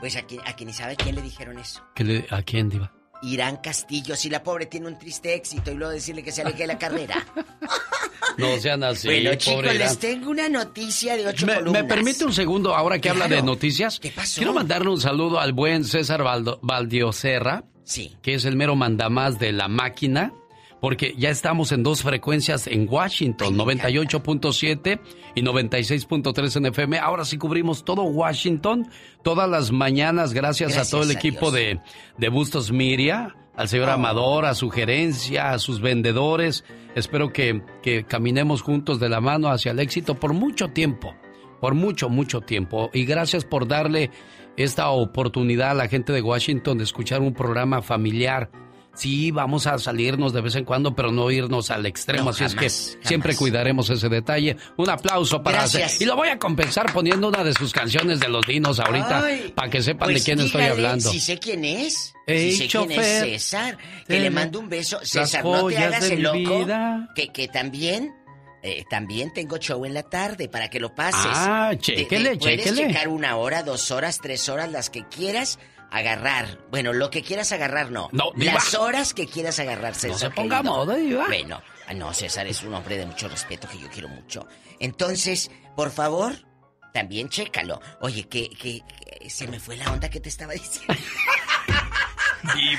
Pues a quien, a quien ni sabe quién le dijeron eso. que le- ¿A quién, Diva? Irán Castillo, si la pobre tiene un triste éxito y luego decirle que se aleje de la carrera. <laughs> No sean así, bueno, pobre chicos, les tengo una noticia de ocho ¿Me, columnas. me permite un segundo ahora que habla de noticias? ¿Qué pasó? Quiero mandarle un saludo al buen César Valdo- Valdioserra, Sí. que es el mero mandamás de la máquina, porque ya estamos en dos frecuencias en Washington, 98.7 y 96.3 en FM. Ahora sí cubrimos todo Washington, todas las mañanas, gracias, Gracias a todo el a equipo de, de Bustos Miria, al señor Oh. Amador, a su gerencia, a sus vendedores. Espero que, que caminemos juntos de la mano hacia el éxito por mucho tiempo, por mucho, mucho tiempo. Y gracias por darle esta oportunidad a la gente de Washington de escuchar un programa familiar. Sí, vamos a salirnos de vez en cuando, pero no irnos al extremo. No, Así es jamás, que siempre cuidaremos ese detalle. Un aplauso para Gracias. hacer- Y lo voy a compensar poniendo una de sus canciones de los dinos ahorita, para que sepan pues de quién estoy hablando. Si sé quién es. Ey, si sé quién es César. Que le mando un beso. César, no te hagas el loco. vida. Que, que también. eh, también tengo show en la tarde para que lo pases. Ah, De- de- chéquele, Puedes chéquele. checar una hora, dos horas, tres horas, las que quieras agarrar. Bueno, lo que quieras agarrar, no. No, diva. Las horas que quieras agarrar, César. se ponga querido. moda, diva. Bueno, ah, no, César es un hombre de mucho respeto que yo quiero mucho. Entonces, por favor, también chécalo. Oye, que, que, que se me fue la onda que te estaba <laughs> diciendo.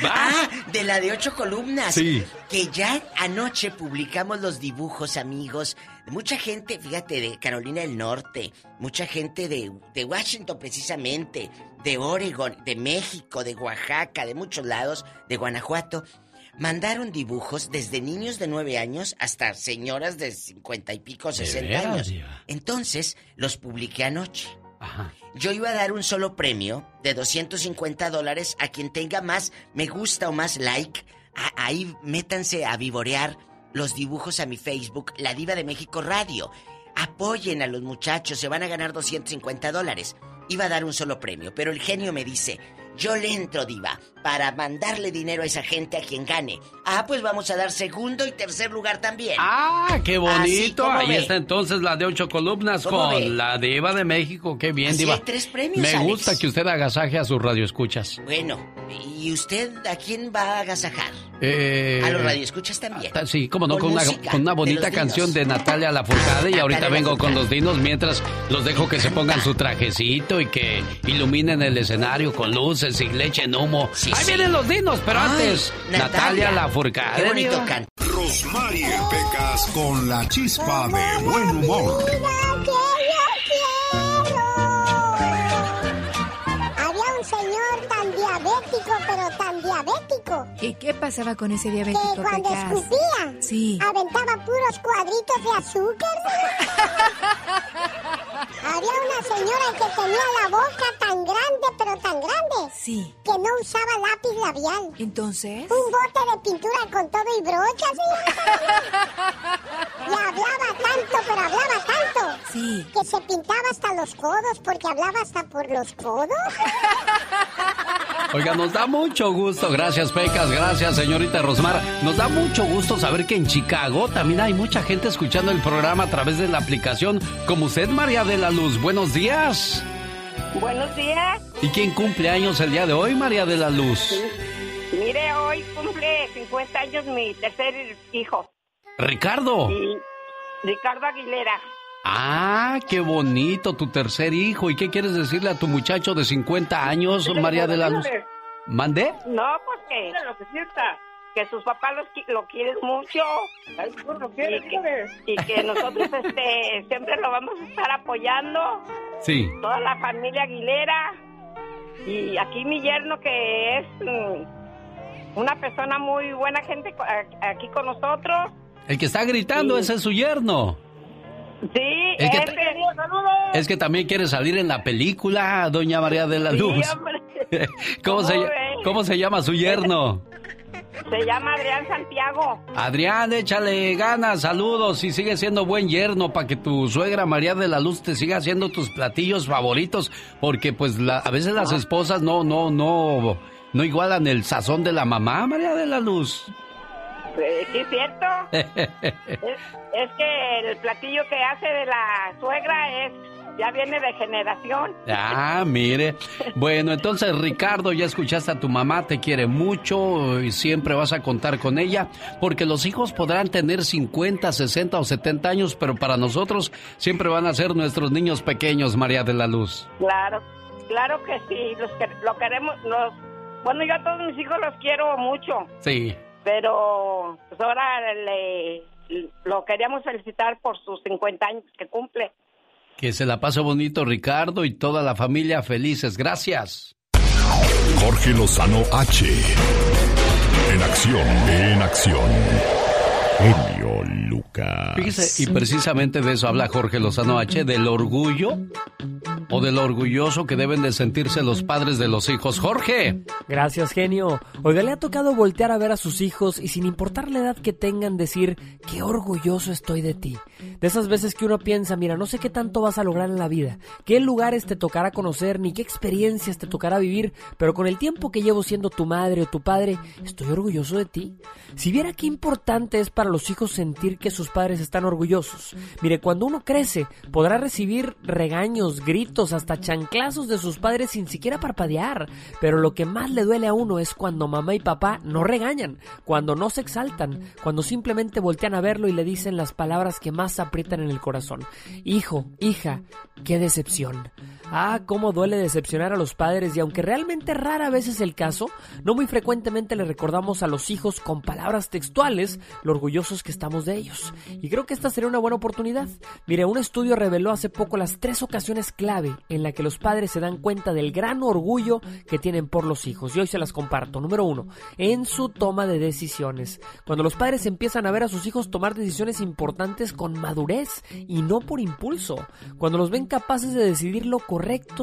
Ah, de la de ocho columnas. Sí. Que ya anoche publicamos los dibujos, amigos. Mucha gente, fíjate, de Carolina del Norte, mucha gente de, de Washington precisamente, de Oregon, de México, de Oaxaca, de muchos lados, de Guanajuato. Mandaron dibujos desde niños de nueve años hasta señoras de cincuenta y pico, sesenta veras, años. Diva? Entonces, los publiqué anoche. Ajá. Yo iba a dar un solo premio de 250 dólares a quien tenga más me gusta o más like. A- ahí métanse a vivorear los dibujos a mi Facebook, La Diva de México Radio. Apoyen a los muchachos, se van a ganar 250 dólares. Iba a dar un solo premio, pero el genio me dice, yo le entro, diva, para mandarle dinero a esa gente a quien gane. Ah, pues vamos a dar segundo y tercer lugar también. Ah, qué bonito. Ahí ve. está entonces la de ocho columnas ¿Cómo con ve? la diva de México. Qué bien, Así diva. hay tres premios, Me Alex. gusta que usted agasaje a sus radioescuchas. Bueno, ¿y usted a quién va a agasajar? Eh, A los radioescuchas también. ta- Sí, como no, Con con, una, música con una de bonita dinos. canción de Natalia Lafourcade y ahorita vengo con los dinos mientras los dejo que se pongan su trajecito y que iluminen el escenario con luces y le echen humo. Sí, Ahí sí. vienen los dinos, pero Ay, antes, Natalia. Natalia Lafourcade. Qué bonito canta. Rosmarie Pecas con la chispa de buen humor. Diabético, pero tan diabético, ¿Y qué pasaba con ese que diabético, cuando Pecas? escupía, Sí. aventaba puros cuadritos de azúcar. <laughs> Había una señora que tenía la boca tan grande, pero tan grande, Sí. que no usaba lápiz labial. Entonces. Un bote de pintura con todo y brochas. <laughs> Y hablaba tanto, pero hablaba tanto. Sí. Que se pintaba hasta los codos, porque hablaba hasta por los codos. <laughs> Oiga, nos da mucho gusto, gracias Pecas, gracias señorita Rosmar. Nos da mucho gusto saber que en Chicago también hay mucha gente escuchando el programa a través de la aplicación, como usted, María de la Luz. Buenos días. Buenos días. ¿Y quién cumple años el día de hoy, María de la Luz? Mire, hoy cumple 50 años mi tercer hijo, Ricardo. y Ricardo Aguilera. Ah, qué bonito, tu tercer hijo. ¿Y qué quieres decirle a tu muchacho de 50 años, María de la Luz? ¿Mandé? No, pues que... lo que sienta. Que sus papás los qui- lo quieren mucho. y, que, y que nosotros <laughs> este, siempre lo vamos a estar apoyando. Sí. Toda la familia Aguilera. Y aquí mi yerno que es mm, una persona muy buena gente aquí con nosotros. El que está gritando, ese es su yerno. Sí, Es que- ese. Es que también quiere salir en la película, doña María de la Luz. <laughs> ¿Cómo, se, ¿Cómo se llama su yerno? Se llama Adrián Santiago. Adrián, échale ganas, saludos y sigue siendo buen yerno para que tu suegra María de la Luz te siga haciendo tus platillos favoritos, porque pues la- a veces las esposas no, no, no, no igualan el sazón de la mamá María de la Luz. Eh, sí, es cierto. <laughs> Es, es que el platillo que hace de la suegra es ya viene de generación. Ah, mire. Bueno, entonces Ricardo, ya escuchaste a tu mamá, te quiere mucho y siempre vas a contar con ella, porque los hijos podrán tener 50, 60 o 70 años, pero para nosotros siempre van a ser nuestros niños pequeños, María de la Luz. Claro, claro que sí, los que lo queremos, los bueno, yo a todos mis hijos los quiero mucho. Sí. Pero pues ahora le, lo queríamos felicitar por sus 50 años que cumple. Que se la pase bonito Ricardo y toda la familia felices. Gracias. Jorge Lozano H. En acción, en acción. Genio Lucas. Fíjese, y precisamente de eso habla Jorge Lozano H, del orgullo o del orgulloso que deben de sentirse los padres de los hijos. Jorge. Gracias, genio. Oiga, le ha tocado voltear a ver a sus hijos y sin importar la edad que tengan decir, qué orgulloso estoy de ti. De esas veces que uno piensa, mira, no sé qué tanto vas a lograr en la vida, qué lugares te tocará conocer, ni qué experiencias te tocará vivir, pero con el tiempo que llevo siendo tu madre o tu padre, estoy orgulloso de ti. Si viera qué importante es para los hijos sentir que sus padres están orgullosos. Mire, cuando uno crece, podrá recibir regaños, gritos, hasta chanclazos de sus padres sin siquiera parpadear. Pero lo que más le duele a uno es cuando mamá y papá no regañan, cuando no se exaltan, cuando simplemente voltean a verlo y le dicen las palabras que más aprietan en el corazón. Hijo, hija, qué decepción. Ah, cómo duele decepcionar a los padres y aunque realmente rara vez es el caso, no muy frecuentemente le recordamos a los hijos con palabras textuales lo orgullosos que estamos de ellos. Y creo que esta sería una buena oportunidad. Mire, un estudio reveló hace poco las tres ocasiones clave en la que los padres se dan cuenta del gran orgullo que tienen por los hijos. Y hoy se las comparto. Número uno, en su toma de decisiones. Cuando los padres empiezan a ver a sus hijos tomar decisiones importantes con madurez y no por impulso. Cuando los ven capaces de decidir lo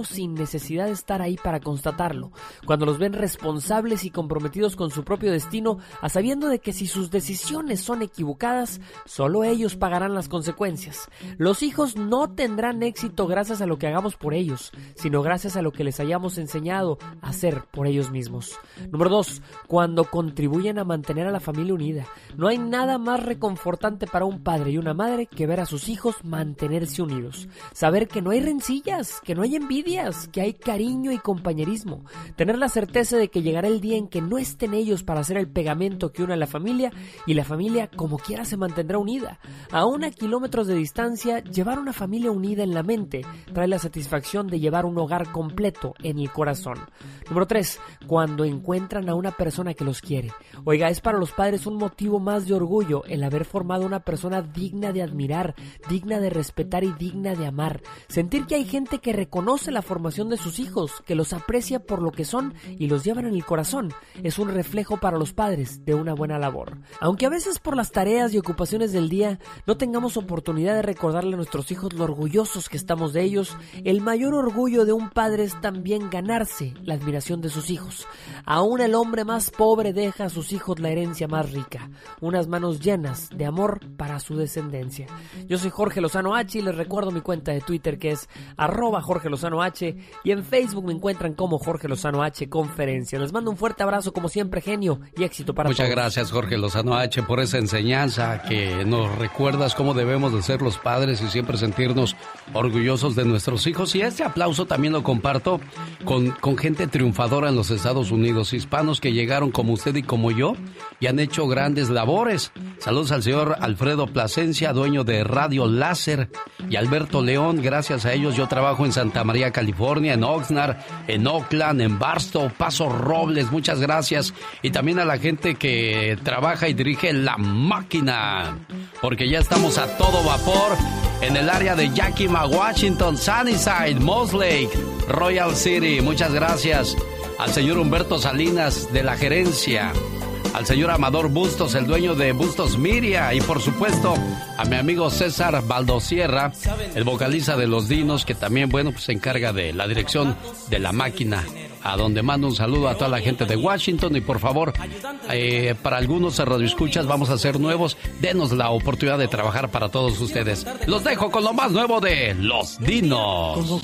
sin necesidad de estar ahí para constatarlo. Cuando los ven responsables y comprometidos con su propio destino, a sabiendo de que si sus decisiones son equivocadas, solo ellos pagarán las consecuencias. Los hijos no tendrán éxito gracias a lo que hagamos por ellos, sino gracias a lo que les hayamos enseñado a hacer por ellos mismos. Número 2. Cuando contribuyen a mantener a la familia unida. No hay nada más reconfortante para un padre y una madre que ver a sus hijos mantenerse unidos. Saber que no hay rencillas, que no hay envidias, que hay cariño y compañerismo. Tener la certeza de que llegará el día en que no estén ellos para hacer el pegamento que une a la familia y la familia como quiera se mantendrá unida. A una kilómetros de distancia, llevar una familia unida en la mente trae la satisfacción de llevar un hogar completo en el corazón. Número 3. Cuando encuentran a una persona que los quiere. Oiga, es para los padres un motivo más de orgullo el haber formado una persona digna de admirar, digna de respetar y digna de amar. Sentir que hay gente que reconoce la formación de sus hijos, que los aprecia por lo que son y los llevan en el corazón, es un reflejo para los padres de una buena labor. Aunque a veces por las tareas y ocupaciones del día no tengamos oportunidad de recordarle a nuestros hijos lo orgullosos que estamos de ellos, el mayor orgullo de un padre es también ganarse la admiración de sus hijos. Aún el hombre más pobre deja a sus hijos la herencia más rica, unas manos llenas de amor para su descendencia. Yo soy Jorge Lozano H y les recuerdo mi cuenta de Twitter que es arroba Jorge Lozano H y en Facebook me encuentran como Jorge Lozano H Conferencia. Les mando un fuerte abrazo como siempre, genio, y éxito para Muchas gracias Jorge Lozano H por esa enseñanza que nos recuerdas cómo debemos de ser los padres y siempre sentirnos orgullosos de nuestros hijos. Y este aplauso también lo comparto con, con gente triunfadora en los Estados Unidos, hispanos que llegaron como usted y como yo y han hecho grandes labores. Saludos al señor Alfredo Plasencia, dueño de Radio Láser, y Alberto León. Gracias a ellos yo trabajo en Santa María, California, en Oxnard, en Oakland, en Barstow, Paso Robles. Muchas gracias. Y también a la gente que trabaja y dirige La Máquina, porque ya estamos a todo vapor en el área de Yakima, Washington, Sunnyside, Moss Lake, Royal City. Muchas gracias al señor Humberto Salinas de la gerencia al señor Amador Bustos, el dueño de Bustos Miria, y por supuesto a mi amigo César Baldosierra, el vocalista de Los Dinos, que también, bueno, pues se encarga de la dirección de la máquina. A donde mando un saludo a toda la gente de Washington y por favor, eh, para algunos radioescuchas vamos a ser nuevos, denos la oportunidad de trabajar para todos ustedes. Los dejo con lo más nuevo de Los Dinos.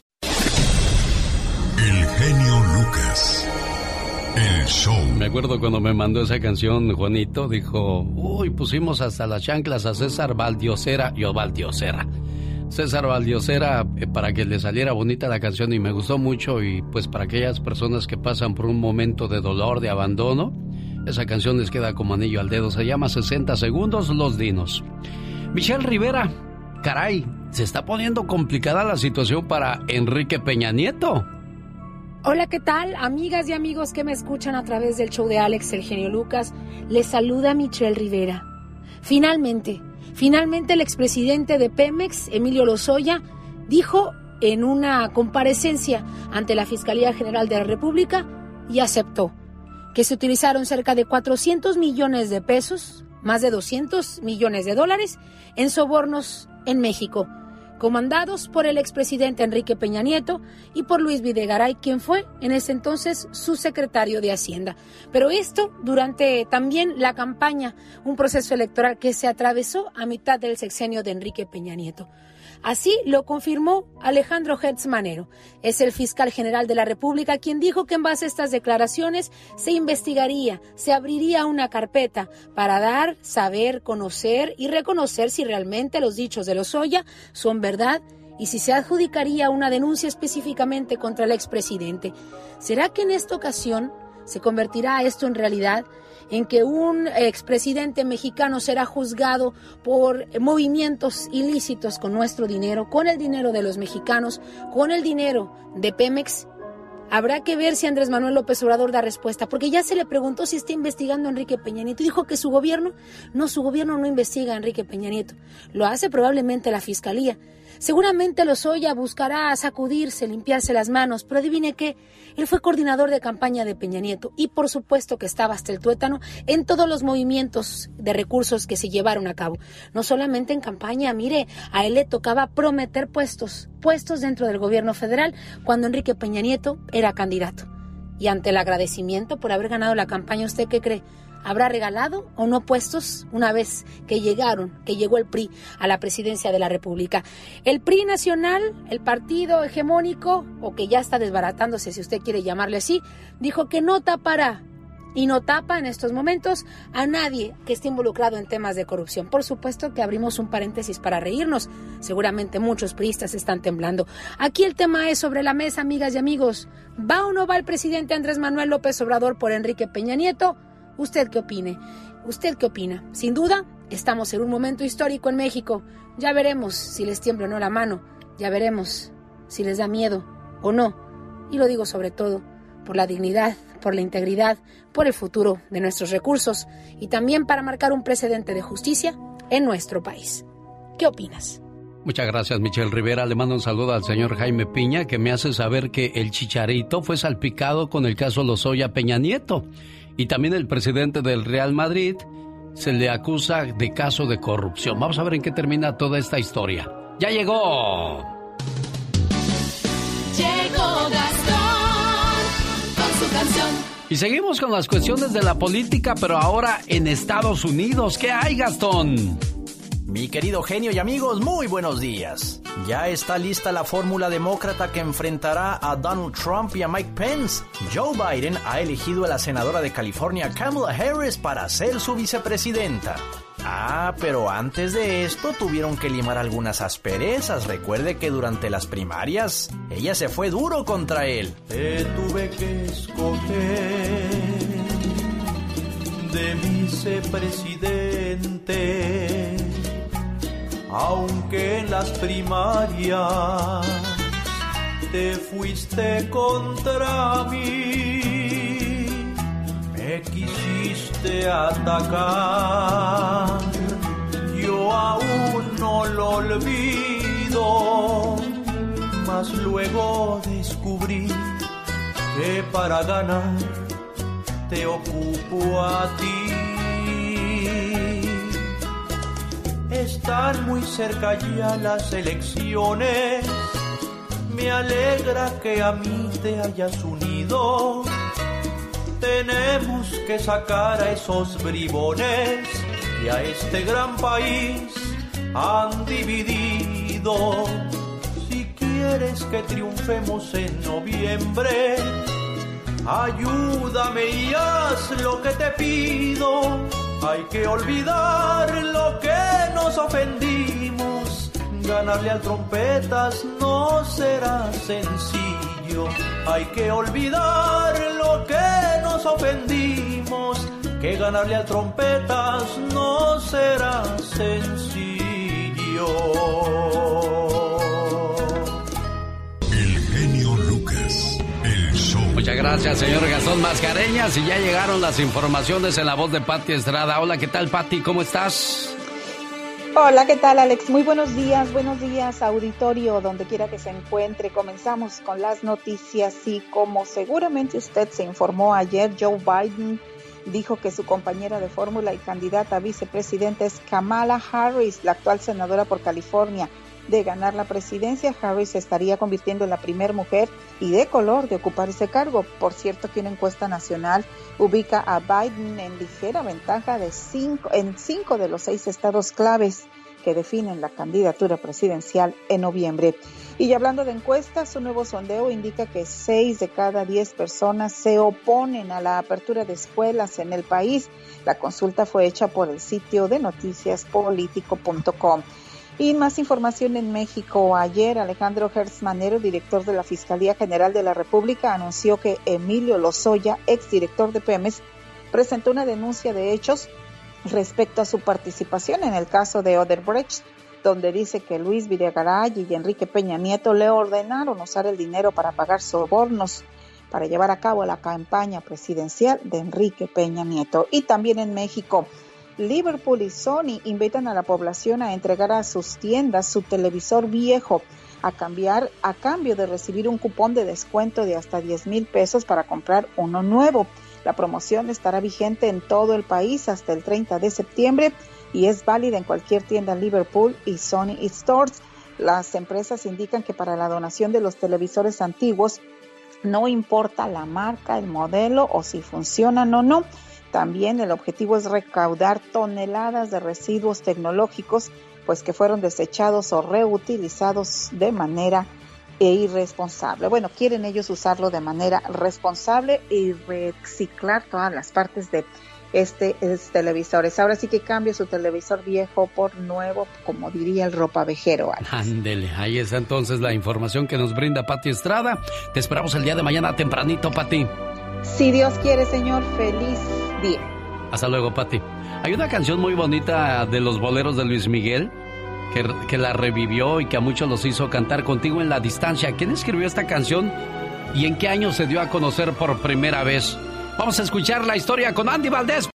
Me acuerdo cuando me mandó esa canción, Juanito, dijo, uy, pusimos hasta las chanclas a César Valdiosera y Valdiosera. César Valdiosera eh, para que le saliera bonita la canción y me gustó mucho y pues para aquellas personas que pasan por un momento de dolor, de abandono, esa canción les queda como anillo al dedo. Se llama 60 segundos Los Dinos. Michelle Rivera, caray, se está poniendo complicada la situación para Enrique Peña Nieto. Hola, ¿qué tal? Amigas y amigos que me escuchan a través del show de Alex, el genio Lucas, les saluda Michelle Rivera. Finalmente, finalmente el expresidente de Pemex, Emilio Lozoya, dijo en una comparecencia ante la Fiscalía General de la República y aceptó que se utilizaron cerca de 400 millones de pesos, más de 200 millones de dólares, en sobornos en México comandados por el expresidente Enrique Peña Nieto y por Luis Videgaray, quien fue en ese entonces su secretario de Hacienda. Pero esto durante también la campaña, un proceso electoral que se atravesó a mitad del sexenio de Enrique Peña Nieto. Así lo confirmó Alejandro Hertz Manero. Es el fiscal general de la República quien dijo que en base a estas declaraciones se investigaría, se abriría una carpeta para dar, saber, conocer y reconocer si realmente los dichos de Lozoya son verdad y si se adjudicaría una denuncia específicamente contra el expresidente. ¿Será que en esta ocasión se convertirá esto en realidad? En que un expresidente mexicano será juzgado por movimientos ilícitos con nuestro dinero, con el dinero de los mexicanos, con el dinero de Pemex. Habrá que ver si Andrés Manuel López Obrador da respuesta, porque ya se le preguntó si está investigando a Enrique Peña Nieto. Dijo que su gobierno, no, su gobierno no investiga a Enrique Peña Nieto. Lo hace probablemente la fiscalía. Seguramente Lozoya buscará sacudirse, limpiarse las manos, pero adivine qué, él fue coordinador de campaña de Peña Nieto y por supuesto que estaba hasta el tuétano en todos los movimientos de recursos que se llevaron a cabo. No solamente en campaña, mire, a él le tocaba prometer puestos, puestos dentro del gobierno federal cuando Enrique Peña Nieto era candidato. Y ante el agradecimiento por haber ganado la campaña, ¿usted qué cree? Habrá regalado o no puestos una vez que llegaron, que llegó el PRI a la presidencia de la República. El PRI nacional, el partido hegemónico, o que ya está desbaratándose si usted quiere llamarle así, dijo que no tapará y no tapa en estos momentos a nadie que esté involucrado en temas de corrupción. Por supuesto que abrimos un paréntesis para reírnos. Seguramente muchos priistas están temblando. Aquí el tema es sobre la mesa, amigas y amigos. ¿Va o no va el presidente Andrés Manuel López Obrador por Enrique Peña Nieto? ¿Usted qué opine? ¿Usted qué opina? Sin duda, estamos en un momento histórico en México. Ya veremos si les tiembla o no la mano. Ya veremos si les da miedo o no. Y lo digo sobre todo por la dignidad, por la integridad, por el futuro de nuestros recursos y también para marcar un precedente de justicia en nuestro país. ¿Qué opinas? Muchas gracias, Michelle Rivera. Le mando un saludo al señor Jaime Piña, que me hace saber que el chicharito fue salpicado con el caso Lozoya Peña Nieto. Y también el presidente del Real Madrid se le acusa de caso de corrupción. Vamos a ver en qué termina toda esta historia. ¡Ya llegó! Llegó Gastón con su canción. Y seguimos con las cuestiones de la política, pero ahora en Estados Unidos. ¿Qué hay, Gastón? Mi querido genio y amigos, muy buenos días. Ya está lista la fórmula demócrata que enfrentará a Donald Trump y a Mike Pence. Joe Biden ha elegido a la senadora de California Kamala Harris para ser su vicepresidenta. Ah, pero antes de esto tuvieron que limar algunas asperezas. Recuerde que durante las primarias ella se fue duro contra él. Te tuve que escoger de vicepresidente aunque en las primarias te fuiste contra mí, me quisiste atacar, yo aún no lo olvido, mas luego descubrí que para ganar te ocupo a ti. Están muy cerca ya las elecciones. Me alegra que a mí te hayas unido. Tenemos que sacar a esos bribones y a este gran país han dividido. Si quieres que triunfemos en noviembre, ayúdame y haz lo que te pido hay que olvidar lo que nos ofendimos. Ganarle al trompetas no será sencillo. Hay que olvidar lo que nos ofendimos. Que ganarle al trompetas no será sencillo. Muchas gracias, señor Gastón Mascareñas. Y ya llegaron las informaciones en la voz de Patti Estrada. Hola, ¿qué tal, Patti? ¿Cómo estás? Hola, ¿qué tal, Alex? Muy buenos días, buenos días, auditorio, donde quiera que se encuentre. Comenzamos con las noticias y como seguramente usted se informó ayer, Joe Biden dijo que su compañera de fórmula y candidata a vicepresidenta es Kamala Harris, la actual senadora por California. De ganar la presidencia, Harris se estaría convirtiendo en la primera mujer y de color de ocupar ese cargo. Por cierto, que una encuesta nacional ubica a Biden en ligera ventaja de cinco, en cinco de los seis estados claves que definen la candidatura presidencial en noviembre. Y hablando de encuestas, un nuevo sondeo indica que seis de cada diez personas se oponen a la apertura de escuelas en el país. La consulta fue hecha por el sitio de noticiaspolitico.com. Y más información en México. Ayer Alejandro Hertz Manero, director de la Fiscalía General de la República, anunció que Emilio Lozoya, exdirector de Pemex, presentó una denuncia de hechos respecto a su participación en el caso de Odebrecht, donde dice que Luis Videgaray y Enrique Peña Nieto le ordenaron usar el dinero para pagar sobornos para llevar a cabo la campaña presidencial de Enrique Peña Nieto. Y también en México, Liverpool y Sony invitan a la población a entregar a sus tiendas su televisor viejo a cambiar a cambio de recibir un cupón de descuento de hasta 10 mil pesos para comprar uno nuevo. La promoción estará vigente en todo el país hasta el 30 de septiembre y es válida en cualquier tienda Liverpool y Sony Stores. Las empresas indican que para la donación de los televisores antiguos no importa la marca, el modelo o si funcionan o no. También el objetivo es recaudar toneladas de residuos tecnológicos, pues que fueron desechados o reutilizados de manera irresponsable. Bueno, quieren ellos usarlo de manera responsable y reciclar todas las partes de este, estos televisores. Ahora sí que cambie su televisor viejo por nuevo, como diría el ropavejero. Ándele, ahí está entonces la información que nos brinda Pati Estrada. Te esperamos el día de mañana tempranito, Pati. Si Dios quiere, Señor, feliz día. Hasta luego, Pati. Hay una canción muy bonita de los boleros de Luis Miguel que, que, la revivió y que a muchos los hizo cantar contigo en la distancia. ¿Quién escribió esta canción y en qué año se dio a conocer por primera vez? Vamos a escuchar la historia con Andy Valdés.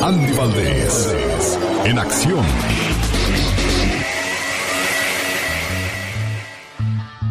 Andy Valdés, en acción.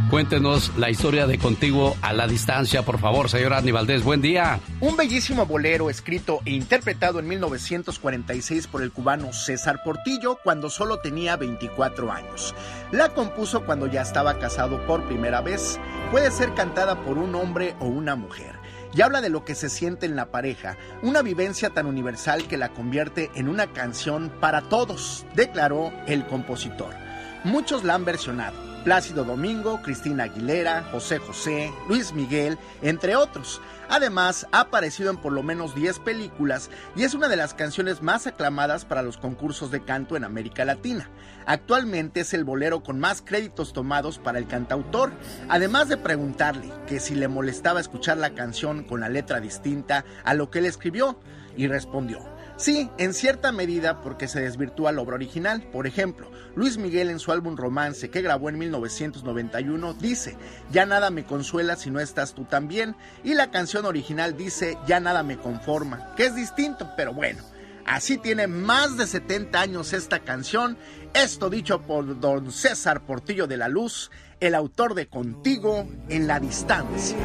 Cuéntenos la historia de Contigo a la distancia, por favor, señor Andy Valdés. Buen día. Un bellísimo bolero escrito e interpretado en 1946 por el cubano César Portillo cuando solo tenía 24 años. La compuso cuando ya estaba casado por primera vez. Puede ser cantada por un hombre o una mujer y habla de lo que se siente en la pareja, una vivencia tan universal que la convierte en una canción para todos, declaró el compositor. Muchos la han versionado. Plácido Domingo, Cristina Aguilera, José José, Luis Miguel, entre otros. Además, ha aparecido en por lo menos 10 películas y es una de las canciones más aclamadas para los concursos de canto en América Latina. Actualmente es el bolero con más créditos tomados para el cantautor, además de preguntarle que si le molestaba escuchar la canción con la letra distinta a lo que él escribió, y respondió, Sí, en cierta medida porque se desvirtúa la obra original. Por ejemplo, Luis Miguel en su álbum Romance que grabó en 1991 dice, Ya nada me consuela si no estás tú también. Y la canción original dice, Ya nada me conforma, que es distinto, pero bueno. Así tiene más de 70 años esta canción, esto dicho por don César Portillo de la Luz, el autor de Contigo en la Distancia.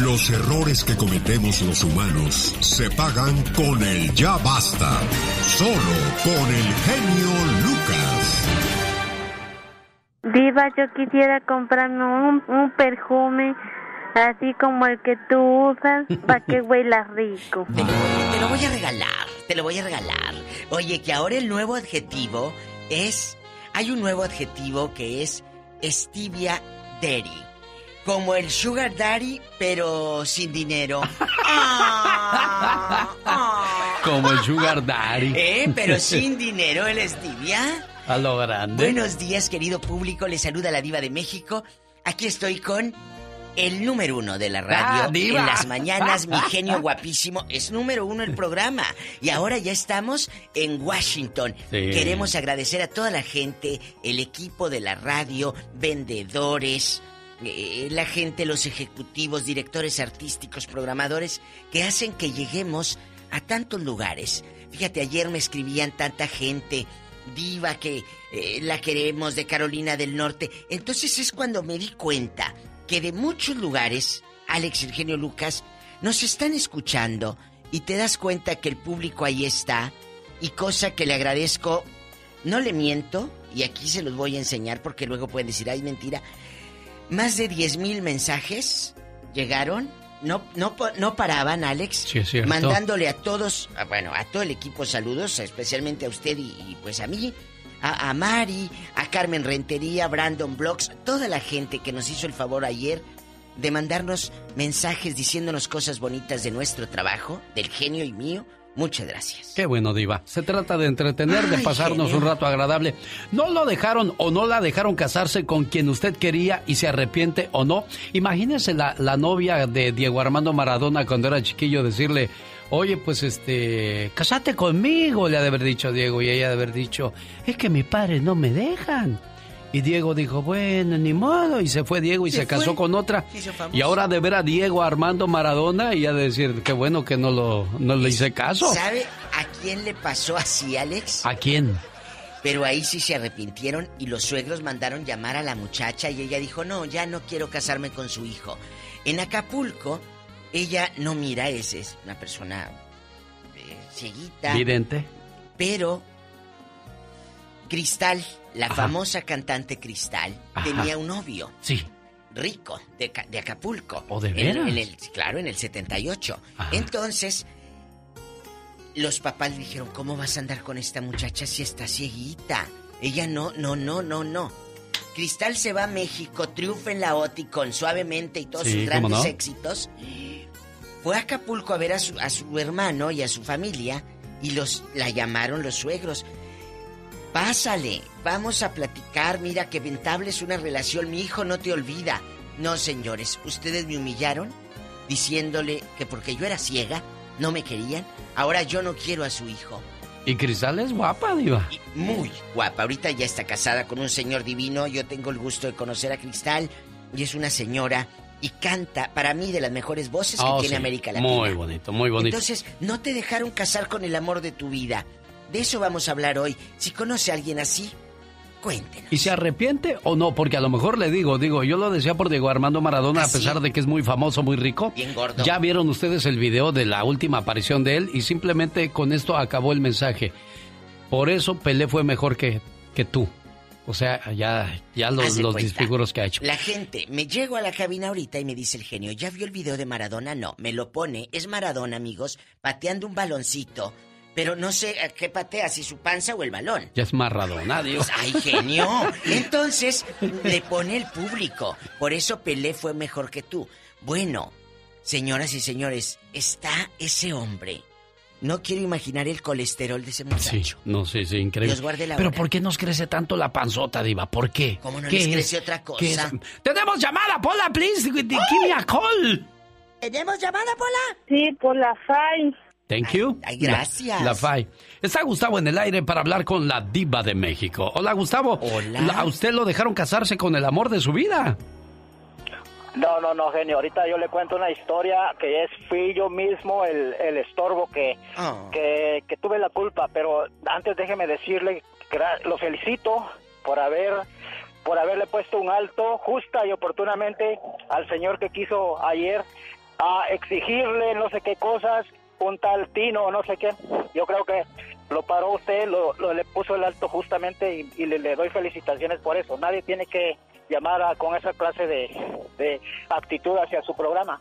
Los errores que cometemos los humanos se pagan con el ya basta. Solo con el genio Lucas. Diva, yo quisiera comprarme un, un perfume así como el que tú usas para que <laughs> huela rico. Te, te lo voy a regalar, te lo voy a regalar. Oye, que ahora el nuevo adjetivo es... Hay un nuevo adjetivo que es Stevia Daddy. Como el Sugar Daddy, pero sin dinero. <laughs> Como el Sugar Daddy. <laughs> ¿Eh? Pero <laughs> sin dinero el Stevia. A lo grande. Buenos días, querido público. Le saluda la Diva de México. Aquí estoy con el número uno de la radio. Ah, diva. En las mañanas, mi genio guapísimo. Es número uno el programa. Y ahora ya estamos en Washington. Sí. Queremos agradecer a toda la gente, el equipo de la radio, vendedores, eh, la gente, los ejecutivos, directores artísticos, programadores, que hacen que lleguemos a tantos lugares. Fíjate, ayer me escribían tanta gente, diva que eh, la queremos de Carolina del Norte. Entonces es cuando me di cuenta que de muchos lugares, Alex el genio Lucas, nos están escuchando y te das cuenta que el público ahí está y cosa que le agradezco, no le miento y aquí se los voy a enseñar porque luego pueden decir, ay mentira, más de 10 mil mensajes llegaron. No, no, no paraban, Alex. Sí, es cierto. Mandándole a todos, a- bueno, a todo el equipo saludos, especialmente a usted y, y, pues a mí, a, a Mari, a Carmen Rentería, Brandon Blocks, toda la gente que nos hizo el favor ayer de mandarnos mensajes diciéndonos cosas bonitas de nuestro trabajo, del genio y mío. Muchas gracias. Qué bueno, Diva. Se trata de entretener, de pasarnos genio. un rato agradable. No lo dejaron o no la dejaron casarse con quien usted quería y se arrepiente o no. Imagínese la, la novia de Diego Armando Maradona cuando era chiquillo decirle, oye, pues este, casate conmigo, le ha de haber dicho Diego y ella ha de haber dicho, es que mis padres no me dejan. Y Diego dijo, bueno, ni modo. Y se fue Diego y se, Se casó con otra. Y ahora de ver a Diego Armando Maradona y de decir, qué bueno que no, lo, no le hice caso. ¿Sabe a quién le pasó así, Alex? ¿A quién? Pero ahí sí se arrepintieron y los suegros mandaron llamar a la muchacha y ella dijo, no, ya no quiero casarme con su hijo. En Acapulco, ella no mira, es, es una persona eh, cieguita, Vidente. pero Cristal, la Ajá. famosa cantante Cristal, Ajá. tenía un novio Sí. rico de, Ca- de Acapulco. ¿O de veras? en el- claro, en el 78. Entonces, los papás dijeron, ¿cómo vas a andar con esta muchacha si está cieguita? Ella no, no, no, no, no. Cristal se va a México, triunfa en la OTI con Suavemente y todos Sí, sus ¿cómo grandes no? éxitos. Fue a Acapulco a ver a su, a su hermano y a su familia y los la llamaron los suegros. Pásale, vamos a platicar, mira que ventable es una relación, mi hijo no te olvida. No, señores, ustedes me humillaron diciéndole que porque yo era ciega, no me querían, ahora yo no quiero a su hijo. Y Cristal es guapa, Diva. Muy guapa, ahorita ya está casada con un señor divino, yo tengo el gusto de conocer a Cristal y es una señora y canta para mí de las mejores voces que Oh, tiene sí. América Latina. Muy bonito, muy bonito. Entonces, no te dejaron casar con el amor de tu vida. De eso vamos a hablar hoy. Si conoce a alguien así, cuéntenos. ¿Y se arrepiente o no? Porque a lo mejor le digo, digo, yo lo decía por Diego Armando Maradona, ¿Ah, a pesar de que es muy famoso, muy rico. Bien gordo. Ya vieron ustedes el video de la última aparición de él y simplemente con esto acabó el mensaje. Por eso Pelé fue mejor que, que tú. O sea, ya, ya los, los disfiguros que ha hecho. La gente, me llego a la cabina ahorita y me dice el genio, ¿ya vio el video de Maradona? No, me lo pone, es Maradona, amigos, pateando un baloncito, pero no sé a qué patea, si su panza o el balón. Ya es Maradona, Dios. Pues, ¡Ay, genio! Entonces, le pone el público. Por eso Pelé fue mejor que tú. Bueno, señoras y señores, está ese hombre. No quiero imaginar el colesterol de ese Sí, muchacho. no sé, sí, increíble. Dios guarde la Pero hora. ¿por qué nos crece tanto la panzota, Diva? ¿Por qué? ¿Cómo no ¿Qué les es? crece otra cosa? ¡Tenemos llamada, Pola, please! Give me a call. ¿Tenemos llamada, Pola? Sí, por la FAI. Thank you. Ay, gracias. La, la FAI. Está Gustavo en el aire para hablar con la diva de México. Hola, Gustavo. Hola. La- ¿A usted lo dejaron casarse con el amor de su vida? No, no, no, genio. Ahorita yo le cuento una historia que es fui yo mismo el, el estorbo que, Oh. que, que tuve la culpa. Pero antes déjeme decirle lo felicito por haber por haberle puesto un alto justa y oportunamente al señor que quiso ayer a exigirle no sé qué cosas, un tal Tino o no sé qué. Yo creo que lo paró usted, lo, lo- le puso el alto justamente y, y le, le doy felicitaciones por eso. Nadie tiene que llamar a- con esa clase de, de actitud hacia su programa.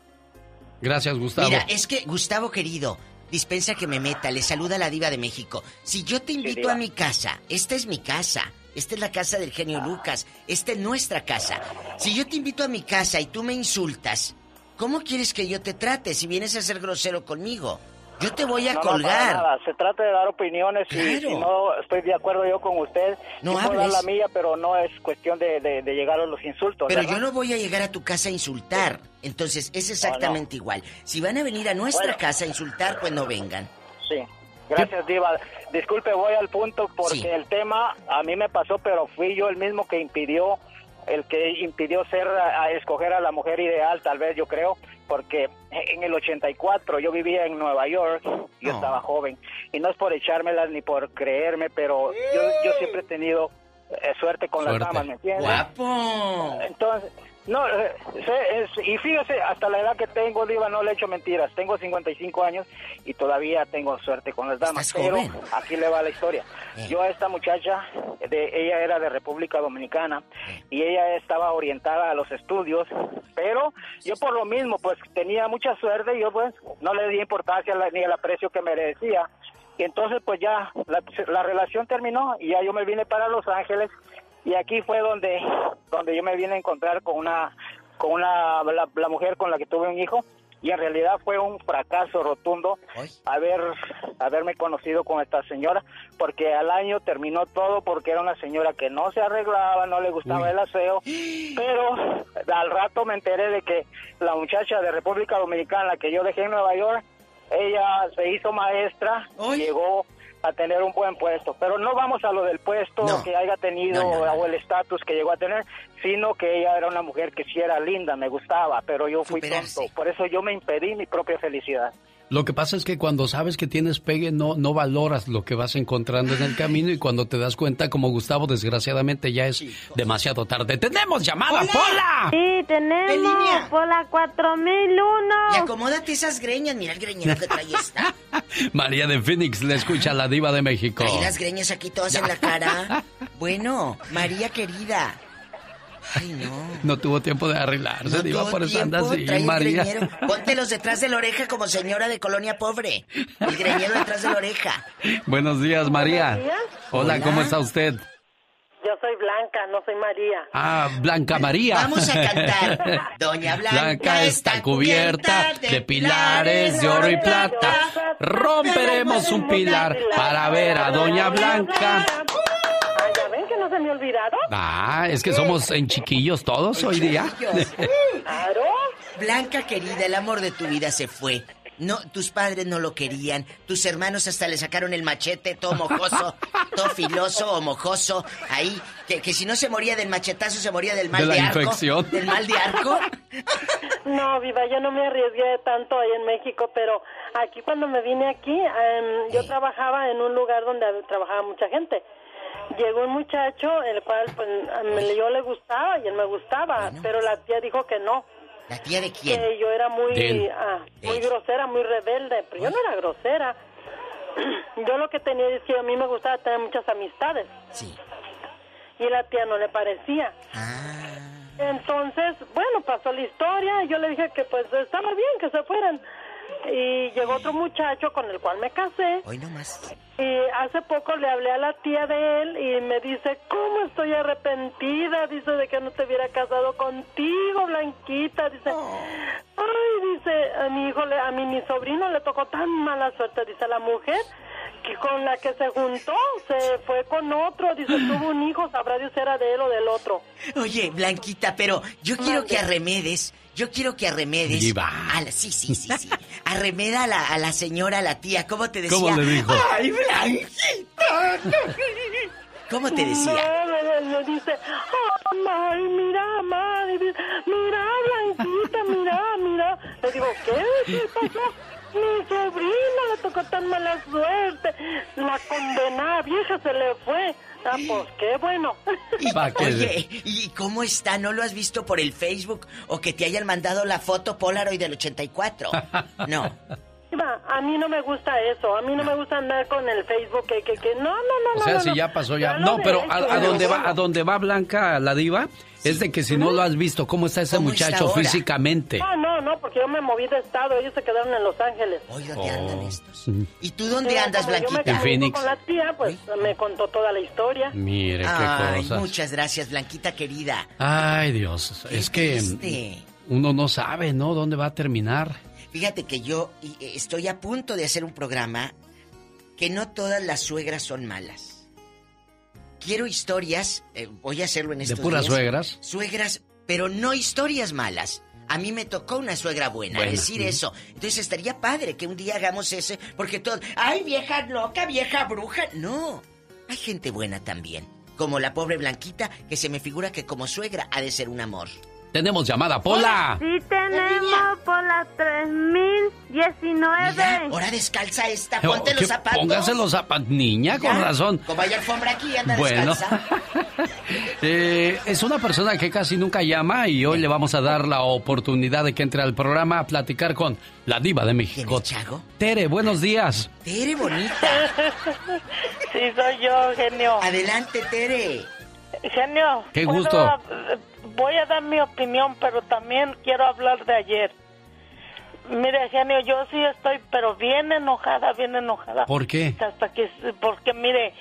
Gracias, Gustavo. Mira, es que, Gustavo querido, dispensa que me meta, le saluda la diva de México. Si yo te invito a mi casa, esta es mi casa, esta es la casa del genio Lucas, esta es nuestra casa. Si yo te invito a mi casa y tú me insultas, ¿cómo quieres que yo te trate si vienes a ser grosero conmigo? Yo te voy a No, no, colgar. nada. Se trata de dar opiniones y Claro. si no estoy de acuerdo yo con usted, No dar hables. la mía, pero no es cuestión de, de- de llegar a los insultos. Pero ¿verdad? yo no voy a llegar a tu casa a insultar. Entonces, es exactamente igual. Si van a venir a nuestra Bueno. casa a insultar, pues no vengan. Sí. Gracias, Diva. Disculpe, voy al punto porque Sí. el tema a mí me pasó, pero fui yo el mismo que impidió, el que impidió ser, a, a escoger a la mujer ideal, tal vez yo creo, porque en el 84 yo vivía en Nueva York, yo estaba joven, y no es por echármelas ni por creerme, pero yo, yo siempre he tenido eh, suerte con Suerte. las damas, ¿me entiendes? ¡Guapo! Entonces, no, eh, es- y fíjese, hasta la edad que tengo, Diva, no le echo mentiras. Tengo 55 años y todavía tengo suerte con las damas. Pero joven. aquí le va la historia. Eh. Yo a esta muchacha, de, ella era de República Dominicana y ella estaba orientada a los estudios, pero yo por lo mismo, pues tenía mucha suerte y yo pues no le di importancia la- ni el aprecio que merecía. Y entonces pues ya la, la relación terminó y ya yo me vine para Los Ángeles y aquí fue donde donde yo me vine a encontrar con una con una la, la mujer con la que tuve un hijo y en realidad fue un fracaso rotundo haber haberme conocido con esta señora porque al año terminó todo porque era una señora que no se arreglaba no le gustaba el aseo pero al rato me enteré de que la muchacha de República Dominicana que yo dejé en Nueva York ella se hizo maestra llegó a tener un buen puesto pero no vamos a lo del puesto No. que haya tenido No, no, no. o el estatus que llegó a tener sino que ella era una mujer que sí era linda me gustaba pero yo fui Superarse. tonto por eso yo me impedí mi propia felicidad Lo que pasa es que cuando sabes que tienes pegue, no, no valoras lo que vas encontrando en el camino y cuando te das cuenta, como Gustavo, desgraciadamente ya es demasiado tarde. ¡Tenemos llamada, Pola! Sí, ¿Qué tenemos línea? por la 4001. Y acomódate esas greñas. Mira el greñero que trae esta. <laughs> María de Phoenix le escucha a la diva de México. Trae las greñas aquí todas en la cara. <laughs> Bueno, María querida. Ay, no. No tuvo tiempo de arreglarse, No diva, por eso anda así, María. greñero. Póntelos detrás de la oreja como señora de colonia pobre. El greñero detrás de la oreja. Buenos días, María. Buenos días. Hola, Hola. ¿cómo está usted? Yo soy Blanca, no soy María. Ah, Blanca María. Vamos a cantar. <laughs> Doña Blanca, Blanca está cubierta de pilares de oro y plata. Romperemos un pilar para ver a Doña Blanca. Ah, ya ven que no se me ha olvidado. Ah, es que somos en chiquillos todos hoy día. <laughs> Claro. Blanca querida, el amor de tu vida se fue. No, tus padres no lo querían, tus hermanos hasta le sacaron el machete, todo mojoso, todo filoso o mojoso, ahí, que, que si no se moría del machetazo, se moría del mal De de, la arco. infección. Del mal de arco. <laughs> No, viva, yo no me arriesgué tanto ahí en México, pero aquí cuando me vine aquí, em, yo trabajaba en un lugar donde trabajaba mucha gente. Llegó un muchacho, el cual pues a mí- yo le gustaba y él me gustaba, pero la tía dijo que no, ¿La tía de quién? que yo era muy, ah, muy grosera, muy rebelde, pero yo no era grosera. <clears throat> Yo lo que tenía es que a mí me gustaba tener muchas amistades. Sí. Y la tía no le parecía. Ah. Entonces, bueno, pasó la historia y yo le dije que pues estaba bien que se fueran. Y llegó otro muchacho con el cual me casé. Hoy nomás. Y hace poco le hablé a la tía de él y me dice, ¿cómo estoy arrepentida? Dice, de que no te hubiera casado contigo, Blanquita. Dice, ay, dice, a mi hijo, le- a mi, mi sobrino le tocó tan mala suerte. Dice, la mujer que con la que se juntó se fue con otro. Dice, tuvo un hijo, sabrá Dios era de él o del otro. Oye, Blanquita, pero yo quiero que arremedes, yo quiero que arremedes. Diva. A la- sí, sí, sí, sí. Arremeda a la, a la señora, a la tía. ¿Cómo te decía? ¿Cómo le dijo? ¡Ay, Blanquita! ¿Cómo te decía? No, dice, ay, mira, madre, mira, Blanquita, mira, mira. Le digo, ¿qué? ¿Qué pasó? Mi sobrino le tocó tan mala suerte. La condenada vieja se le fue. Ah, pues qué bueno. Oye, ¿y cómo está? ¿No lo has visto por el Facebook? ¿O que te hayan mandado la foto Polaroid del 84? No. <laughs> Iba, A mí no me gusta eso. A mí no me gusta andar con el Facebook que, que, que no, no, no. O no, sea, no, si no. ya pasó ya. Ya No, pero a, a donde va, a donde va Blanca la diva es de que si no lo has visto, ¿cómo está ese ¿Cómo está muchacho físicamente? No, no, no, porque yo me moví de estado. Ellos se quedaron en Los Ángeles. Oye, ¿dónde andan estos? Mm. ¿Y tú dónde Sí, andas, como yo me Blanquita? En Phoenix. con la tía, pues me contó toda la historia. Mire qué Ay, cosas. muchas gracias, Blanquita querida. Ay, Dios. Es que triste. uno no sabe, ¿no? ¿Dónde va a terminar? Fíjate que yo eh, estoy a punto de hacer un programa que no todas las suegras son malas. Quiero historias, eh, voy a hacerlo en ¿De estos puras días. suegras? Suegras, pero no historias malas. A mí me tocó una suegra buena, Buena. decir eso. Entonces estaría padre que un día hagamos ese, porque todo, ay vieja loca, vieja bruja. No, hay gente buena también. Como la pobre Blanquita, que se me figura que como suegra ha de ser un amor. Tenemos llamada, Pola. Sí tenemos por las 3019. Ahora descalza esta, Oh, ponte los zapatos. Póngase los zapatos, niña, con Ya, razón. Como hay alfombra aquí, anda Bueno. descalza. <laughs> Eh, es una persona que casi nunca llama y hoy le vamos a dar la oportunidad de que entre al programa a platicar con la diva de México. Tere, buenos días. Tere, bonita. <laughs> Sí, soy yo, genio. Adelante, Tere. Genio. Qué ¿puedo gusto. Voy a dar mi opinión, pero también quiero hablar de ayer. Mire, genio, yo sí estoy, pero bien enojada, bien enojada. ¿Por qué? Hasta que, porque mire,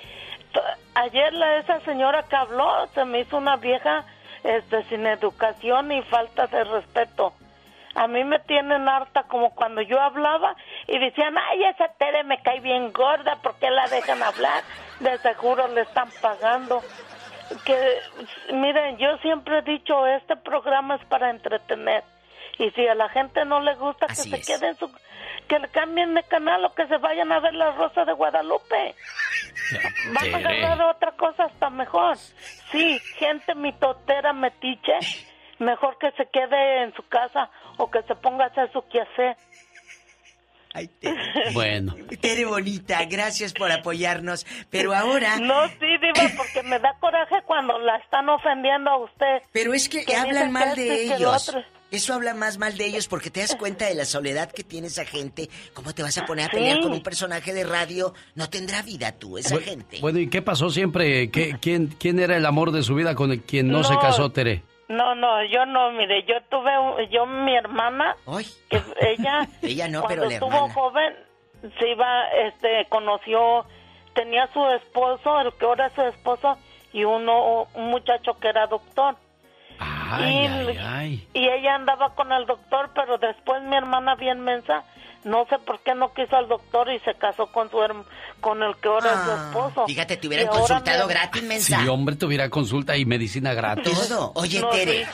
ayer la, esa señora que habló se me hizo una vieja este, sin educación y falta de respeto. A mí me tienen harta como cuando yo hablaba y decían, ay, esa Tere me cae bien gorda, ¿por qué la dejan hablar? De seguro le están pagando. Que, miren, yo siempre he dicho, este programa es para entretener. Y si a la gente no le gusta, que se quede en su... Que le cambien de canal o que se vayan a ver La Rosa de Guadalupe. Van a agarrar otra cosa hasta mejor. Sí, gente mitotera, metiche, mejor que se quede en su casa o que se ponga a hacer su quehacer. Bueno. Tere bonita, gracias por apoyarnos. Pero ahora. No, sí, Diva, porque me da coraje cuando la están ofendiendo a usted. Pero es que, Que hablan mal que de ellos. Eso habla más mal de ellos porque te das cuenta de la soledad que tiene esa gente. ¿Cómo te vas a poner a pelear Sí. con un personaje de radio? No tendrá vida tú, esa Bu- gente. Bueno, ¿y qué pasó siempre? ¿Qué- quién, ¿Quién era el amor de su vida con el quien no, se No. casó, Tere? No, no, yo no, mire, yo tuve, un- yo mi hermana, que ella, <laughs> Ella no, cuando pero estuvo hermana. joven, se iba, este, conoció, tenía su esposo, el que ahora es su esposo, y uno, un muchacho que era doctor. Ay, y, ay, ay. y ella andaba con el doctor, pero después mi hermana bien mensa, no sé por qué no quiso al doctor y se casó con su herm- con el que ahora es su esposo. Ah, Fíjate, te hubieran consultado gratis, Si mensa. hombre tuviera consulta y medicina gratis. Todo. Oye, No, Tere. sí.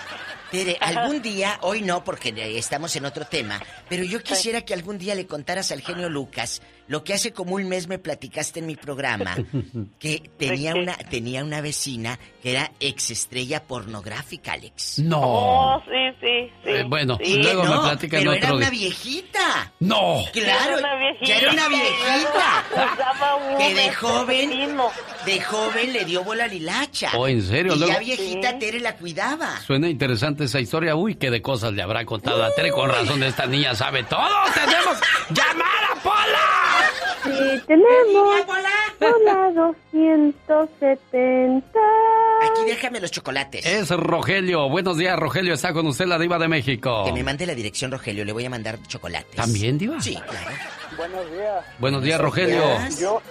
Tere, algún día, hoy no, porque estamos en otro tema, pero yo quisiera que algún día le contaras al genio Lucas lo que hace como un mes me platicaste en mi programa, <laughs> que tenía una, tenía una vecina que era ex estrella pornográfica, Alex. No. Oh, sí, sí, sí. Eh, bueno, Sí, luego me no, platican pero otro era una viejita. No. Claro, Era una viejita. ya era una viejita. Que de joven, de joven le dio bola a lilacha. Oh, ¿en serio? Y ya viejita Tere la cuidaba. Suena interesante esa historia. Uy, qué de cosas le habrá contado a Tere. Con razón, esta niña sabe todo. ¡Tenemos llamada, <laughs> Sí tenemos por las 270. Aquí déjame los chocolates. Es Rogelio. Buenos días, Rogelio. Está con usted la diva de México. Que me mande la dirección, Rogelio. Le voy a mandar chocolates. ¿También, diva? Sí, claro. Buenos días. Buenos días, Rogelio. Yo,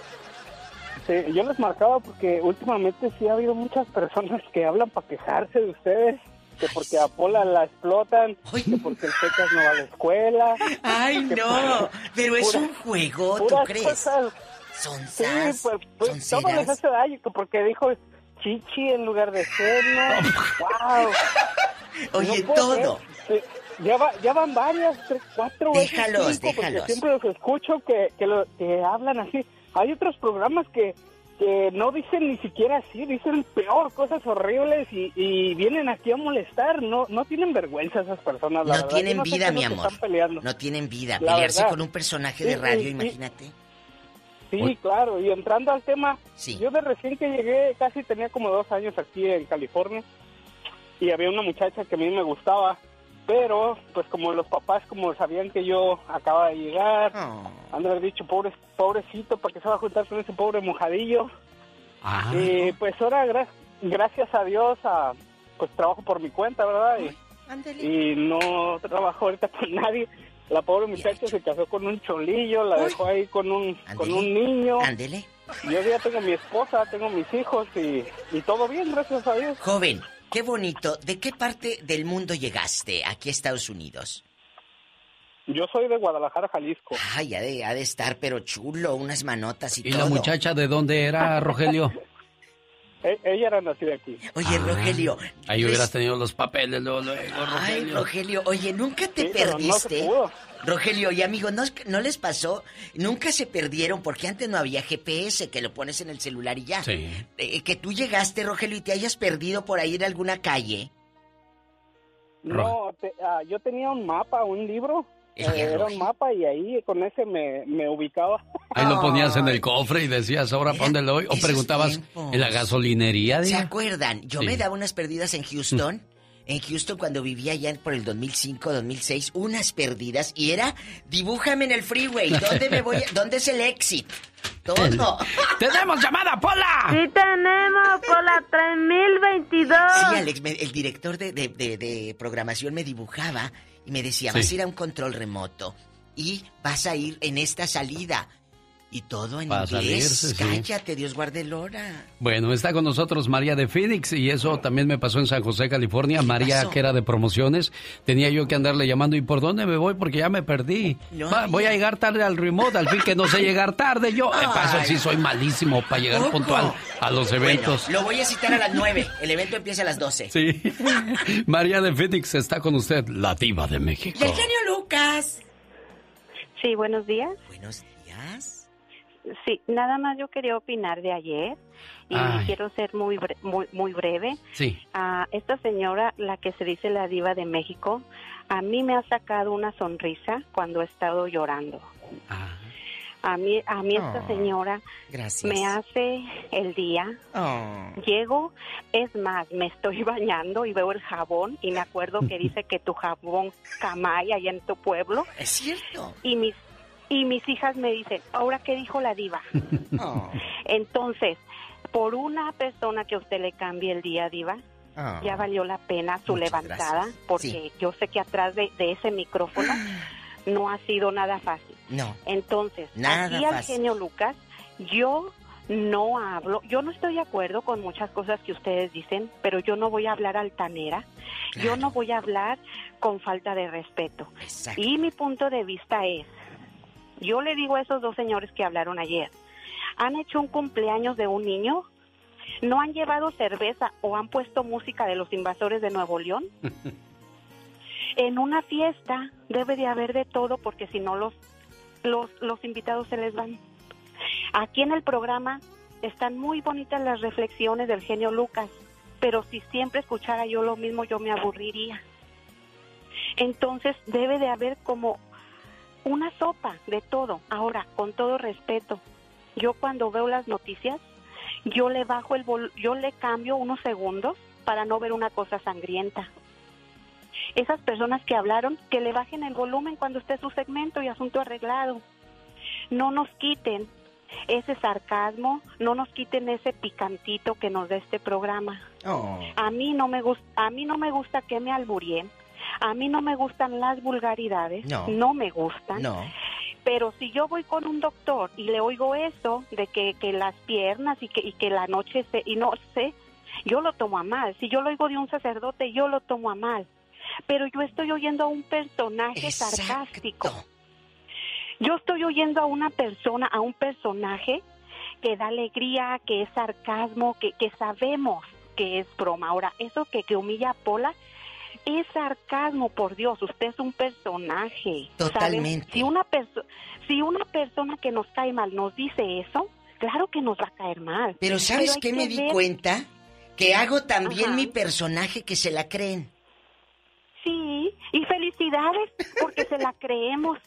sí, yo les marcaba porque últimamente sí ha habido muchas personas que hablan para quejarse de ustedes. Que porque a Pola la explotan, que porque el Secas no va a la escuela. Ay, no. Pero es un juego, ¿tú crees? cosas. Son Sí, pues, pues todo les hace daño, que porque dijo chichi en lugar de seno. ¡Wow! <laughs> Oye, No todo. ser. Ya, va- ya van varias, tres, cuatro veces, Déjalos, cinco, porque déjalos. siempre los escucho que, que, lo- que hablan así. Hay otros programas que, que no dicen ni siquiera así, dicen peor, cosas horribles y, y vienen aquí a molestar. No no tienen vergüenza esas personas, la No verdad. tienen vida, mi amor. No tienen vida. La Pelearse verdad. con un personaje Sí, de radio, sí, imagínate. Sí, claro, y entrando al tema, Sí. yo de recién que llegué, casi tenía como dos años aquí en California, y había una muchacha que a mí me gustaba, pero pues como los papás como sabían que yo acababa de llegar, han de haber dicho, pobre, pobrecito, ¿para qué se va a juntar con ese pobre mojadillo? Ah. Y pues ahora, gra- gracias a Dios, a, pues trabajo por mi cuenta, ¿verdad? Y, y no trabajo ahorita con nadie. La pobre muchacha se casó con un cholillo, la dejó ahí con un, con un niño. Ándele. Yo ya tengo mi esposa, tengo mis hijos y, y todo bien, gracias a Dios. Joven, qué bonito. ¿De qué parte del mundo llegaste aquí a Estados Unidos? Yo soy de Guadalajara, Jalisco. Ay, ha de, ha de estar, pero chulo, unas manotas y, ¿Y todo. la muchacha de dónde era, <laughs> Rogelio? E- ella era nacida aquí. Oye, Rogelio. Ahí hubieras tenido los papeles luego, luego, Ay, Rogelio. Oye, ¿nunca te Sí, pero no se perdiste? pudo. Rogelio, y amigo, ¿no, ¿no les pasó? Nunca se perdieron porque antes no había GPS que lo pones en el celular y ya. Sí. Eh, que tú llegaste, Rogelio, y te hayas perdido por ahí en alguna calle. No, te- ah, yo tenía un mapa, un libro. Eh, era un mapa y ahí con ese me, me ubicaba. Ahí lo ponías en el cofre y decías, ¿ahora le voy? O preguntabas, tiempos. ¿en la gasolinería? ¿Se diga? acuerdan? Yo Sí. me daba unas perdidas en Houston. En Houston cuando vivía allá por el 2005, 2006, unas perdidas y era dibújame en el freeway, ¿dónde me voy? a- ¿Dónde es el exit? Todo. <laughs> ¡Tenemos llamada, Pola! Sí tenemos por la 3022. Sí, Alex, me- el director de, de- de- de programación me dibujaba y me decía, Sí. vas a ir a un control remoto y vas a ir en esta salida. Y todo en Va a inglés. salirse, sí. Cállate, Dios guarde el hora. Bueno, está con nosotros María de Phoenix y eso también me pasó en San José, California. María, pasó? que era de promociones, tenía yo que andarle llamando. ¿Y por dónde me voy? Porque ya me perdí. No Va, había. voy a llegar tarde al remote, al fin que no sé llegar tarde. Yo, de paso, sí soy malísimo para llegar ¿Poco? puntual a los eventos. Bueno, lo voy a citar a las 9. El evento empieza a las 12. Sí. <laughs> María de Phoenix está con usted, la diva de México. ¡Del genio Lucas! Sí, buenos días. Buenos días. Sí, nada más yo quería opinar de ayer y Ay. quiero ser muy bre- muy muy breve. Sí. A esta señora, la que se dice la diva de México, a mí me ha sacado una sonrisa cuando he estado llorando. A mí, a mí esta Oh, señora Gracias. me hace el día. Oh. Llego, es más, me estoy <laughs> bañando y veo el jabón y me acuerdo que dice que tu jabón camay allá en tu pueblo. Es cierto. Y mis y mis hijas me dicen, ¿ahora qué dijo la diva? <laughs> Oh. Entonces, por una persona que a usted le cambie el día, diva, Oh. ya valió la pena su Muchas levantada, gracias. porque Sí. yo sé que atrás de, de ese micrófono no ha sido nada fácil. No. Entonces, Nada aquí al genio Lucas, yo no hablo, yo no estoy de acuerdo con muchas cosas que ustedes dicen, pero yo no voy a hablar altanera, yo no voy a hablar con falta de respeto. Exacto. Y mi punto de vista es, yo le digo a esos dos señores que hablaron ayer, han hecho un cumpleaños de un niño, no han llevado cerveza o han puesto música de los invasores de Nuevo León. <laughs> En una fiesta debe de haber de todo porque si no los, los, los invitados se les van. Aquí en el programa están muy bonitas las reflexiones del genio Lucas, pero si siempre escuchara yo lo mismo yo me aburriría. Entonces debe de haber como una sopa de todo. Ahora, con todo respeto, yo cuando veo las noticias, yo le bajo el vol yo le cambio unos segundos para no ver una cosa sangrienta. Esas personas que hablaron, que le bajen el volumen cuando esté su segmento y asunto arreglado. No nos quiten ese sarcasmo, no nos quiten ese picantito que nos da este programa. Oh. A mí no me gusta, a mí no me gusta que me alburien. A mí no me gustan las vulgaridades, No. me gustan. No. Pero si yo voy con un doctor y le oigo eso de que, que las piernas y que, y que la noche se, y no sé, yo lo tomo a mal. Si yo lo oigo de un sacerdote, yo lo tomo a mal. Pero yo estoy oyendo a un personaje sarcástico. Yo estoy oyendo a una persona, a un personaje que da alegría, que es sarcasmo, que, que sabemos que es broma. Ahora, eso que, que humilla a Pola es sarcasmo, por Dios, usted es un personaje. Totalmente. Si una, perso- si una persona que nos cae mal nos dice eso, claro que nos va a caer mal. Pero ¿sabes qué que me di ver- cuenta? Que hago también Ajá. mi personaje que se la creen. Sí, y felicidades porque se la creemos.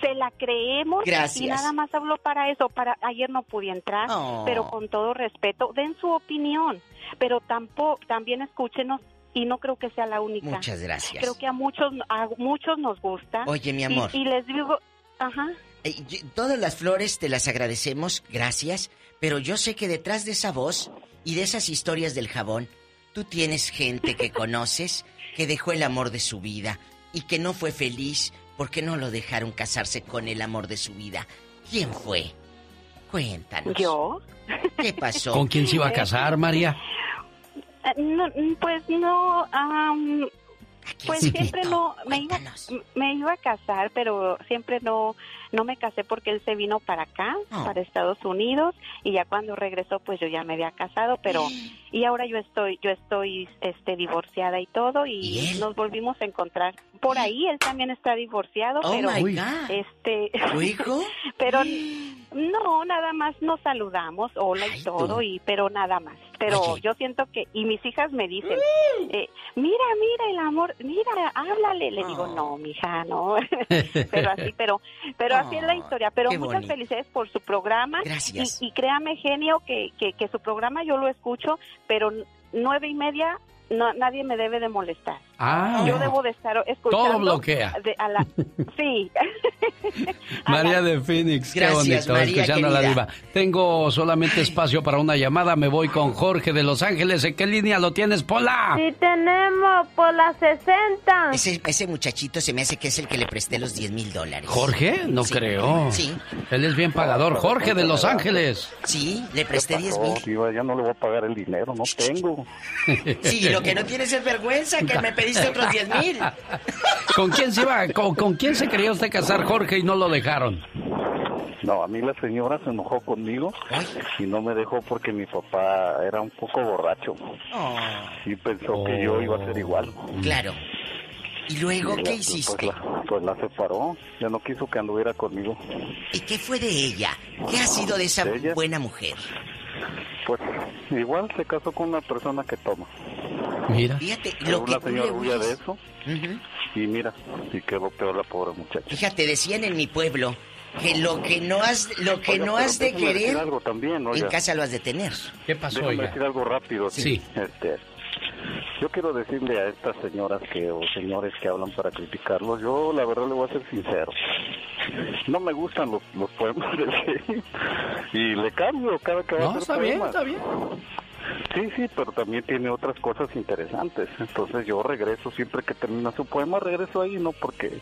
Se la creemos Gracias. y nada más hablo para eso. Para ayer no pude entrar, Oh. pero con todo respeto, den su opinión, pero tampoco también escúchenos y no creo que sea la única. Muchas gracias. Creo que a muchos a muchos nos gusta. Oye, mi amor. Y, les digo, ajá. Eh, Todas las flores te las agradecemos, gracias, pero yo sé que detrás de esa voz y de esas historias del jabón, tú tienes gente que <laughs> conoces que dejó el amor de su vida y que no fue feliz porque no lo dejaron casarse con el amor de su vida. ¿Quién fue? Cuéntanos. ¿Yo? ¿Qué pasó? ¿Con quién se iba a <laughs> casar, María? No, pues no, am, Pues siempre no, me iba, me iba a casar, pero siempre no, no me casé porque él se vino para acá, Oh. para Estados Unidos, y ya cuando regresó, pues yo ya me había casado, pero, <gasps> y ahora yo estoy, yo estoy, este, divorciada y todo, y nos volvimos a encontrar. Por ahí él también está divorciado, Oh, pero, my God. este, ¿Tu <laughs> hijo? pero <gasps> no, nada más nos saludamos, hola y todo, y pero nada más. Pero yo siento que, y mis hijas me dicen, <gasps> eh, mira, mira el amor, mira, háblale. Le digo, no, mija, no. <laughs> <laughs> pero así, pero, pero así es la historia. Pero muchas bonito. felicidades por su programa. Gracias. Y, y créame, genio, que, que, que su programa yo lo escucho, pero nueve y media no, nadie me debe de molestar. Ah. Yo debo de estar escuchando. Todo bloquea. de- a la- <laughs> sí. <laughs> María de Phoenix, qué Gracias, bonito, María, escuchando a la diva. Tengo solamente espacio para una llamada, me voy con Jorge de Los Ángeles. ¿En qué línea lo tienes, Pola? Sí tenemos por las 60. Ese, ese muchachito se me hace que es el que le presté los 10 mil dólares. ¿Jorge? No Sí. creo. Sí. Él es bien pagador. Jorge de Los Ángeles. Sí, le presté 10 mil. Ya no le voy a pagar el dinero, no <laughs> tengo. Sí, lo que no tienes es vergüenza, que me pediste otros 10 mil. ¿Con quién se iba? ¿Con, con quién se quería usted casar, Jorge, y no lo dejaron? No, a mí la señora se enojó conmigo y no me dejó porque mi papá era un poco borracho. Y pensó que yo iba a ser igual. Claro. ¿Y luego Y qué la- hiciste? Pues la, pues la separó, ya no quiso que anduviera conmigo. ¿Y qué fue de ella? ¿Qué ha sido de esa buena mujer? Pues igual se casó con una persona que toma. Mira. Fíjate, lo que una tú señora le huía de eso y mira, y quedó peor la pobre muchacha. Fíjate, decían en mi pueblo que lo que no has, lo que Oiga, no has de querer, algo también, en casa lo has de tener. ¿Qué pasó, Déjame oiga? decir algo rápido. Sí. Este, yo quiero decirle a estas señoras que o señores que hablan para criticarlos, yo la verdad le voy a ser sincero. No me gustan los, los poemas de Shakespeare y le cambio cada que va No, está bien, está bien. Sí, sí, pero también tiene otras cosas interesantes. Entonces yo regreso siempre que termina su poema, regreso ahí, no porque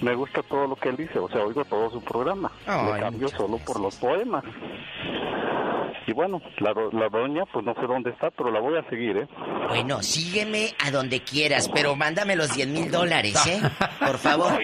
me gusta todo lo que él dice, o sea, oigo todo su programa. Le cambio solo por los poemas. Y bueno, la, do- la doña, pues no sé dónde está, pero la voy a seguir, ¿eh? Bueno, sígueme a donde quieras, pero mándame los 10 mil dólares, ¿eh? <laughs> Por favor.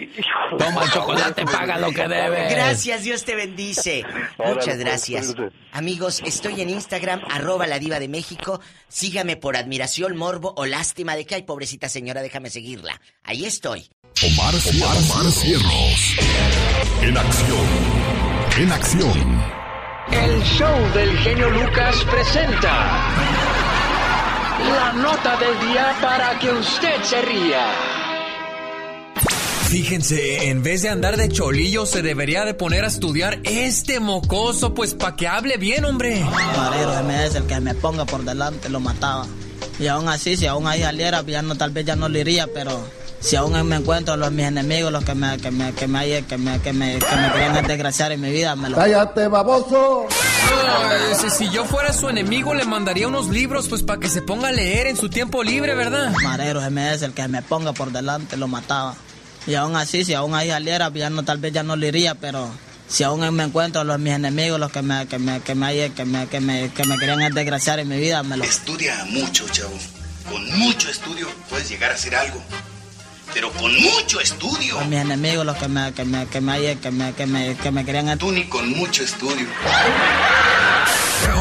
Toma el chocolate, paga lo que debes. Gracias, Dios te bendice. Muchas pues, gracias. Amigos, estoy en Instagram, arroba la diva de México. Sígame por admiración, morbo o lástima de que hay pobrecita señora, déjame seguirla. Ahí estoy. Omar, Cierros. Omar Cierros. En acción. En acción. El show del genio Lucas presenta la nota del día para que usted se ría. Fíjense, en vez de andar de cholillo, se debería de poner a estudiar este mocoso, pues para que hable bien, hombre. Marero MS, el que me ponga por delante lo mataba. Y aún así, si aún ahí saliera, ya no, tal vez ya no le iría, pero si aún me encuentro los mis enemigos, los que me, que me, que me, que me, que me, que me querían desgraciar en mi vida, me lo... ¡Cállate, baboso! si, si yo fuera su enemigo, le mandaría unos libros, pues para que se ponga a leer en su tiempo libre, ¿verdad? Marero MS, el que me ponga por delante lo mataba. Y aún así, si aún ahí saliera, ya no, tal vez ya no le iría, pero si aún me encuentro los mis enemigos, los que me, que me, que me, que me, que me, que me querían desgraciar en mi vida, me lo... Estudia mucho, chavo. Con mucho estudio puedes llegar a hacer algo. Pero con mucho estudio. Los mis enemigos, los que me, que me, que me, que me, que me, que me querían... Tú ni con mucho estudio.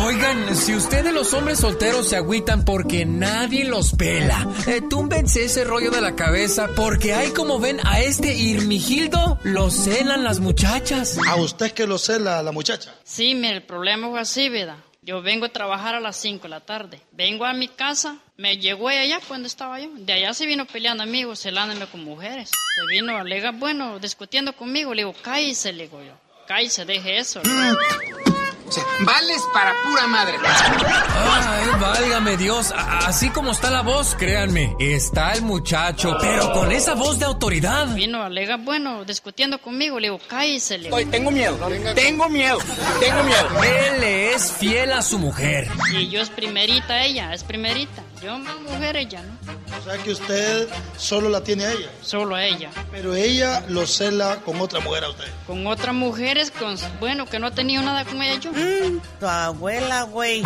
Oigan, si ustedes los hombres solteros se agüitan porque nadie los pela, eh, túmbense ese rollo de la cabeza porque ahí como ven a este Irmigildo, lo celan las muchachas. ¿A usted que lo cela la muchacha? Sí, mire, el problema fue así, ¿verdad? Yo vengo a trabajar a las 5 de la tarde. Vengo a mi casa, me llegó allá cuando estaba yo. De allá se vino peleando amigos, celándome con mujeres. Se vino a alegar, bueno, discutiendo conmigo. Le digo, cállese, le digo yo. Cállese, deje eso. Digo. Vales para pura madre. Ay, válgame Dios. A- Así como está la voz, créanme, está el muchacho, pero con esa voz de autoridad. Vino a alegar, bueno, discutiendo conmigo. Le digo, cállese, le digo. tengo miedo, tengo miedo, tengo miedo. Él le es fiel a su mujer. Y yo es primerita ella, es primerita. Yo mujer, ella, ¿no? O sea que usted solo la tiene a ella. Solo a ella. Pero ella lo cela con otra mujer a usted. Con otras mujeres, con, bueno, que no he tenido nada con ella yo. Tu abuela, güey.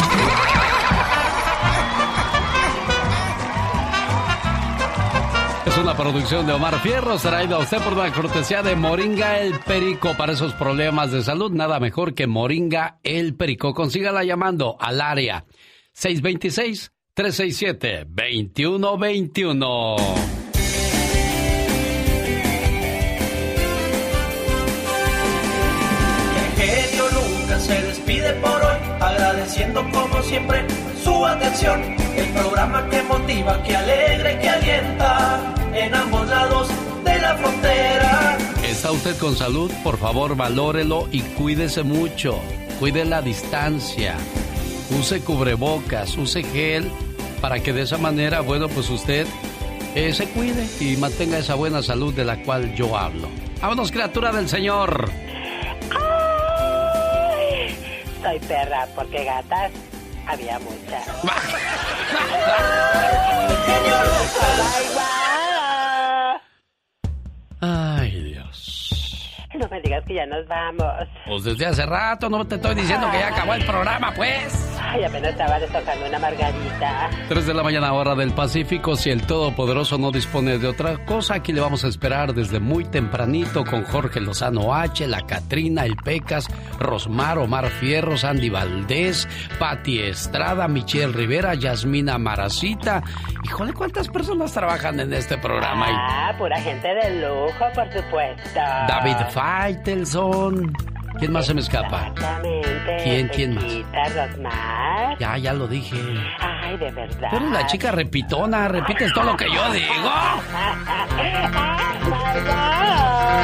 Es una producción de Omar Fierro, traída a usted por la cortesía de Moringa el Perico. Para esos problemas de salud, nada mejor que Moringa el Perico. Consígala llamando al área 626-367-2121. Despide por hoy, agradeciendo como siempre su atención. El programa que motiva, que alegra y que alienta en ambos lados de la frontera. ¿Está usted con salud? Por favor, valórelo y cuídese mucho. Cuide la distancia. Use cubrebocas, use gel, para que de esa manera, bueno, pues usted eh, se cuide y mantenga esa buena salud de la cual yo hablo. Vámonos, criatura del Señor. Soy perra porque gatas había muchas. <laughs> Ay. No me digas que ya nos vamos. Pues desde hace rato no te estoy diciendo que ya acabó el programa, pues. Ay, apenas estaba destocando una margarita. 3 de la mañana hora del Pacífico. Si el Todopoderoso no dispone de otra cosa, aquí le vamos a esperar desde muy tempranito con Jorge Lozano H, la Catrina, el Pecas, Rosmar, Omar Fierro, Sandy Valdés, Pati Estrada, Michelle Rivera, Yasmina Maracita. Híjole, ¿cuántas personas trabajan en este programa? Ah, pura gente de lujo, por supuesto. David Faitelson. ¿Quién más se me escapa? Exactamente. ¿Quién, quién más? Ya, ya lo dije. Ay, de verdad. Tú eres la chica repitona, repites todo lo que yo digo. <laughs>